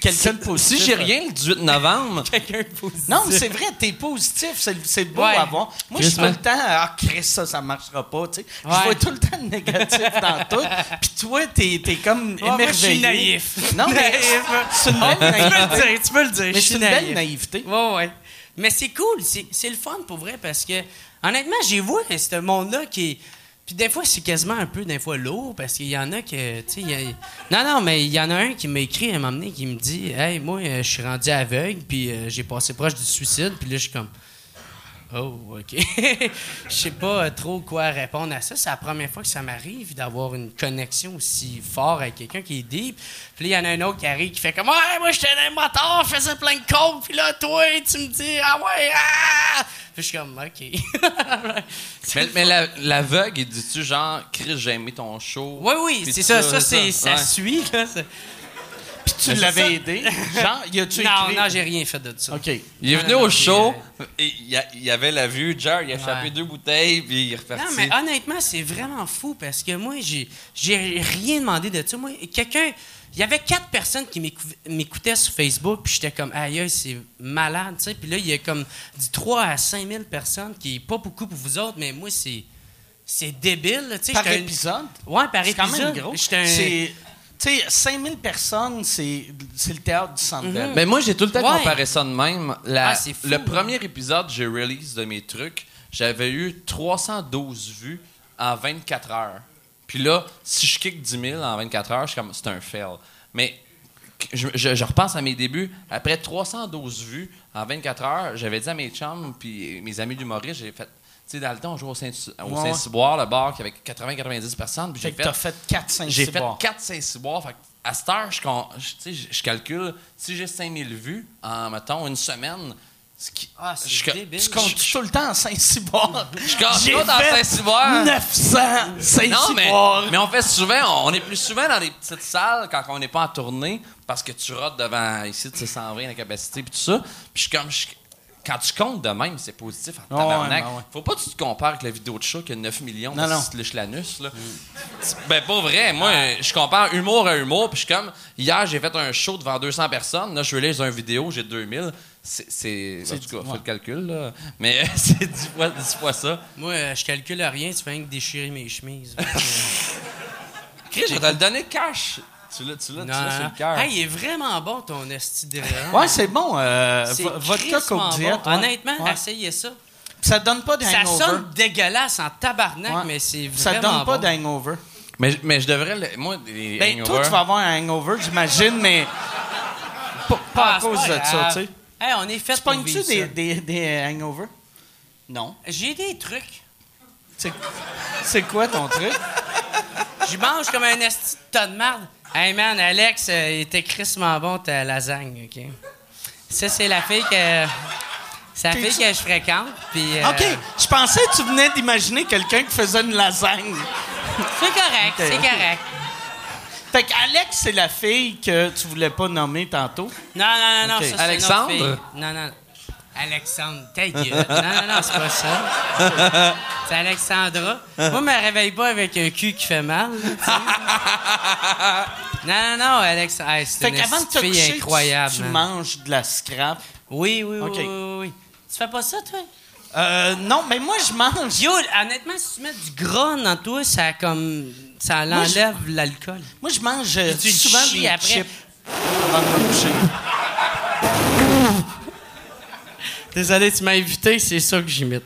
quelqu'un de positif.
si j'ai rien le 18 novembre,
Quelqu'un de positif.
Non, mais c'est vrai, t'es positif, c'est c'est beau
Ouais.
à voir. Moi, je suis tout le temps, ah, Chris, ça, ça marchera pas, tu sais. Je
Ouais.
vois tout le temps le négatif dans tout. Puis toi, t'es es comme
Ah, moi, je suis naïf.
Non, mais
Naïf.
c'est une belle
Tu peux le
naïveté.
dire, tu peux le dire.
Mais c'est une belle naïveté.
Ouais, ouais. Mais c'est cool, c'est c'est le fun pour vrai parce que, honnêtement, j'ai vu ce monde-là qui est. Puis des fois, c'est quasiment un peu, des fois, lourd parce qu'il y en a que. Tu sais, Non, non, mais il y en a un qui m'a écrit à un moment qui me dit Hey, moi, euh, je suis rendu aveugle, puis euh, j'ai passé proche du suicide, puis là, je suis comme. Oh, OK. Je sais pas euh, trop quoi répondre à ça. C'est la première fois que ça m'arrive d'avoir une connexion aussi forte avec quelqu'un qui est deep. Puis là, il y en a un autre qui arrive qui fait comme Ouais, moi, j'étais dans le moteur, je faisais plein de coke, puis là, toi, tu me dis Ah ouais, ah! Puis je suis comme OK.
mais, mais la- l'aveugle, il dit-tu genre, Chris, j'ai aimé ton show?
Oui, oui, c'est ça. Ça, ça
Ouais.
suit, là.
Tu
c'est
l'avais aidé. Genre, y a-tu
Non,
écrit?
non, j'ai rien fait de ça.
OK.
Il est venu
non,
au
non,
show, et il, a- il avait la vue, Jer, il a échappé
Ouais.
deux bouteilles, puis il est reparti.
Non, mais honnêtement, c'est vraiment fou parce que moi, j'ai, j'ai rien demandé de ça. Moi, quelqu'un. Il y avait quatre personnes qui m'écou- m'écoutaient sur Facebook, puis j'étais comme, aïe, aïe, c'est malade, tu sais. Puis là, il y a comme du 3 à 5 000 personnes, qui est pas beaucoup pour vous autres, mais moi, c'est, c'est débile, là, tu sais.
Par
j'étais un-
épisode?
Ouais, par
C'est quand même gros.
J'étais un-
C'est... Tu sais, 5000 personnes, c'est c'est le théâtre du Centre Bell.
Mais moi, j'ai tout le temps
Ouais.
comparé ça de même. La-
Ah, fou,
le premier épisode, j'ai release de mes trucs, j'avais eu 312 vues en 24 heures. Puis là, si je kick 10 000 en 24 heures, je suis comme, c'est un fail. Mais je, je- je repense à mes débuts. Après 312 vues en 24 heures, j'avais dit à mes chums puis mes amis d'humoristes, j'ai fait. Sais, dans le temps, on jouait au Saint-. Saint-Cyboire, le bar, qui avait 80-90 personnes.
Fait
j'ai fait.
fait 4-5
J'ai fait 4 Saint-Cyboire. À cette heure, je, calcule, si j'ai 5000 vues en, mettons, une semaine,
Ah, c'est
je,
débile.
Tu comptes tout le temps en Saint-Cyboire.
je compte dans
fait
Saint-Cyboire.
900
Non, mais,
Saint-Cyboire.
mais on fait souvent, on, est plus souvent dans les petites salles quand on n'est pas en tournée parce que tu rotes devant ici, tu sais, 120 la capacité puis tout ça. Puis je suis comme, je- quand tu comptes de même, c'est positif en
Ouais,
tabarnak.
ouais, ouais.
Faut pas que tu te compares avec la vidéo de chat qui a 9 millions
Non,
de
non.
se liche l'anus, là. Ben, pas vrai. Moi, je compare humour à humour, puis je suis comme, hier, j'ai fait un show devant 200 personnes. Là, je relève une vidéo, j'ai 2000. C'est. c'est- En tout cas,
ouais.
fais le calcul, là. Mais c'est 10 fois, 10 fois ça.
Moi, euh, je calcule rien, tu fais rien que déchirer mes chemises.
Chris, je vais te le donner cash. Tu l'as, tu l'as, tu l'as sur le cœur.
Hey, il est vraiment bon ton esti de
Ouais, c'est bon. Euh,
C'est
vo- vodka
crissement
Coke Diet.
bon.
ouais.
Honnêtement,
Ouais.
essayez ça.
Ça donne pas de
Ça sonne dégueulasse en tabarnak,
Ouais.
mais c'est vraiment
Ça donne pas
bon.
d'hangover.
Mais, mais je devrais. le- moi, les
Ben, toi, tu vas avoir un hangover, j'imagine, mais pas, pas
Ah,
à
c'est
cause
pas
de ça,
grave.
tu sais.
Hey, on est fait
Tu
pour
pognes-tu
vivre
des,
ça.
des, des hangovers? Non.
J'ai des trucs.
C'est c'est quoi ton truc?
Je mange comme un esti de tas de marde. Hey man, Alex, euh, il était crissement bon ta lasagne, OK? Ça, c'est la fille que... C'est la fille que je fréquente, puis... euh,
OK, je pensais que tu venais d'imaginer quelqu'un qui faisait une lasagne.
C'est correct, c'est correct.
Fait qu'Alex, c'est la fille que tu voulais pas nommer tantôt?
Non, non, non, non, ça, c'est une
Alexandre?
autre fille. Non, non. Alexandre, ta gueule. Non, non, non, c'est pas ça. C'est Alexandra. Moi, je me réveille pas avec un cul qui fait mal. là, tu sais. non, non, non, Alexandre. Hey, c'est une
qu'avant de te
fille
tu-
incroyable.
tu,
man.
manges de la scrap.
Oui, oui, oui,
Ok.
oui. Tu fais pas ça, toi?
Euh, non, mais moi, je mange.
Yo, honnêtement, si tu mets du gras dans toi, ça comme. Ça
Moi, je-
l'enlève l'alcool.
Moi, je mange euh, souvent des
après.
chips avant de me coucher.
Désolé, tu m'as invité, c'est ça que j'imite.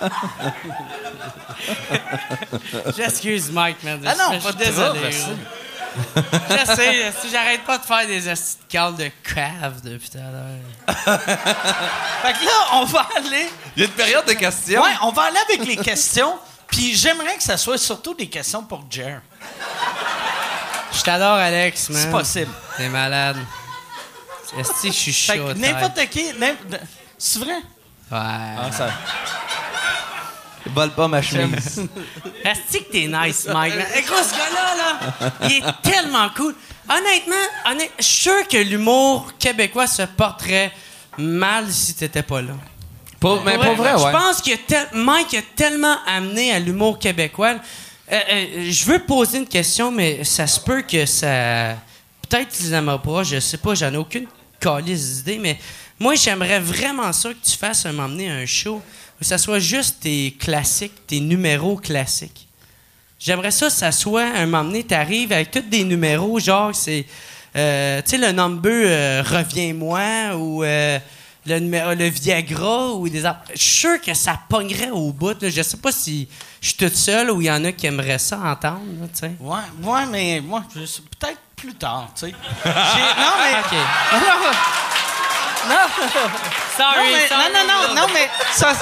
J'excuse Mike, man.
Ah non,
Je
pas
suis désolé. gros. Je sais, si j'arrête pas de faire des esti de calls de cave depuis tout à l'heure.
Fait que là, on va aller.
Il y a une période de questions.
Ouais, on va aller avec les questions. Puis j'aimerais que ça soit surtout des questions pour Jer.
Je t'adore, Alex, man.
C'est possible.
T'es malade. Esti, je suis chaud.
que n'importe qui. C'est vrai?
Ouais.
ça.
Vole pas ma chemise.
Esti que t'es nice, Mike. gros, ce gars-là, là, il est tellement cool. Honnêtement, honnêt- je suis sûr que l'humour québécois se porterait mal si t'étais pas là.
Pas- mais pas vrai,
Je
ouais.
pense que tel- Mike a tellement amené à l'humour québécois. Euh, euh, je veux poser une question, mais ça se peut que ça. Peut-être qu'ils n'aimeront pas, je sais pas, j'en ai aucune calice d'idée, mais moi, j'aimerais vraiment ça que tu fasses un m'emmener un show où ça soit juste tes classiques, tes numéros classiques. J'aimerais ça, que ça soit un m'emmener, t'arrives avec tous des numéros, genre, c'est. euh, tu sais, le number euh, Reviens-moi ou euh, le, le Viagra ou des. Je suis sûr que ça pognerait au bout. là. Je sais pas si je suis toute seule ou il y en a qui aimeraient ça entendre.
Ouais, ouais, mais moi, peut-être plus tard, tu sais. J'ai- non, mais.
OK.
Non,
Sorry,
non, mais,
sorry,
non, non, non, non, mais ça,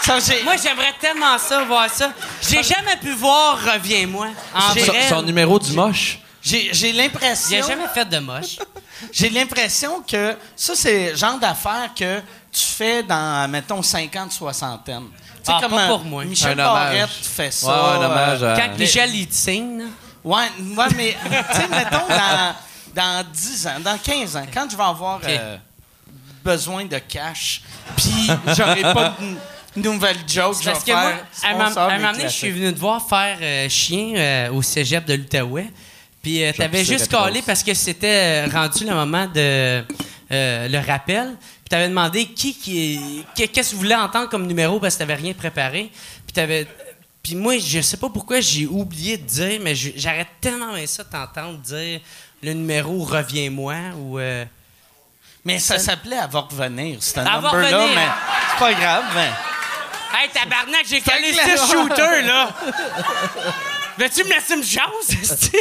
ça j'ai.
Moi, j'aimerais tellement ça, voir ça. J'ai jamais pu voir Reviens-moi. En
Son,
vrai.
son numéro du moche.
J'ai, j'ai l'impression.
J'ai jamais fait de moche.
J'ai l'impression que ça, c'est le genre d'affaires que tu fais dans, mettons, 50, soixantaine. Tu sais,
Ah, pas
euh,
pour moi.
Michel
Un hommage.
Barrette fait ça.
Ouais, ouais, un hommage
euh,
à-
Quand Michel, il te signe, là.
Ouais, ouais, mais, tu sais, mettons, dans, dans 10 ans, dans 15 ans, quand je vais avoir euh, besoin de cash, puis j'aurai pas de nouvelle joke, je vais
Parce que moi,
faire
à un moment- à un
mes
moment donné, je suis venu te voir faire euh, chien euh, au cégep de l'Outaouais. Puis t'avais juste collé parce que c'était rendu le moment de le rappel. Puis t'avais demandé qui qui qui- qu'est-ce que vous voulez entendre comme numéro parce que t'avais rien préparé. Puis t'avais puis moi, je sais pas pourquoi j'ai oublié de dire, mais j'arrête tellement aimé ça de t'entendre dire le numéro Reviens-moi ou. euh,
Mais ça s'appelait Avoir revenir. C'est un
Elle va
number-là, mais c'est pas grave. Mais...
Hey, tabarnak, j'ai calé
clair.
ce shooter, là! Veux-tu me laisser une esti?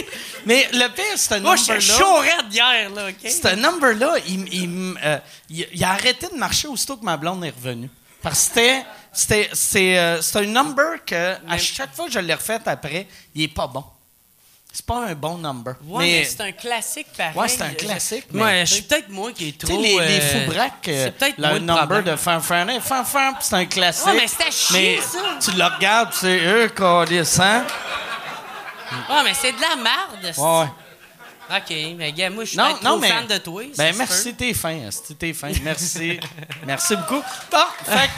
mais le pire, c'est un
Moi,
number-là.
je suis d'hier, là, OK?
Ce number-là, il, euh, il- il a arrêté de marcher aussitôt que ma blonde est revenue. Parce que c'était. C'était- C'est euh, c'est un number que, à chaque fois que je l'ai refait après, il est pas bon. C'est pas un bon number.
Ouais, mais, c'est un classique pareil.
Ouais, c'est un classique, mais, tu
je suis peut-être moi qui est
Tu
trop.
sais, les, les
euh,
euh,
peut-être
le
moi
number de fan fan fan fan, c'est un classique.
Ouais, mais à chier,
Mais
ça.
Tu le regardes, c'est eux, câlisse, hein?
Ouais, mais c'est de la merde. esti.
Ouais, ouais.
OK, mais gars, moi, je suis
Non, mais.
fan de toi.
Ben, merci, t'es fin, t'es fin. Merci. merci beaucoup. Bon, fait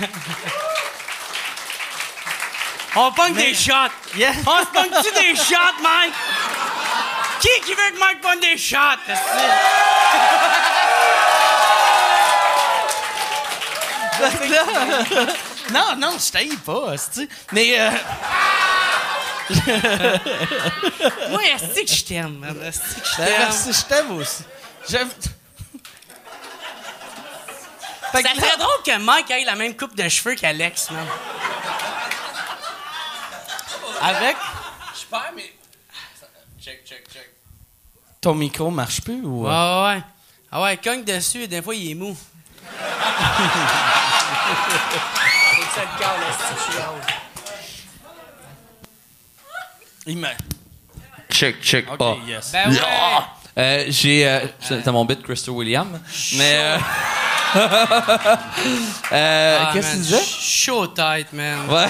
On pogne
Mais-
des shots.
Yeah.
On se pogne-tu des shots, Mike? Qui qui veut que Mike pogne des shots?
Non, non, je t'haïs pas. Mais, euh,
Moi, est-ce que je t'aime, man? Est-ce que je
ben,
t'aime?
merci, je t'aime aussi. J'aime. Fait
Ça
là-
serait drôle que Mike ait la même coupe de cheveux qu'Alex, man.
avec?
Je perds, mais. Check, check, check.
Ton micro marche plus ou.
Ouais,
euh?
ouais, ouais. Ah ouais, cogne dessus et des fois, il est mou. C'est ça le cas, là.
Il me.
Check, check
Ok,
pas.
yes.
Ben ouais.
Euh, j'ai. Euh, C'était mon bit, Crystal William. Mais. euh, euh,
Ah,
Qu'est-ce que
man,
tu disais?
Chaud tête, man.
Ouais.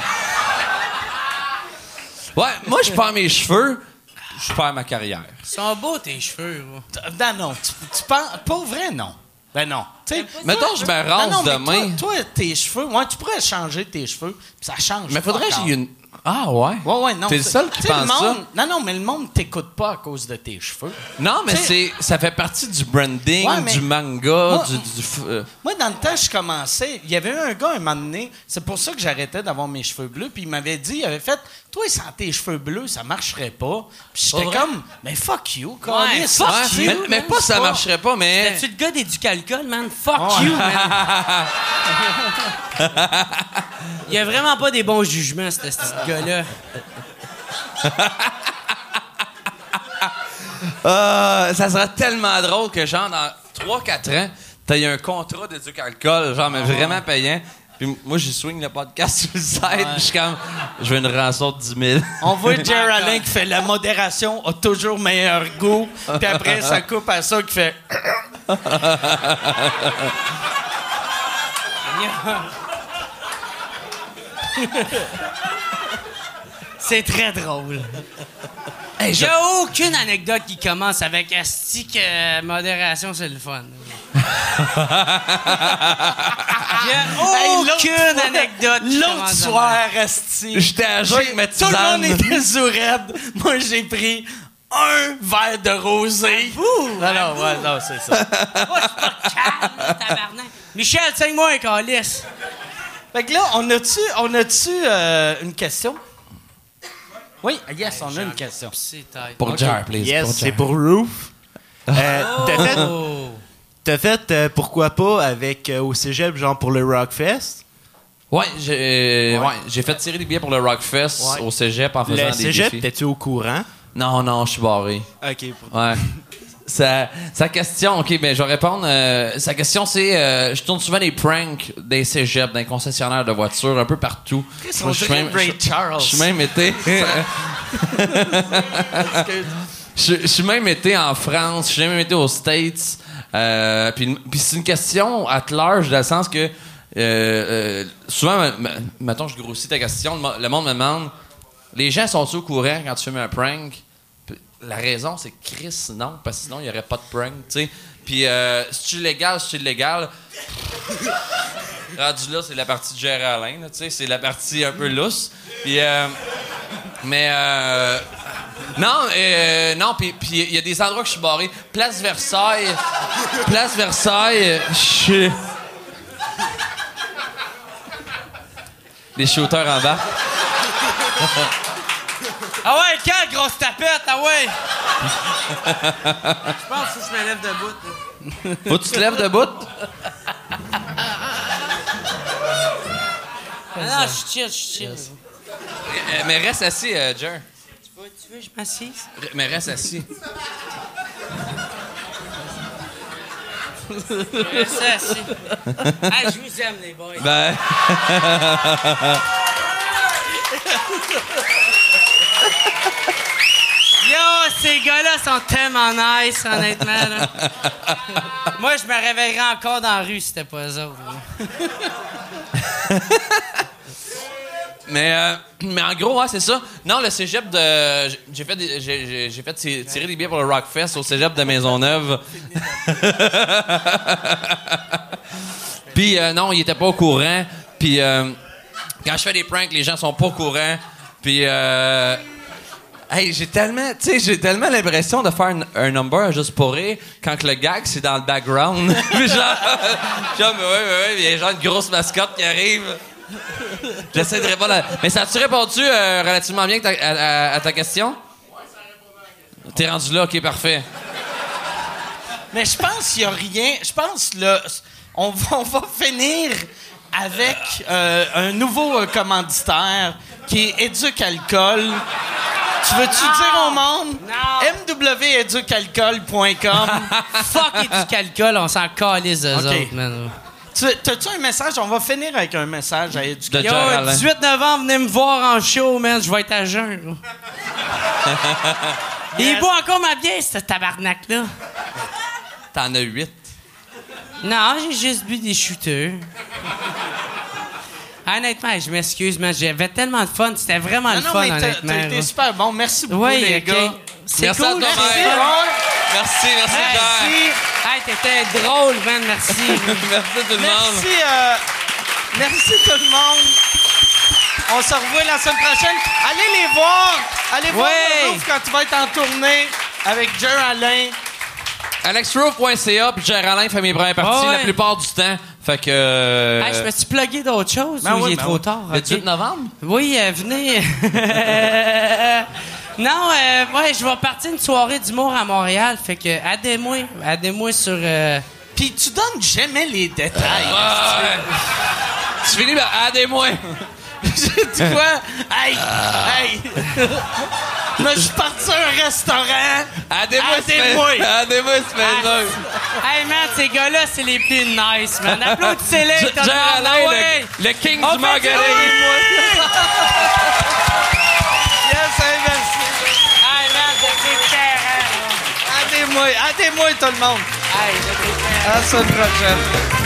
Ouais, moi, je perds mes cheveux, je perds ma carrière.
Ils sont beaux, tes cheveux.
Non, non, tu, tu penses. Pas vrai, non. Ben non. Tu sais,
Mettons, je me rase
non, non, mais
demain.
Toi, toi, tes cheveux, ouais, tu pourrais changer tes cheveux, puis ça change.
Mais faudrait que j'ai une. Ah, ouais?
Ouais, ouais, non.
T'es le
c'est-
seul qui pense
le
ça?
monde- Non, non, mais le monde t'écoute pas à cause de tes cheveux.
Non, mais c'est, ça fait partie du branding,
Ouais,
du manga,
Moi-
du. euh,
Moi, dans le temps, je commençais. Il y avait eu un gars, un moment donné, c'est pour ça que j'arrêtais d'avoir mes cheveux bleus, puis il m'avait dit, il avait fait toi, sans tes cheveux bleus, ça marcherait pas. Puis j'étais comme, mais fuck you,
Ouais,
câlisse,
fuck
fuck
Ouais,
you.
mais, mais pas ça marcherait pas, mais.
T'es-tu le gars d'éducalcool, man? Fuck
Ouais.
you, man. Il y a vraiment pas des bons jugements, ce ce petit gars-là.
Ah, ça serait tellement drôle que, genre, dans 3-4 ans, t'as eu un contrat d'éduc alcool, genre, mais vraiment payant. Puis moi, j'y swing le podcast sur le site, puis je suis comme, je veux une rançon de 10 000.
On voit Jerry Allen qui fait la modération a toujours meilleur goût. Puis après, ça coupe à ça qui fait.
C'est très drôle.
Hey,
Il
je-
n'y a aucune anecdote qui commence avec Asti que euh, modération, c'est le fun. Il n'y
Hey,
a aucune
fois-
anecdote qui
L'autre soir, Esti.
J'étais à jeun avec ma
Tout le monde était sous raide. Moi, j'ai pris un verre de rosé. Non, non, ouais, non, c'est ça.
même. Oh, c'est pas calme, tabarnak. Michel, tiens-moi un calice.
Fait que là, on a-tu, on a-tu euh, une question? Oui, yes, on a une question.
Pour Jar, please.
Yes, c'est pour Roof. Euh, T'as fait,
Oh.
t'as fait euh, pourquoi pas avec euh, au cégep, genre pour le Rockfest?
Ouais, j'ai ouais. j'ai fait tirer des billets pour le Rockfest
Ouais.
au cégep en faisant
Le
des
cégep,
défis.
t'es-tu au courant?
Non, non, je suis barré.
OK. pour-
Ouais. Sa, sa question, ok, ben je vais répondre. euh, sa question c'est, euh, je tourne souvent des pranks des cégeps, des concessionnaires de voitures, un peu partout.
on
Moi, je suis
dirait
même-
Ray Charles.
Je suis même été. Je suis même été en France, je suis même été aux States. Euh, puis c'est une question at large, dans le sens que euh, euh, souvent, mettons, je grossis ta question, le mo- le monde me demande les gens sont-ils au courant quand tu fais un prank? La raison, c'est Chris, non, parce que sinon, il n'y aurait pas de prank, tu sais. Puis, euh, si tu légal, si tu illégal, rendu là, c'est la partie de là, tu sais, c'est la partie un peu lousse. Puis, euh, mais, euh, non, euh, non, puis il y a des endroits que je suis barré. Place Versailles, Place Versailles, je suis... Les shooters en bas.
Ah ouais, quelle grosse tapette, ah ouais! Je pense que je me lève debout. là.
Faut que tu te lèves debout?
Ah non, je chill, je chill.
Euh, mais reste assis, euh, Jer.
Tu veux, tu veux que je m'assise?
Mais reste assis.
Reste assis. Ah, je vous aime, les boys.
Ben.
Yo, ces gars-là sont tellement nice, honnêtement. là. Moi, je me réveillerais encore dans la rue si c'était pas eux autres. là.
Mais, euh, mais en gros, ouais, c'est ça. Non, le cégep de. j'ai- fait, des- j'ai, fait ti- tirer des billets pour le Rockfest au cégep de Maisonneuve. Puis, euh, non, il était pas au courant. Puis, euh, quand je fais des pranks, les gens sont pas au courant. Puis, euh, Hey, j'ai tellement, j'ai tellement l'impression de faire un, un number juste pour rire quand que le gag c'est dans le background. Genre, genre, mais ouais, ouais, ouais, il y a genre une grosse mascotte qui arrive. J'essaie de répondre. à- Mais ça a-tu répondu euh, relativement bien que ta- à, à- à ta question? T'es rendu là, ok, parfait.
Mais je pense qu'il n'y a rien. Je pense là, on va, on va finir avec euh, un nouveau euh, commanditaire qui est Éduc Alcool. Tu veux-tu dire au monde?
Non.
mweducalcool.com.
Fuck calcul, on s'en calisse eux
Ok.
autres, man.
Tu- T'as-tu un message? On va finir avec un message à Éduc
De
Yo,
Jer Alain.
18 novembre, venez me voir en show, man. Je vais être à jeun. Il boit encore ma bière, ce tabarnak-là.
T'en as huit.
Non, j'ai juste bu des shooters. Honnêtement, je m'excuse, mais j'avais tellement de fun. C'était vraiment
Non,
le
non,
fun,
mais
honnêtement.
t'as été super bon. Merci beaucoup,
Oui,
les gars.
C'est
Merci à
cool,
toi,
merci.
Merci, merci,
Merci. Hey, t'étais drôle, man, merci.
Merci tout le monde.
Merci, euh, merci tout le monde. On se revoit la semaine prochaine. Allez les voir. Allez voir
Ouais.
le Roof quand tu vas être en tournée avec Jer Alain.
AlexRoof.ca puis Jer Alain fait mes premières parties la plupart du temps. Fait que. euh,
Hey, je me suis plugué d'autres choses
Ben
ou
oui,
il est
ben
trop
oui.
tard?
le
ok?
18 novembre?
Oui, euh, venez. non, euh, ouais, je vais partir une soirée d'humour à Montréal. Fait que, aidez-moi. Aidez-moi sur. euh,
Puis tu donnes jamais les détails.
Tu finis par. Aidez-moi!
J'ai dit quoi? Hey! Hey! Moi, je suis parti à un restaurant.
Aidez-moi,
Aidez-moi.
Aidez-moi, Spencer!
Hey, man, ces gars-là, c'est les plus nice, man. Applaudissez-les, tout le Ah
Alain, king du
fait
Marguerite!
Yes, hey, merci.
Hey, man, c'est terrain.
Aidez-moi, aidez-moi tout le monde.
Hey.
À la semaine prochaine.